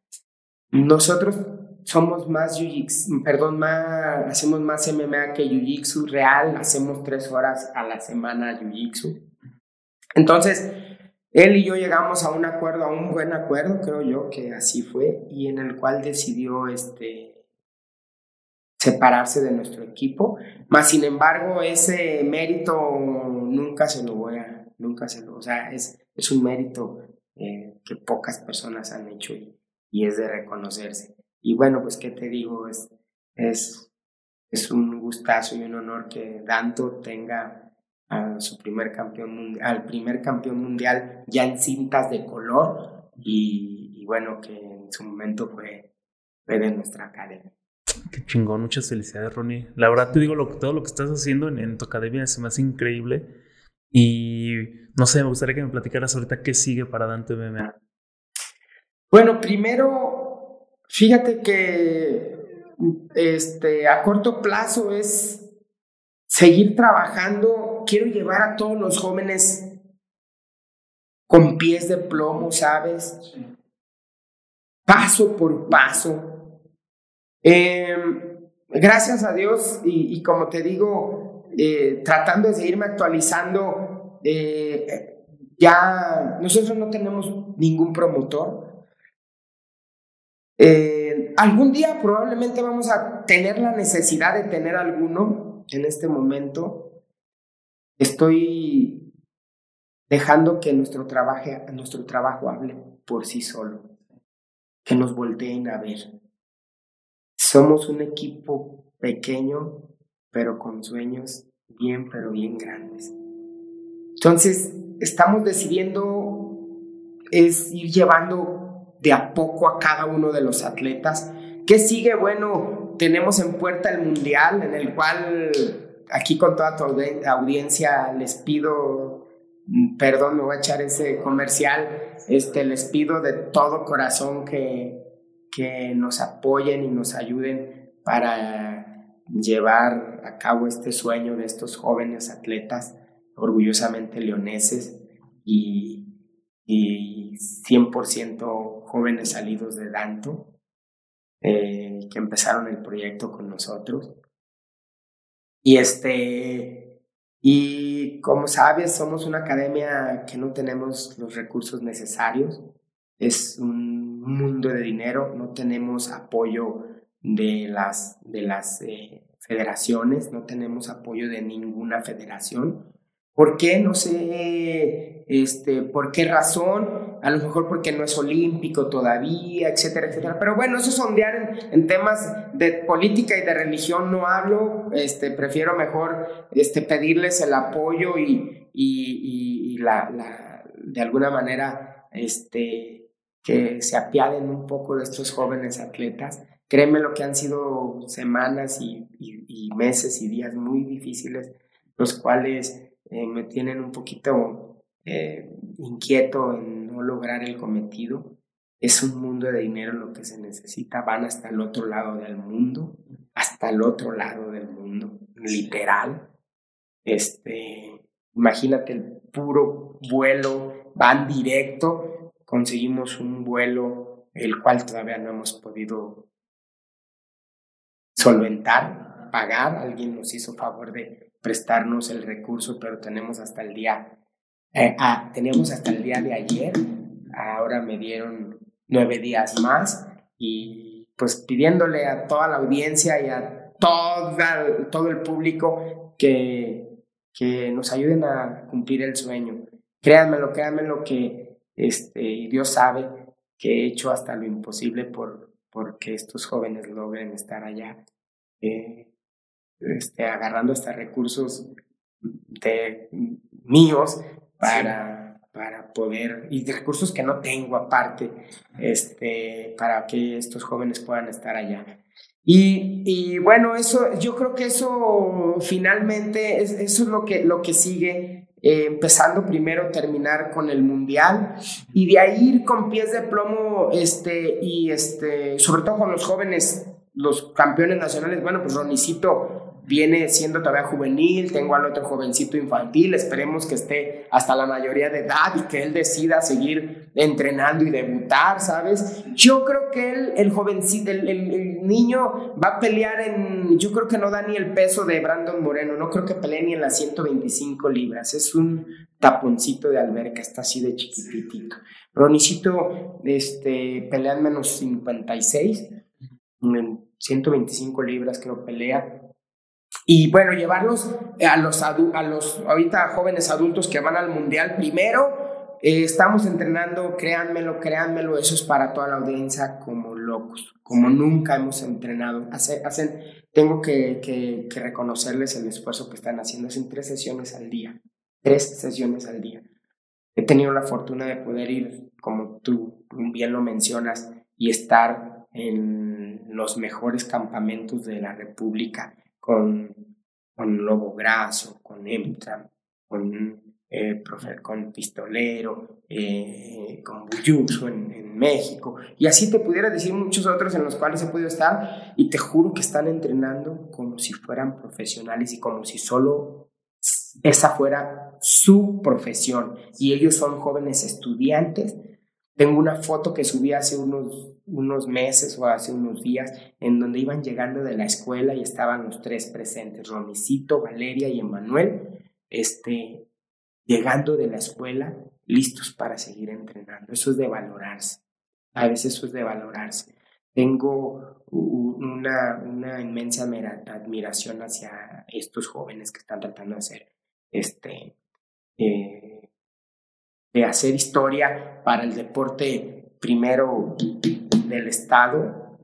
Nosotros somos más jiu perdón, más, hacemos más MMA que jiu-jitsu real, hacemos tres horas a la semana jiu-jitsu. Entonces, él y yo llegamos a un acuerdo, a un buen acuerdo, creo yo que así fue, y en el cual decidió este, separarse de nuestro equipo. Más sin embargo, ese mérito nunca se lo voy a, nunca se lo, o sea, es, es un mérito eh, que pocas personas han hecho y, es de reconocerse. Y bueno, pues qué te digo, es, es, es un gustazo y un honor que Danto tenga su primer campeón al primer campeón mundial ya en cintas de color y, bueno, que en su momento fue, de nuestra academia. Qué chingón, muchas felicidades, Ronnie. La verdad te digo, lo, todo lo que estás haciendo en, en tu academia se me hace increíble. Y no sé, me gustaría que me platicaras ahorita qué sigue para Dante MMA. Bueno, primero Fíjate que este, a corto plazo es seguir trabajando. Quiero llevar a todos los jóvenes con pies de plomo, ¿sabes? Paso por paso. Em, gracias a Dios y, como te digo, eh, tratando de seguirme actualizando, eh, ya nosotros no tenemos ningún promotor. Eh, algún día probablemente vamos a tener la necesidad de tener alguno en este momento. Estoy dejando que nuestro, nuestro trabajo hable por sí solo, que nos volteen a ver. Somos un equipo pequeño, pero con sueños bien, pero bien grandes. Entonces, estamos decidiendo es ir llevando de a poco a cada uno de los atletas. ¿Qué sigue? Bueno, tenemos en puerta el Mundial, en el cual aquí con toda tu audiencia les pido, mm, perdón, me voy a echar ese comercial, este, les pido de todo corazón que, que nos apoyen y nos ayuden para llevar a cabo este sueño de estos jóvenes atletas orgullosamente leoneses y, y 100% jóvenes salidos de Danto eh, que empezaron el proyecto con nosotros. Y este, y como sabes, somos una academia que no tenemos los recursos necesarios. Es un mundo de dinero, no tenemos apoyo de las, de las eh, federaciones, no tenemos apoyo de ninguna federación. ¿Por qué? No sé este, por qué razón, a lo mejor porque no es olímpico todavía, etcétera, etcétera. Pero bueno, eso sondear en, temas de política y de religión no hablo, este, prefiero mejor este, pedirles el apoyo y, y, la, de alguna manera este, que se apiaden un poco de estos jóvenes atletas. Créeme lo que han sido semanas y, y meses y días muy difíciles, los cuales eh, me tienen un poquito eh, inquieto en no lograr el cometido. Es un mundo de dinero lo que se necesita. Van hasta el otro lado del mundo, hasta el otro lado del mundo, literal. Este, imagínate el puro vuelo, van directo. Conseguimos un vuelo el cual todavía no hemos podido solventar, pagar. Alguien nos hizo favor de prestarnos el recurso, pero tenemos hasta el día, eh, ah, teníamos hasta el día de ayer, ahora me dieron nueve días más y pues pidiéndole a toda la audiencia y a toda, todo el público que, que nos ayuden a cumplir el sueño. Créanmelo, créanmelo que este, Dios sabe que he hecho hasta lo imposible por porque estos jóvenes logren estar allá. Eh, este, agarrando hasta recursos de, míos para, para poder, y de recursos que no tengo aparte, este, para que estos jóvenes puedan estar allá. Y, y bueno, eso, yo creo que eso finalmente, es, eso es lo que, lo que sigue, eh, empezando primero terminar con el mundial y de ahí ir con pies de plomo, este, y este, sobre todo con los jóvenes, los campeones nacionales, bueno, pues Ronicito viene siendo todavía juvenil, tengo al otro jovencito infantil, esperemos que esté hasta la mayoría de edad y que él decida seguir entrenando y debutar, ¿sabes? Yo creo que él, el jovencito, el, niño va a pelear en, yo creo que no da ni el peso de Brandon Moreno, no creo que pelee ni en las 125 libras, es un taponcito de alberca, está así de chiquitito. Ronicito este, pelea en menos 56, en 125 libras creo pelea, y bueno, llevarlos a los, a los ahorita jóvenes adultos que van al mundial primero. Eh, estamos entrenando, créanmelo, créanmelo, eso es para toda la audiencia como locos, como nunca hemos entrenado. hacen, tengo que, que, que, reconocerles el esfuerzo que están haciendo. Hacen tres sesiones al día, tres sesiones al día. He tenido la fortuna de poder ir, como tú bien lo mencionas, y estar en los mejores campamentos de la República con, con Lobo Graso, con Emtra, con, eh, con Pistolero, eh, con Buyuxo en, en, México, y así te pudiera decir muchos otros en los cuales he podido estar, y te juro que están entrenando como si fueran profesionales y como si solo esa fuera su profesión, y ellos son jóvenes estudiantes. Tengo una foto que subí hace unos unos meses o hace unos días en donde iban llegando de la escuela y estaban los tres presentes, Ronicito, Valeria y Emanuel, este, llegando de la escuela listos para seguir entrenando. Eso es de valorarse. A veces eso es de valorarse. Tengo una, una inmensa admiración hacia estos jóvenes que están tratando de hacer este, eh, de hacer historia para el deporte primero del Estado,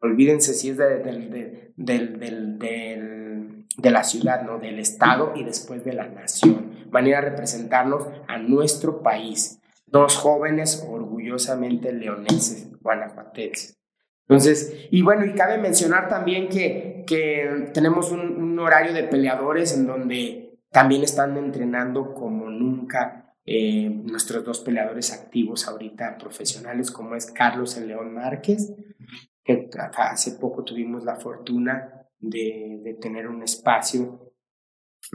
olvídense si es del, del, de la ciudad, ¿no? Del Estado y después de la nación. Manera de representarnos a nuestro país. Dos jóvenes orgullosamente leoneses, guanajuatenses. Entonces, y bueno, y cabe mencionar también que, que tenemos un, un horario de peleadores en donde también están entrenando como nunca eh, nuestros dos peleadores activos ahorita profesionales, como es Carlos el León Márquez, que hace poco tuvimos la fortuna de, tener un espacio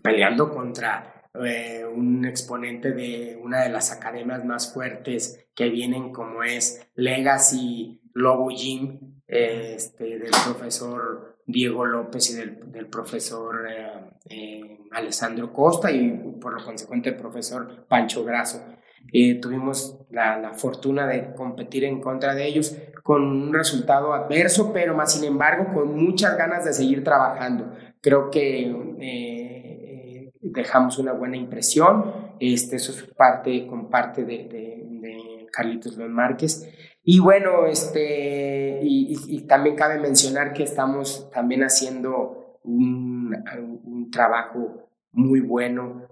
peleando contra eh, un exponente de una de las academias más fuertes que vienen como es Legacy Lobo Gym, este, del profesor Diego López y del, profesor eh, eh, Alessandro Costa y por lo consecuente el profesor Pancho Grasso. Eh, tuvimos la, fortuna de competir en contra de ellos con un resultado adverso, pero más sin embargo con muchas ganas de seguir trabajando. Creo que eh, dejamos una buena impresión. Este, eso es parte, con parte de Carlitos León Márquez. Y bueno, este, y, y, también cabe mencionar que estamos también haciendo un, un trabajo muy bueno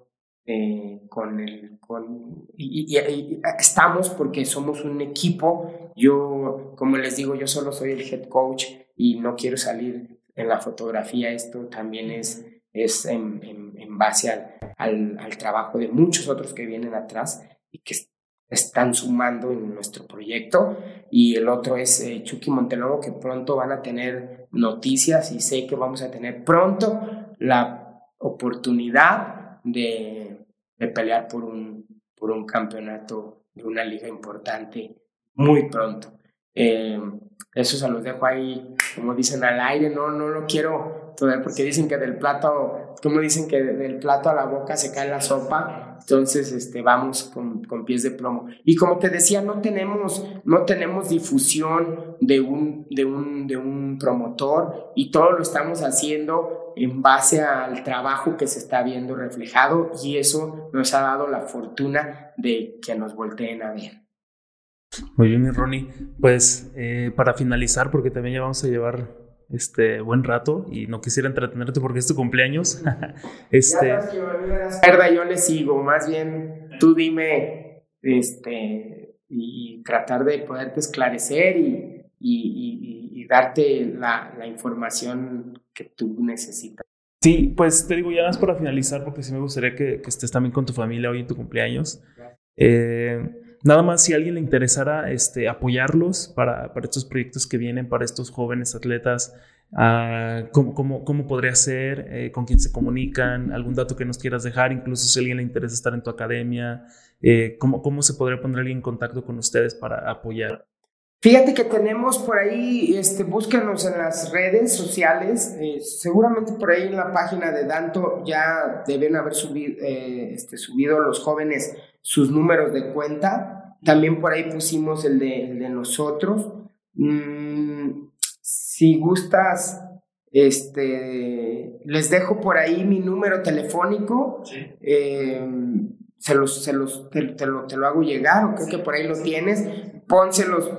eh, con el, con, y, y, estamos porque somos un equipo. Yo, como les digo, yo solo soy el head coach y no quiero salir en la fotografía. Esto también es, es en base al, al, al, trabajo de muchos otros que vienen atrás y que están sumando en nuestro proyecto. Y el otro es eh, Chucky Montelobo, que pronto van a tener noticias y sé que vamos a tener pronto la oportunidad de, de pelear por un, por un campeonato de una liga importante muy pronto. Eh, eso se los dejo ahí, como dicen, al aire, no, no lo quiero todavía porque dicen que del plato, como dicen que del plato a la boca se cae la sopa, entonces este, vamos con, con pies de plomo. Y como te decía, no tenemos, no tenemos difusión de un, de, un, de un promotor y todo lo estamos haciendo en base al trabajo que se está viendo reflejado y eso nos ha dado la fortuna de que nos volteen a ver. Muy bien, Ronnie. Pues eh, para finalizar, porque también ya vamos a llevar este buen rato y no quisiera entretenerte porque es tu cumpleaños. este... Ya que yo le sigo. Más bien, tú dime este, y, tratar de poderte esclarecer y, y, y darte la, la, información que tú necesitas. Sí, pues te digo ya más para finalizar porque sí me gustaría que, que estés también con tu familia hoy en tu cumpleaños. Eh, nada más si a alguien le interesara este, apoyarlos para, estos proyectos que vienen, para estos jóvenes atletas, uh, ¿cómo, podría ser? Eh, ¿Con quién se comunican? ¿Algún dato que nos quieras dejar? Incluso si a alguien le interesa estar en tu academia, eh, ¿cómo, ¿cómo se podría poner alguien en contacto con ustedes para apoyar? Fíjate que tenemos por ahí, este, búsquenos en las redes sociales, eh, seguramente por ahí en la página de Danto ya deben haber este, subido los jóvenes sus números de cuenta, también por ahí pusimos el de, el de nosotros. Mm, si gustas, este, les dejo por ahí mi número telefónico. Sí. Eh, se los, se los, te, te, lo, te lo hago llegar, o creo que por ahí lo tienes. Pónselos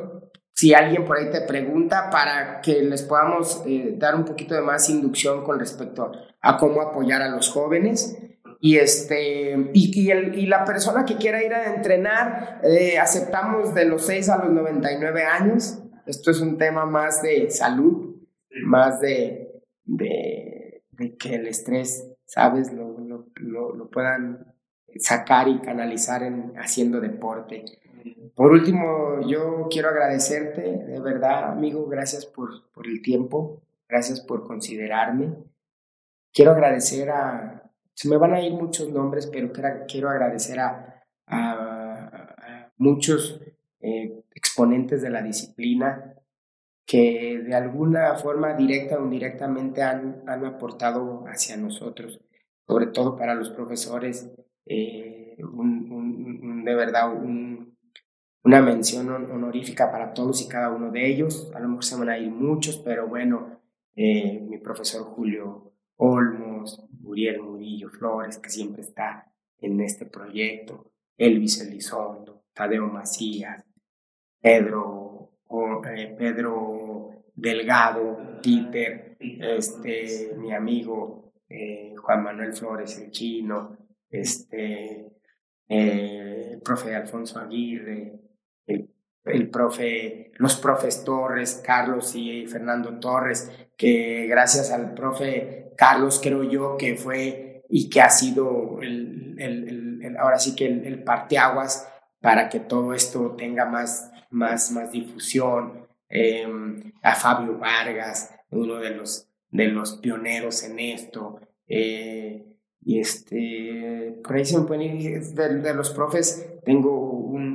si alguien por ahí te pregunta para que les podamos eh, dar un poquito de más inducción con respecto a cómo apoyar a los jóvenes. Y, este, y, y, el, y la persona que quiera ir a entrenar, eh, aceptamos de los 6 a los 99 años. Esto es un tema más de salud, más de, de, de que el estrés, ¿sabes?, lo, lo, lo, lo puedan sacar y canalizar en, haciendo deporte. Por último, yo quiero agradecerte, de verdad, amigo, gracias por, por el tiempo, gracias por considerarme. Quiero agradecer a, se me van a ir muchos nombres, pero quiero agradecer a, a, muchos eh, exponentes de la disciplina que de alguna forma directa o indirectamente han, han aportado hacia nosotros, sobre todo para los profesores, eh, un, de verdad un, una mención honorífica para todos y cada uno de ellos. A lo mejor se van a ir muchos, pero bueno, eh, mi profesor Julio Olmos, Uriel Murillo Flores, que siempre está en este proyecto, Elvis Elizondo, Tadeo Macías, Pedro, eh, Pedro Delgado, Peter, este, mi amigo eh, Juan Manuel Flores, el chino, este, eh, el profe Alfonso Aguirre, el, el, profe, los profes Torres, Carlos y Fernando Torres, que gracias al profe Carlos creo yo que fue y que ha sido el, el, ahora sí que el, parteaguas para que todo esto tenga más, más, más difusión. Em, a Fabio Vargas, uno de los, de los pioneros en esto. Eh, y este, por ahí se me pueden ir, de, los profes, tengo un,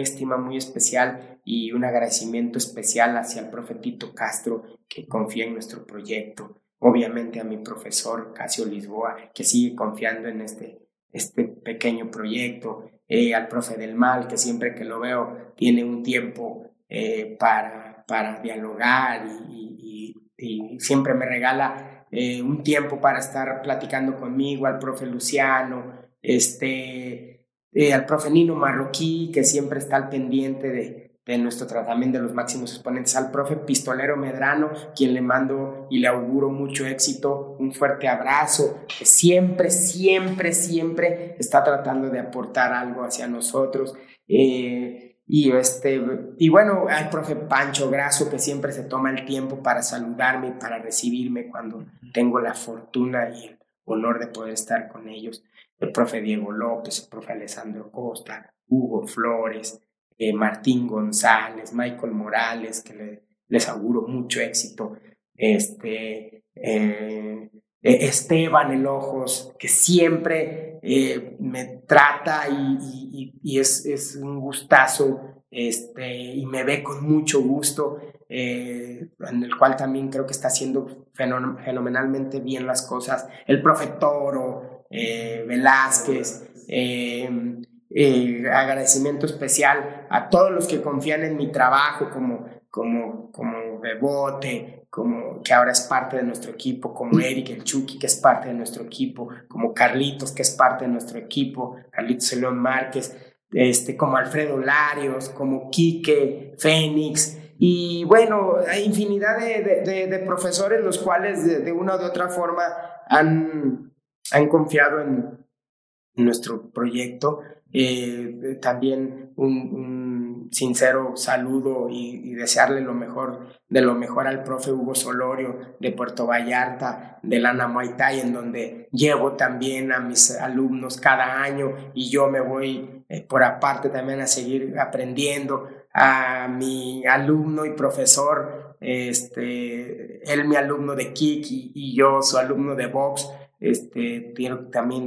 una estima muy especial y un agradecimiento especial hacia el profetito Castro que confía en nuestro proyecto. Obviamente a mi profesor Casio Lisboa, que sigue confiando en este, este pequeño proyecto. Eh, al profe del mal, que siempre que lo veo tiene un tiempo eh, para, para dialogar y, y, y siempre me regala eh, un tiempo para estar platicando conmigo, al profe Luciano, este, eh, al profe Nino Marroquí, que siempre está al pendiente de, de nuestro tratamiento de los máximos exponentes, al profe Pistolero Medrano, quien le mando y le auguro mucho éxito, un fuerte abrazo, que siempre, siempre, siempre está tratando de aportar algo hacia nosotros. Eh, y, este, y bueno, al profe Pancho Graso, que siempre se toma el tiempo para saludarme y para recibirme cuando tengo la fortuna y el honor de poder estar con ellos. El profe Diego López, el profe Alessandro Costa, Hugo Flores, eh, Martín González, Michael Morales, que les auguro mucho éxito. Este, eh, Esteban El Ojos, que siempre eh, me trata y, y, es, es, un gustazo este, y me ve con mucho gusto, en el cual también creo que está haciendo fenomenalmente bien las cosas. El profe Toro, Velázquez, agradecimiento especial a todos los que confían en mi trabajo como, como, como Bebote, como que ahora es parte de nuestro equipo, como Eric el Chucky, que es parte de nuestro equipo, como Carlitos, que es parte de nuestro equipo, Carlitos León Márquez, este, como Alfredo Larios, como Quique, Fénix, y bueno, hay infinidad de, de, profesores los cuales de, una u otra forma han, han confiado en nuestro proyecto. Eh, también un sincero saludo y, desearle lo mejor de lo mejor al profe Hugo Solorio de Puerto Vallarta, de Lana Muay Thai, en donde llevo también a mis alumnos cada año y yo me voy eh, por aparte también a seguir aprendiendo. A mi alumno y profesor, este, él mi alumno de kick y, yo su alumno de box, este, quiero también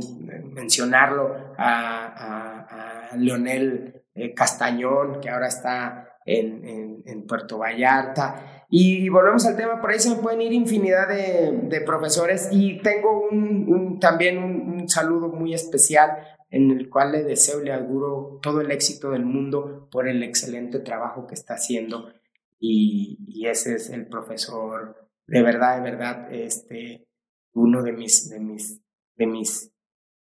mencionarlo a, Leonel eh, Castañón, que ahora está en, Puerto Vallarta. Y, volvemos al tema, por ahí se me pueden ir infinidad de, profesores y tengo un, también un, saludo muy especial en el cual le deseo, le auguro todo el éxito del mundo por el excelente trabajo que está haciendo. Y, y ese es el profesor, de verdad, de verdad, este, uno de mis, de mis, de mis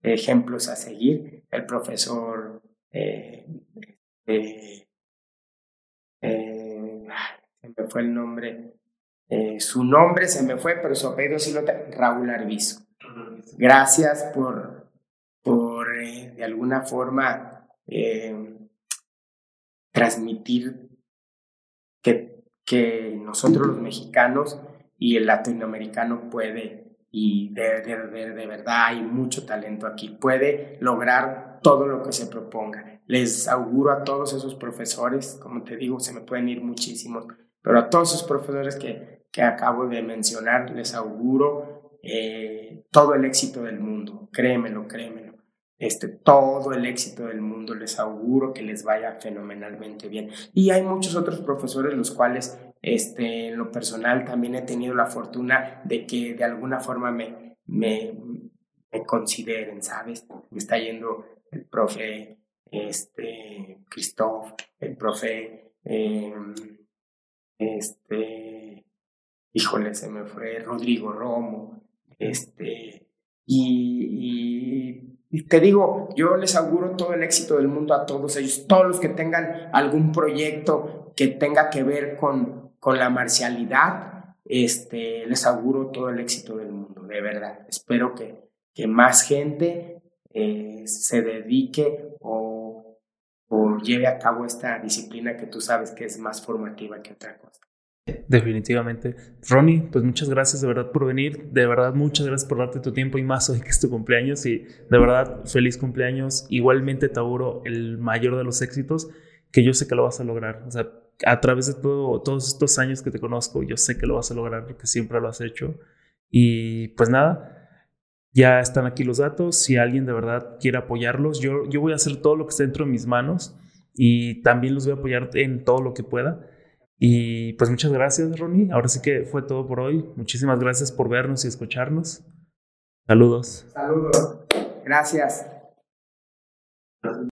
ejemplos a seguir, el profesor eh, eh, eh, se me fue el nombre, su nombre se me fue, pero su apellido sí lo tengo, Raúl Arbizo. Gracias por, por de alguna forma transmitir que, que nosotros los mexicanos y el latinoamericano puede y de, de, de, verdad hay mucho talento aquí. Puede lograr todo lo que se proponga. Les auguro a todos esos profesores, como te digo, se me pueden ir muchísimos, pero a todos esos profesores que, que acabo de mencionar, les auguro eh, todo el éxito del mundo. Créemelo, créemelo. Este, todo el éxito del mundo, les auguro que les vaya fenomenalmente bien. Y hay muchos otros profesores los cuales este, en lo personal también he tenido la fortuna de que de alguna forma me, me, me consideren, ¿sabes? Me está yendo el profe este, Christoph, el profe, em, este, híjole, se me fue Rodrigo Romo, este, y, y te digo, yo les auguro todo el éxito del mundo a todos ellos, todos los que tengan algún proyecto que tenga que ver con, con la marcialidad, este, les auguro todo el éxito del mundo, de verdad. Espero que, que más gente eh, se dedique o, o lleve a cabo esta disciplina que tú sabes que es más formativa que otra cosa. Definitivamente. Ronnie, pues muchas gracias de verdad por venir. De verdad, muchas gracias por darte tu tiempo y más hoy que es tu cumpleaños. Y de verdad, feliz cumpleaños. Igualmente te auguro el mayor de los éxitos, que yo sé que lo vas a lograr. O sea, a través de todo, todos estos años que te conozco, yo sé que lo vas a lograr porque siempre lo has hecho. Y pues nada, ya están aquí los datos. Si alguien de verdad quiere apoyarlos, yo, yo voy a hacer todo lo que esté dentro de mis manos y también los voy a apoyar en todo lo que pueda. Y pues muchas gracias, Ronnie. Ahora sí que fue todo por hoy. Muchísimas gracias por vernos y escucharnos. Saludos. Saludos. Gracias.